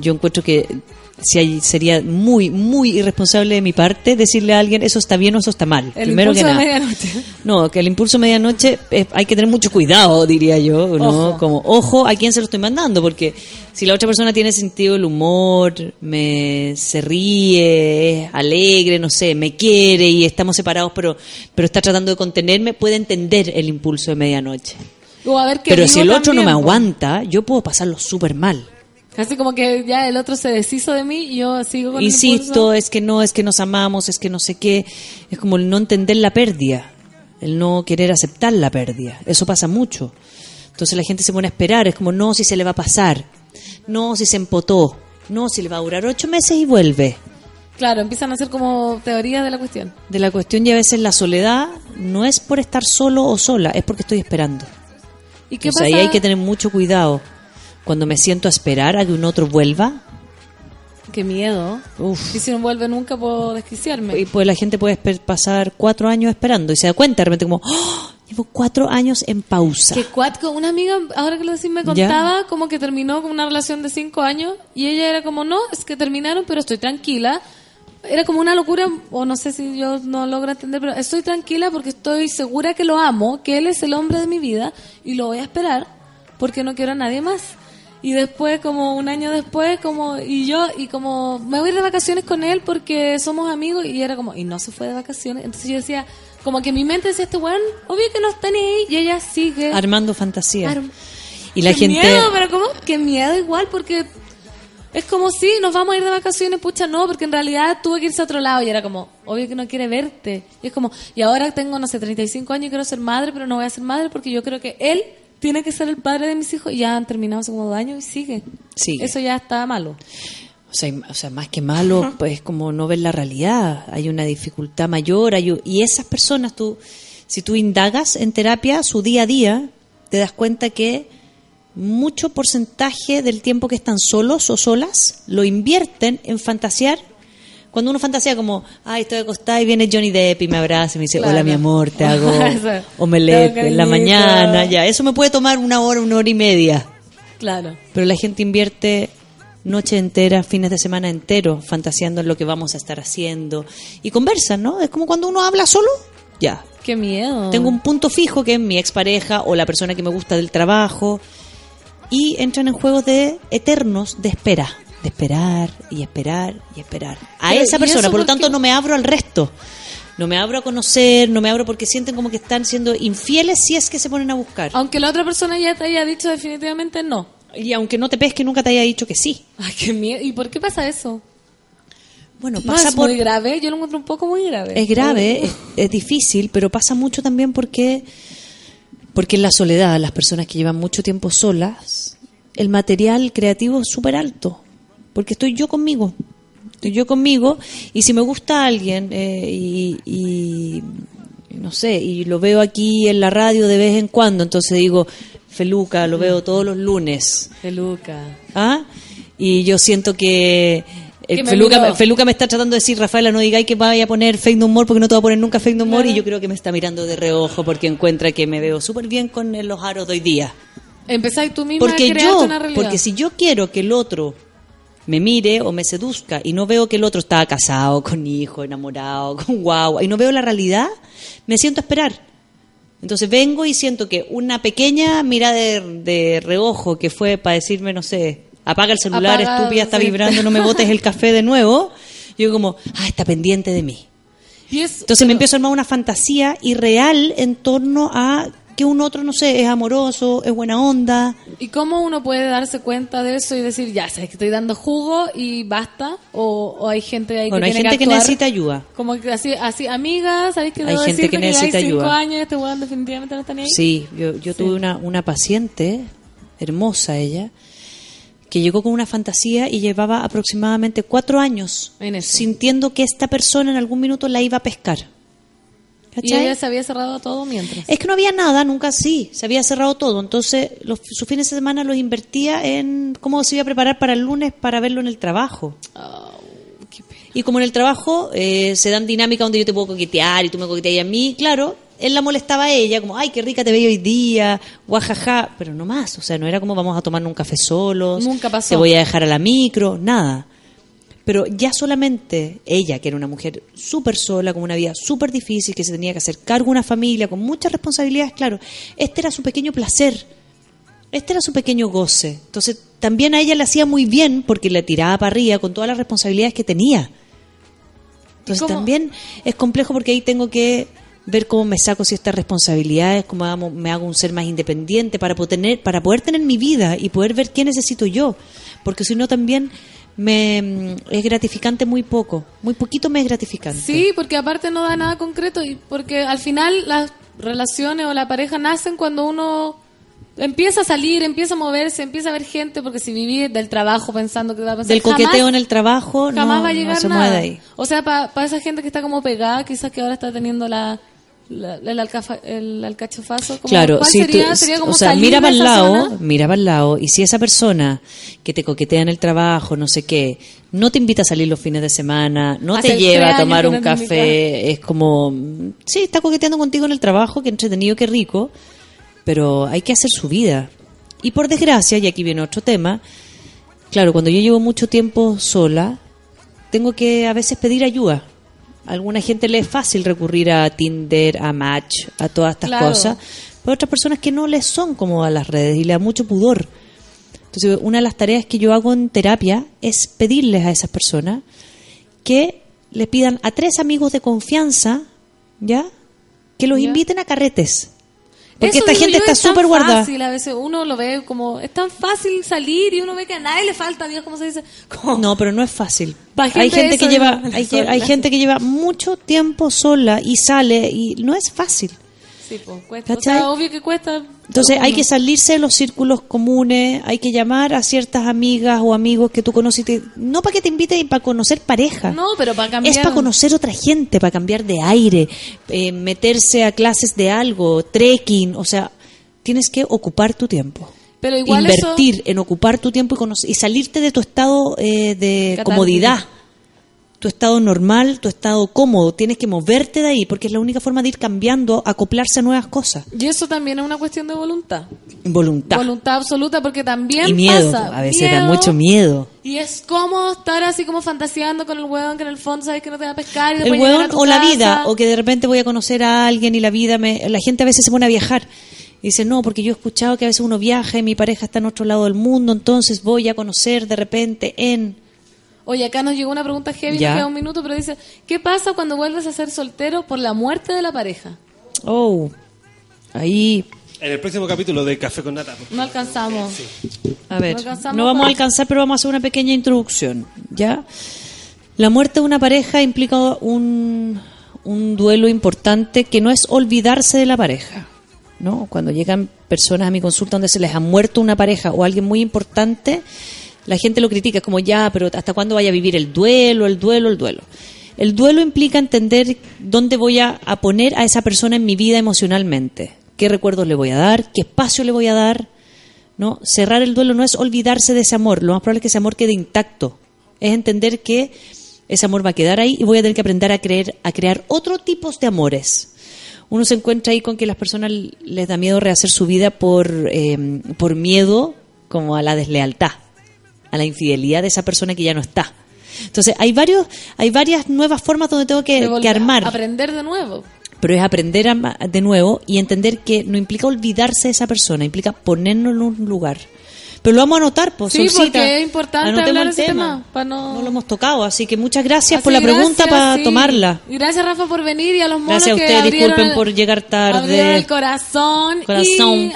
yo encuentro que si hay, sería muy, muy irresponsable de mi parte decirle a alguien eso está bien o eso está mal. El primero que impulso de nada. medianoche. No, que el impulso medianoche eh, hay que tener mucho cuidado, diría yo, ¿no? Ojo. Como, ojo a quién se lo estoy mandando, porque si la otra persona tiene sentido del humor, me se ríe, es alegre, no sé, me quiere y estamos separados, pero, pero está tratando de contenerme, puede entender el impulso de medianoche. O a ver qué Pero si el otro no me po. aguanta, yo puedo pasarlo súper mal. Casi como que ya el otro se deshizo de mí y yo sigo con Insisto, es que no, es que nos amamos, es que no sé qué. Es como el no entender la pérdida, el no querer aceptar la pérdida. Eso pasa mucho. Entonces la gente se pone a esperar, es como, no, si se le va a pasar, no, si se empotó, no, si le va a durar ocho meses y vuelve. Claro, empiezan a hacer como teorías de la cuestión. De la cuestión y a veces la soledad no es por estar solo o sola, es porque estoy esperando. ¿Y qué sea, pasa? ahí hay que tener mucho cuidado. Cuando me siento a esperar a que un otro vuelva, Qué miedo. Uf. Y si no vuelve nunca puedo desquiciarme. y pues la gente puede pasar cuatro años esperando y se da cuenta de repente como, ¡Oh! llevo cuatro años en pausa. Que cuatro, una amiga, ahora que lo decís, me contaba como que terminó con una relación de cinco años y ella era como, no, es que terminaron, pero estoy tranquila. Era como una locura, o no sé si yo no logro entender, pero estoy tranquila porque estoy segura que lo amo, que él es el hombre de mi vida y lo voy a esperar porque no quiero a nadie más. Y después, como un año después, como, y yo, y como, me voy a ir de vacaciones con él porque somos amigos, y era como, y no se fue de vacaciones. Entonces yo decía, como que mi mente decía, este weón, obvio que no está ni ahí, y ella sigue. Armando fantasía. Y la Qué gente... miedo, pero ¿cómo? Qué miedo igual, porque es como si nos vamos a ir de vacaciones, pucha, no, porque en realidad tuve que irse a otro lado y era como, obvio que no quiere verte. Y es como, y ahora tengo, no sé, 35 años y quiero ser madre, pero no voy a ser madre porque yo creo que él tiene que ser el padre de mis hijos y ya han terminado hace como dos años y sigue. Sigue. Eso ya está malo. O sea, o sea, más que malo, pues es como no ver la realidad. Hay una dificultad mayor. Hay, y esas personas, tú, si tú indagas en terapia su día a día, te das cuenta que mucho porcentaje del tiempo que están solos o solas lo invierten en fantasear. Cuando uno fantasea como, ay, estoy acostada y viene Johnny Depp y me abraza y me dice, Claro. hola mi amor, te [laughs] hago omelette en la mañana, ya. Eso me puede tomar una hora, una hora y media. Claro. Pero la gente invierte noche entera, fines de semana entero, fantaseando en lo que vamos a estar haciendo. Y conversan, ¿no? Es como cuando uno habla solo. Ya. Qué miedo. Tengo un punto fijo que es mi expareja o la persona que me gusta del trabajo. Y entran en juegos de eternos de espera. De esperar y esperar y esperar. A Pero, esa ¿y persona. Por lo tanto, no me abro al resto. No me abro a conocer, no me abro porque sienten como que están siendo infieles si es que se ponen a buscar. Aunque la otra persona ya te haya dicho definitivamente no. Y aunque no te pesque, nunca te haya dicho que sí. Ay, qué miedo. ¿Y por qué pasa eso? Bueno, No pasa es por... muy grave, yo lo encuentro un poco muy grave. Es grave, es, es difícil, pero pasa mucho también porque, porque en la soledad, las personas que llevan mucho tiempo solas, el material creativo es súper alto, porque estoy yo conmigo, estoy yo conmigo, y si me gusta alguien eh, y, y, no sé, y lo veo aquí en la radio de vez en cuando, entonces digo, Feluca, lo veo todos los lunes, Peluca. ¿ah? Y yo siento que... el me Feluca, miró. Feluca me está tratando de decir, Rafaela, no digáis que vaya a poner fake no more porque no te va a poner nunca fake no more Claro. y yo creo que me está mirando de reojo porque encuentra que me veo súper bien con los aros de hoy día. Empezáis tú misma Porque a crearte yo, una realidad. porque si yo quiero que el otro me mire o me seduzca y no veo que el otro estaba casado, con hijo, enamorado, con guau, y no veo la realidad, me siento a esperar. Entonces vengo y siento que una pequeña mirada de, de reojo que fue para decirme, no sé, apaga el celular, Apaga, estúpida, está sí. vibrando, no me botes el café de nuevo. Yo como, ah, está pendiente de mí. Entonces me empiezo a armar una fantasía irreal en torno a que un otro, no sé, es amoroso, es buena onda. ¿Y cómo uno puede darse cuenta de eso y decir, ya, sabes que estoy dando jugo y basta? ¿O, o hay gente ahí Bueno, que hay tiene gente que actuar necesita ayuda. Como que así, así amigas, ¿sabes que Hay debo gente que que necesita cinco ayuda. años y este weón definitivamente no está ni ahí? Sí, yo, yo tuve una, una paciente, hermosa ella, que llegó con una fantasía y llevaba aproximadamente cuatro años En sintiendo que esta persona en algún minuto la iba a pescar. Y ella se había cerrado todo mientras. Es que no había nada, nunca sí, se había cerrado todo. Entonces, los, sus fines de semana los invertía en cómo se iba a preparar para el lunes para verlo en el trabajo. Y como en el trabajo eh, se dan dinámicas donde yo te puedo coquetear y tú me coqueteas a mí, claro, él la molestaba a ella, como, ay, qué rica te veía hoy día, guajaja, pero no más, o sea, no era como vamos a tomar un café solos, Nunca pasó. te voy a dejar a la micro, nada. Pero ya solamente ella, que era una mujer súper sola, con una vida súper difícil, que se tenía que hacer cargo de una familia, con muchas responsabilidades, claro, este era su pequeño placer, este era su pequeño goce. Entonces, también a ella le hacía muy bien porque le tiraba para arriba con todas las responsabilidades que tenía. Entonces, cómo? también es complejo porque ahí tengo que ver cómo me saco ciertas responsabilidades, cómo me hago un ser más independiente para poder, tener, para poder tener mi vida y poder ver qué necesito yo. Porque si no, también me mm, es gratificante muy poco. Muy poquito me es gratificante. Sí, porque aparte no da nada concreto y porque al final las relaciones o la pareja nacen cuando uno empieza a salir, empieza a moverse, empieza a ver gente, porque si vivís del trabajo pensando que va a pasar Del coqueteo jamás- en el trabajo, no, jamás va a no llegar se nada. mueve ahí. O sea, para esa gente que está como pegada, quizás que ahora está teniendo la, la- el, alcafa- el alcachofazo. como, Claro, ¿cuál si sería? tú, sería como o sea, salir mira de para el esa lado, zona. mira para el lado, y si esa persona que te coquetea en el trabajo, no sé qué, no te invita a salir los fines de semana, no Hace te lleva a tomar un café, es como, sí, está coqueteando contigo en el trabajo, qué entretenido, qué rico, pero hay que hacer su vida. Y por desgracia, y aquí viene otro tema, claro, cuando yo llevo mucho tiempo sola, tengo que a veces pedir ayuda. A alguna gente le es fácil recurrir a Tinder, a Match, a todas estas Claro. cosas, pero otras personas que no les son como a las redes y le da mucho pudor. Entonces, una de las tareas que yo hago en terapia es pedirles a esas personas que le pidan a tres amigos de confianza, ¿ya? Que los Ya. inviten a carretes. Porque Eso esta gente está es súper guardada. fácil, a veces uno lo ve como, es tan fácil salir y uno ve que a nadie le falta, Dios, ¿cómo se dice? [laughs] Como- No, pero no es fácil. Pa' hay gente gente que lleva, hay, [laughs] hay gente que lleva mucho tiempo sola y sale y no es fácil. Sí, pues, cuesta. O sea, obvio que cuesta. Entonces hay que salirse de los círculos comunes, hay que llamar a ciertas amigas o amigos que tú conoces, y te- no para que te inviten para conocer pareja. No, pero para cambiar. Es para conocer otra gente, para cambiar de aire, eh, meterse a clases de algo, trekking, o sea, tienes que ocupar tu tiempo. Pero igual Invertir en ocupar tu tiempo y, conocer- y salirte de tu estado eh, de Catártico. comodidad, tu estado normal, tu estado cómodo. Tienes que moverte de ahí porque es la única forma de ir cambiando, acoplarse a nuevas cosas. Y eso también es una cuestión de voluntad. Voluntad. Voluntad absoluta, porque también y miedo, pasa. a veces da mucho miedo. Y es como estar así como fantaseando con el hueón que en el fondo sabes que no te va a pescar. Y El tu o la vida, o que de repente voy a conocer a alguien y la vida me... La gente a veces se pone a viajar. Dice, no, porque yo he escuchado que a veces uno viaja y mi pareja está en otro lado del mundo, entonces voy a conocer de repente en... Oye, acá nos llegó una pregunta heavy, Ya. nos queda un minuto, pero dice, ¿qué pasa cuando vuelves a ser soltero por la muerte de la pareja? Oh, ahí... En el próximo capítulo de Café con Nata. No alcanzamos. A ver, No alcanzamos no vamos a para- alcanzar, pero vamos a hacer una pequeña introducción, ¿ya? La muerte de una pareja implica un, un duelo importante que no es olvidarse de la pareja, ¿no? Cuando llegan personas a mi consulta donde se les ha muerto una pareja o alguien muy importante, la gente lo critica, es como ya, pero ¿hasta cuándo vaya a vivir el duelo, el duelo, el duelo? El duelo implica entender dónde voy a, poner a esa persona en mi vida emocionalmente, qué recuerdos le voy a dar, qué espacio le voy a dar, ¿no? Cerrar el duelo no es olvidarse de ese amor, lo más probable es que ese amor quede intacto. Es entender que ese amor va a quedar ahí y voy a tener que aprender a creer, a crear otro tipos de amores. Uno se encuentra ahí con que las personas les da miedo rehacer su vida por, eh, por miedo como a la deslealtad. A la infidelidad de esa persona que ya no está. Entonces, hay varios, hay varias nuevas formas donde tengo que, armar. Aprender de nuevo. Pero es aprender a de nuevo y entender que no implica olvidarse de esa persona, implica ponernos en un lugar. Pero lo vamos a anotar, pues, Sí, Solcita. porque es importante Anotemos hablar el ese tema, para no... No lo hemos tocado, así que muchas gracias Así, por la pregunta para sí. tomarla. Gracias, Rafa, por venir y a los monos Gracias a ustedes, disculpen el- por llegar tarde. el corazón. Corazón. Y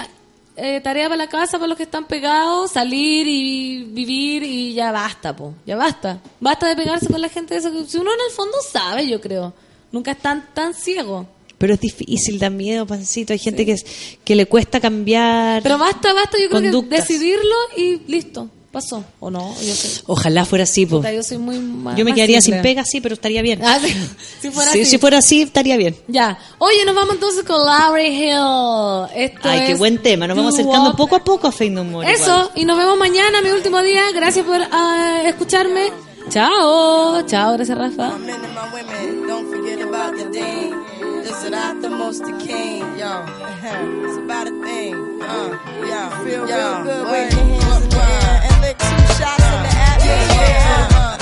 eh, tarea para la casa, para los que están pegados, salir y vivir y ya basta, po. Ya basta. Basta de pegarse con la gente de eso. Si uno en el fondo sabe, yo creo. Nunca es tan, tan ciego. Pero es difícil, da miedo, pancito. Hay gente que, es- que le cuesta cambiar. Pero basta, basta, yo creo Conductas. que decidirlo y listo. Pasó. ¿O no? Yo, soy, Ojalá fuera así, pues. puta, yo soy muy ma- Yo me más quedaría simple. sin pega, sí, pero estaría bien. Ah, sí. [laughs] Si fuera Sí, así. Si fuera así, estaría bien. Ya. Oye, nos vamos entonces con Larry Hill. Esto Ay, qué es buen tema. Nos vamos Do acercando poco a poco a Fake No More. Eso, igual. y nos vemos mañana, mi último día. Gracias por ah, escucharme. Chao. Chao, gracias, Rafa. Men and my women, don't forget about the dean. This is not the most the king, yo. [laughs] it's about a thing, uh, yo. Feel yo. real good, wave your hands in the air and lick two shots in the atmosphere.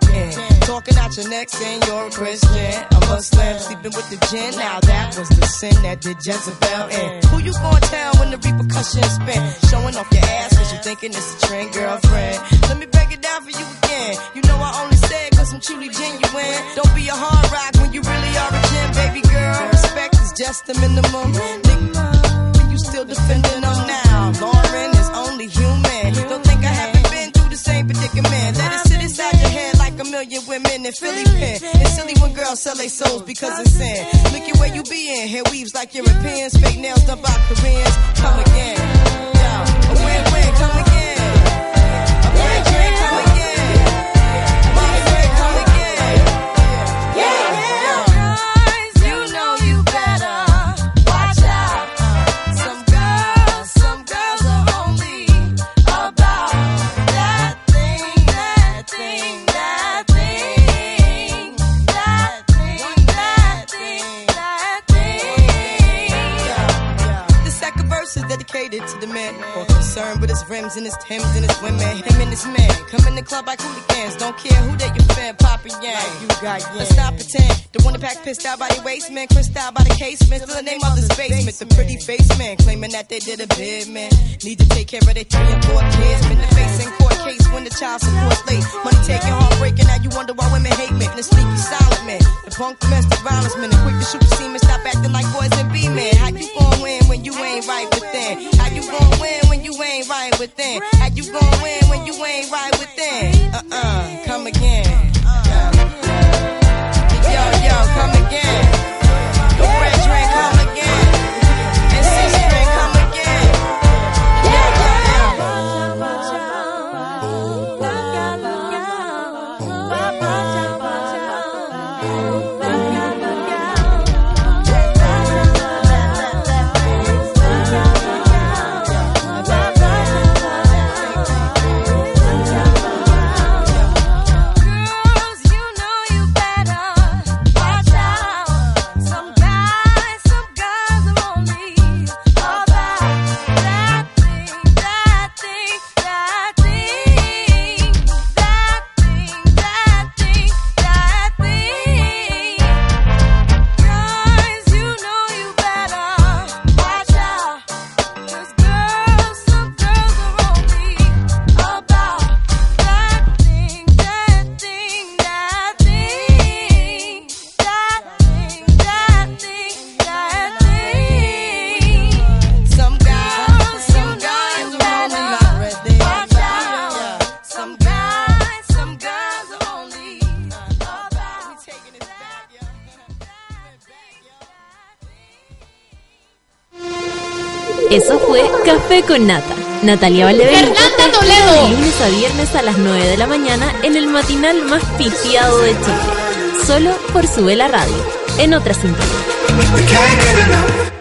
can. Talking out your neck saying you're a Christian, a Muslim, sleeping with the gin. Now that was the sin that did Jezebel in. Who you gonna tell when the repercussions spin? Showing off your ass cause you thinking it's a trend, girlfriend. Let me break it down for you again. You know I only say it cause I'm truly genuine. Don't be a hard rock when you really are a gem, baby girl. Respect is just the minimum. Nigga, you still defending them now. Lauren women in Philly pen. It's silly when girls sell their souls because of sin. Look at where you be in. Hair weaves like Europeans. Fake nails done by Koreans. Come again. Yo, a win-win. Come again. Dedicated to the man more concerned with his rims and his Timbs and his women. Him and his man come in the club like hooligans. Don't care who they your fan, poppin' yang. you got yeah. Let's not pretend. The one that pack pissed out by the waist, man. Crissed out by the casement. Still the name of this basement. The pretty face man claiming that they did a bid, man. Need to take care of their three and four kids. Been the face in court case when the child support's late. Money taking, heartbreaking. Now you wonder why women hate me. The sneaky silent man. The punk domestic violence man. The quick to shoot the semen. Stop acting like boys and be men. How you gon' win when you ain't right within? How you gon' win when you ain't right within? How you gon' win when you ain't right within? Uh-uh, come again. Yo, yo, come again. Café con Nata. Natalia Valdebenito. ¡Fernanda Toledo! De lunes a viernes a las 9 de la mañana en el matinal más pifiado de Chile. solo por Sube la Radio, en otra sintonía.